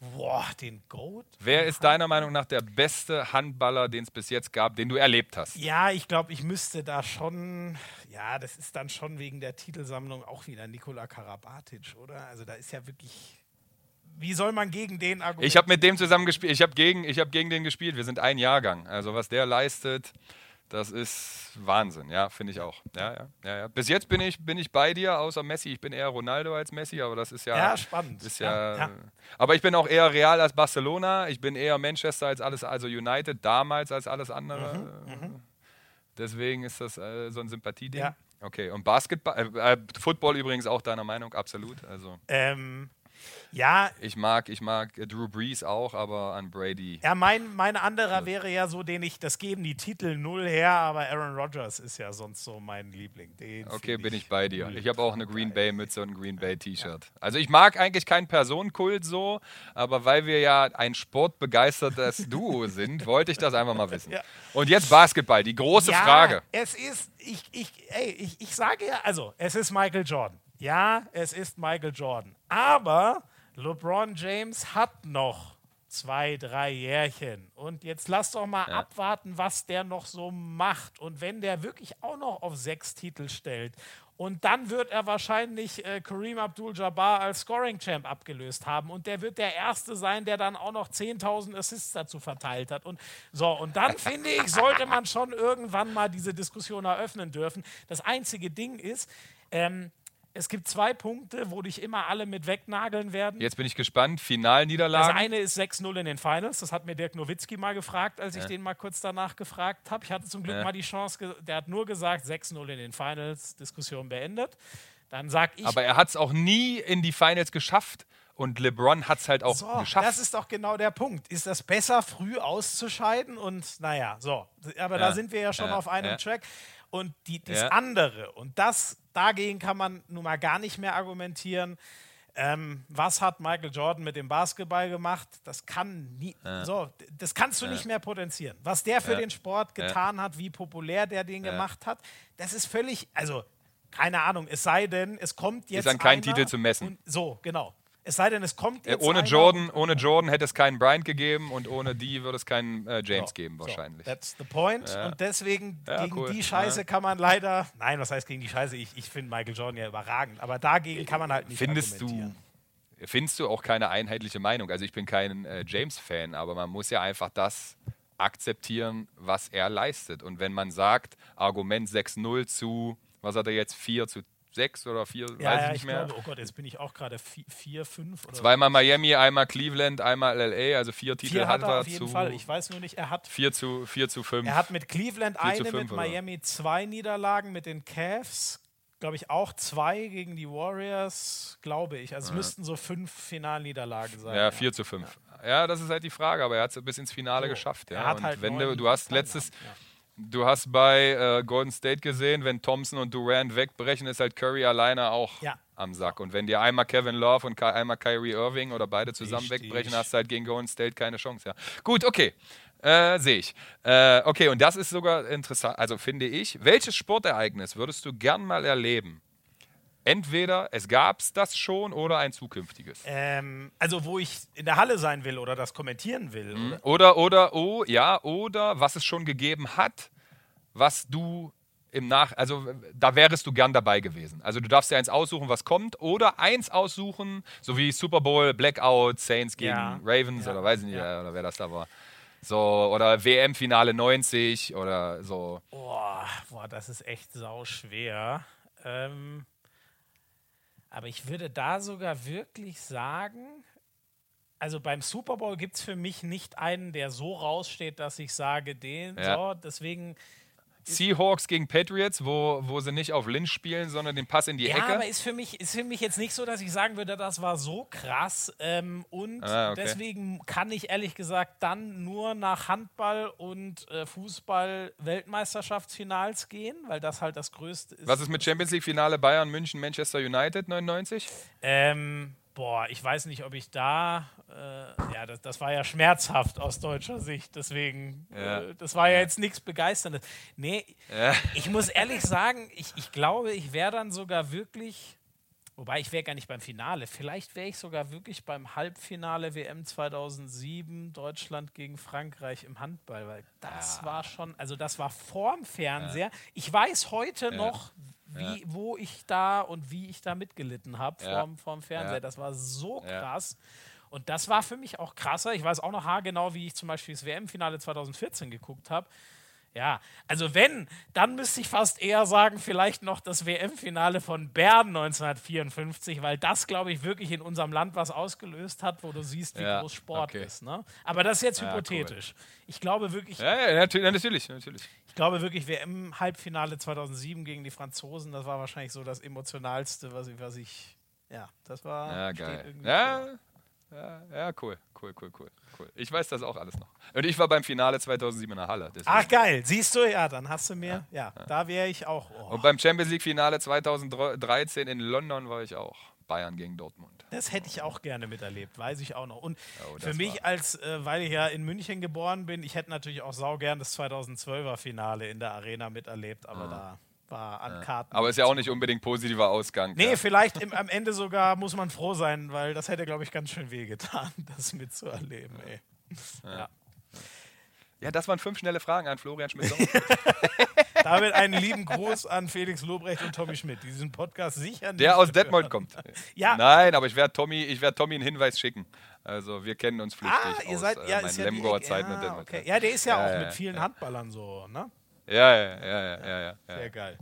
[SPEAKER 1] Boah, den Goat?
[SPEAKER 2] Wer ist deiner Meinung nach der beste Handballer, den es bis jetzt gab, den du erlebt hast?
[SPEAKER 1] Ja, ich glaube, ich müsste da schon, ja, das ist dann schon wegen der Titelsammlung auch wieder Nikola Karabatic, oder? Also da ist ja wirklich, wie soll man gegen den argumentieren?
[SPEAKER 2] Ich habe mit dem zusammen gespielt, ich habe gegen, hab gegen den gespielt, wir sind ein Jahrgang. Also was der leistet, das ist Wahnsinn, ja, finde ich auch. Ja, ja, ja, ja. Bis jetzt bin ich, bin ich bei dir, außer Messi. Ich bin eher Ronaldo als Messi, aber das ist ja.
[SPEAKER 1] Ja, spannend.
[SPEAKER 2] Ist ja, ja. Aber ich bin auch eher Real als Barcelona. Ich bin eher Manchester als alles, also United damals als alles andere. Mhm, mhm. Deswegen ist das äh, so ein Sympathieding. Ja. Okay, und Basketball, äh, äh, Football übrigens auch deiner Meinung, absolut. Also.
[SPEAKER 1] Ähm, ja.
[SPEAKER 2] Ich mag, ich mag Drew Brees auch, aber an Brady.
[SPEAKER 1] Ja, mein, mein anderer wäre ja so, den ich, das geben die Titel null her, aber Aaron Rodgers ist ja sonst so mein Liebling. Den
[SPEAKER 2] okay, bin ich bei dir. Ich habe auch eine Green Bay Mütze und ein Green Bay T-Shirt. Ja. Also ich mag eigentlich keinen Personenkult so, aber weil wir ja ein sportbegeistertes Duo sind, wollte ich das einfach mal wissen. Ja. Und jetzt Basketball, die große
[SPEAKER 1] ja,
[SPEAKER 2] Frage.
[SPEAKER 1] Es ist, ich, ich, ey, ich, ich sage ja, also es ist Michael Jordan. Ja, es ist Michael Jordan. Aber LeBron James hat noch zwei, drei Jährchen. Und jetzt lass doch mal ja. abwarten, was der noch so macht. Und wenn der wirklich auch noch auf sechs Titel stellt und dann wird er wahrscheinlich äh, Kareem Abdul-Jabbar als Scoring-Champ abgelöst haben. Und der wird der Erste sein, der dann auch noch 10.000 Assists dazu verteilt hat. Und so, und dann finde ich, sollte man schon irgendwann mal diese Diskussion eröffnen dürfen. Das einzige Ding ist, ähm, es gibt zwei Punkte, wo dich immer alle mit wegnageln werden.
[SPEAKER 2] Jetzt bin ich gespannt. Finalniederlage.
[SPEAKER 1] Das eine ist 6-0 in den Finals. Das hat mir Dirk Nowitzki mal gefragt, als ich ja. den mal kurz danach gefragt habe. Ich hatte zum Glück ja. mal die Chance, der hat nur gesagt, 6-0 in den Finals, Diskussion beendet. Dann sag ich.
[SPEAKER 2] Aber er hat es auch nie in die Finals geschafft. Und LeBron hat es halt auch
[SPEAKER 1] so,
[SPEAKER 2] geschafft.
[SPEAKER 1] Das ist doch genau der Punkt. Ist das besser, früh auszuscheiden? Und naja, so. Aber ja. da sind wir ja schon auf einem Track. Und die, das andere, und das dagegen kann man nun mal gar nicht mehr argumentieren. Ähm, was hat Michael Jordan mit dem Basketball gemacht? Das kann nie, ja. so, das kannst du ja. nicht mehr potenzieren. Was der für ja. den Sport getan hat, wie populär der den gemacht hat, das ist völlig, also keine Ahnung. Es sei denn, es kommt jetzt
[SPEAKER 2] ist an keinen Titel zu messen.
[SPEAKER 1] so genau. Es sei denn, es kommt
[SPEAKER 2] jetzt. Äh, ohne, Jordan, ohne Jordan hätte es keinen Bryant gegeben und ohne die würde es keinen äh, James so, geben, wahrscheinlich.
[SPEAKER 1] So, that's the point. Ja. Und deswegen, ja, gegen cool. die Scheiße ja. kann man leider. Nein, was heißt gegen die Scheiße? Ich, ich finde Michael Jordan ja überragend. Aber dagegen kann man halt nicht
[SPEAKER 2] Findest du findest du auch keine einheitliche Meinung. Also ich bin kein äh, James-Fan, aber man muss ja einfach das akzeptieren, was er leistet. Und wenn man sagt, Argument 6-0 zu, was hat er jetzt, 4 zu sechs oder vier,
[SPEAKER 1] ja,
[SPEAKER 2] weiß
[SPEAKER 1] ja,
[SPEAKER 2] ich nicht
[SPEAKER 1] ich
[SPEAKER 2] mehr.
[SPEAKER 1] Glaube, oh Gott, jetzt bin ich auch gerade vier, vier, fünf. Oder
[SPEAKER 2] Zweimal Miami, einmal Cleveland, einmal LA, also vier Titel
[SPEAKER 1] vier
[SPEAKER 2] hat er
[SPEAKER 1] auf jeden
[SPEAKER 2] zu.
[SPEAKER 1] Fall. Ich weiß nur nicht, er hat.
[SPEAKER 2] Vier zu, vier zu fünf.
[SPEAKER 1] Er hat mit Cleveland eine, fünf, mit Miami oder? zwei Niederlagen, mit den Cavs, glaube ich, auch zwei gegen die Warriors, glaube ich. Also ja. es müssten so fünf Finalniederlagen sein.
[SPEAKER 2] Ja, vier zu fünf. Ja. ja. das ist halt die Frage, aber er hat es bis ins Finale so, geschafft. Ja.
[SPEAKER 1] Er hat Und halt
[SPEAKER 2] wenn du, du hast letztes. Ja Du hast bei äh, Golden State gesehen, wenn Thompson und Durant wegbrechen, ist halt Curry alleine auch ja. am Sack. Und wenn dir einmal Kevin Love und einmal Kyrie Irving oder beide zusammen Richtig. wegbrechen, hast du halt gegen Golden State keine Chance. Ja. Gut, okay. Äh, Sehe ich. Äh, okay, und das ist sogar interessant, also finde ich. Welches Sportereignis würdest du gern mal erleben? Entweder es gab es das schon oder ein zukünftiges.
[SPEAKER 1] Ähm, also wo ich in der Halle sein will oder das kommentieren will.
[SPEAKER 2] Mhm. Oder? oder, oder, oh, ja, oder was es schon gegeben hat, was du im Nach... Also da wärest du gern dabei gewesen. Also du darfst dir eins aussuchen, was kommt, oder eins aussuchen, so wie Super Bowl, Blackout, Saints gegen ja. Ravens ja. oder weiß ich nicht, ja. oder wer das da war. So, oder WM-Finale 90 oder so.
[SPEAKER 1] Boah, boah, das ist echt sau schwer. Ähm, aber ich würde da sogar wirklich sagen, also beim Super Bowl gibt es für mich nicht einen, der so raussteht, dass ich sage, den, ja. so, deswegen
[SPEAKER 2] Seahawks gegen Patriots, wo, wo sie nicht auf Lynch spielen, sondern den Pass in die
[SPEAKER 1] ja,
[SPEAKER 2] Ecke.
[SPEAKER 1] Ja, aber ist für, mich, ist für mich jetzt nicht so, dass ich sagen würde, das war so krass. Ähm, und ah, okay. deswegen kann ich ehrlich gesagt dann nur nach Handball und äh, Fußball Weltmeisterschaftsfinals gehen, weil das halt das Größte ist.
[SPEAKER 2] Was ist mit Champions League Finale Bayern, München, Manchester United 99?
[SPEAKER 1] Ähm, boah, ich weiß nicht, ob ich da, äh, ja, das, das, war ja schmerzhaft aus deutscher Sicht, deswegen, ja. Äh, das war ja, ja jetzt nichts Begeisterndes. Nee, ja. ich muss ehrlich sagen, ich, ich glaube, ich wäre dann sogar wirklich, Wobei ich wäre gar nicht beim Finale. Vielleicht wäre ich sogar wirklich beim Halbfinale WM 2007 Deutschland gegen Frankreich im Handball, weil das ja. war schon, also das war vorm Fernseher. Ja. Ich weiß heute ja. noch, wie, wo ich da und wie ich da mitgelitten habe vorm, vorm Fernseher. Das war so krass. Und das war für mich auch krasser. Ich weiß auch noch haargenau, wie ich zum Beispiel das WM-Finale 2014 geguckt habe. Ja, also wenn, dann müsste ich fast eher sagen, vielleicht noch das WM-Finale von Bern 1954, weil das, glaube ich, wirklich in unserem Land was ausgelöst hat, wo du siehst, wie ja, groß Sport okay. ist. Ne? Aber das ist jetzt ja, hypothetisch. Cool. Ich glaube wirklich.
[SPEAKER 2] Ja, ja, natürlich, natürlich.
[SPEAKER 1] Ich glaube wirklich, WM-Halbfinale 2007 gegen die Franzosen, das war wahrscheinlich so das emotionalste, was ich, was ich ja, das war.
[SPEAKER 2] Ja, geil. Ja, ja, ja, cool, cool, cool, cool, cool. Ich weiß das auch alles noch. Und ich war beim Finale 2007 in der Halle.
[SPEAKER 1] Deswegen. Ach geil, siehst du, ja, dann hast du mir, ja, ja, ja. da wäre ich auch.
[SPEAKER 2] Oh. Und beim Champions League Finale 2013 in London war ich auch. Bayern gegen Dortmund.
[SPEAKER 1] Das hätte ich auch gerne miterlebt, weiß ich auch noch. Und oh, für mich, als äh, weil ich ja in München geboren bin, ich hätte natürlich auch saugern das 2012er Finale in der Arena miterlebt, aber mhm. da war an Karten.
[SPEAKER 2] Aber ist ja auch nicht unbedingt positiver Ausgang.
[SPEAKER 1] Nee, ja. vielleicht im, am Ende sogar muss man froh sein, weil das hätte, glaube ich, ganz schön wehgetan, das mitzuerleben. Ey.
[SPEAKER 2] Ja. ja. das waren fünf schnelle Fragen an Florian Schmidt.
[SPEAKER 1] Damit einen lieben Gruß an Felix Lobrecht und Tommy Schmidt, die diesen Podcast sicher nicht
[SPEAKER 2] Der aus Detmold kommt. ja. Nein, aber ich werde Tommy, werd Tommy einen Hinweis schicken. Also wir kennen uns flüchtig
[SPEAKER 1] ah, ihr seid, aus ja, äh, meinen ja Lemgoer Zeiten. Ja, okay. ja, der ist ja, auch mit vielen Handballern so, ne?
[SPEAKER 2] Ja, ja, ja, ja, ja. ja
[SPEAKER 1] Sehr geil.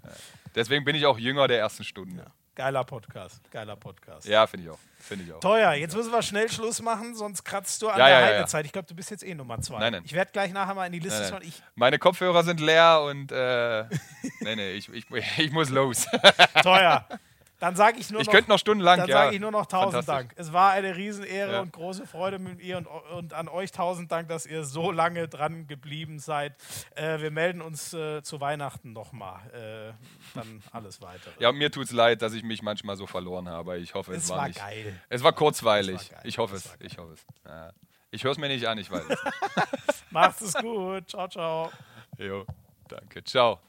[SPEAKER 2] Deswegen bin ich auch Jünger der ersten Stunde.
[SPEAKER 1] Geiler Podcast, geiler Podcast.
[SPEAKER 2] Ja, finde ich auch. Finde ich auch.
[SPEAKER 1] Teuer, jetzt müssen wir schnell Schluss machen, sonst kratzt du an ja, der ja, Heidezeit. Ich glaube, du bist jetzt eh Nummer zwei. Nein, nein. Ich werde gleich nachher mal in die Liste
[SPEAKER 2] schauen. Meine Kopfhörer sind leer und äh, nee, nee, ich, ich, ich muss los.
[SPEAKER 1] Teuer. Dann sage ich nur
[SPEAKER 2] ich noch. Ich könnte noch stundenlang.
[SPEAKER 1] Dann ja. sage ich nur noch tausend Dank. Es war eine Riesenehre ja. und große Freude mit ihr und, und, an euch tausend Dank, dass ihr so lange dran geblieben seid. Äh, wir melden uns äh, zu Weihnachten nochmal. Äh, dann alles weitere.
[SPEAKER 2] Ja, mir tut es leid, dass ich mich manchmal so verloren habe. Ich hoffe, es, es war, war, nicht.
[SPEAKER 1] geil.
[SPEAKER 2] Es war kurzweilig. Es war ich hoffe es. Ich hoffe es. Ja. Ich höre es mir nicht an, ich weiß es.
[SPEAKER 1] Macht es gut. Ciao, ciao.
[SPEAKER 2] Jo, danke. Ciao.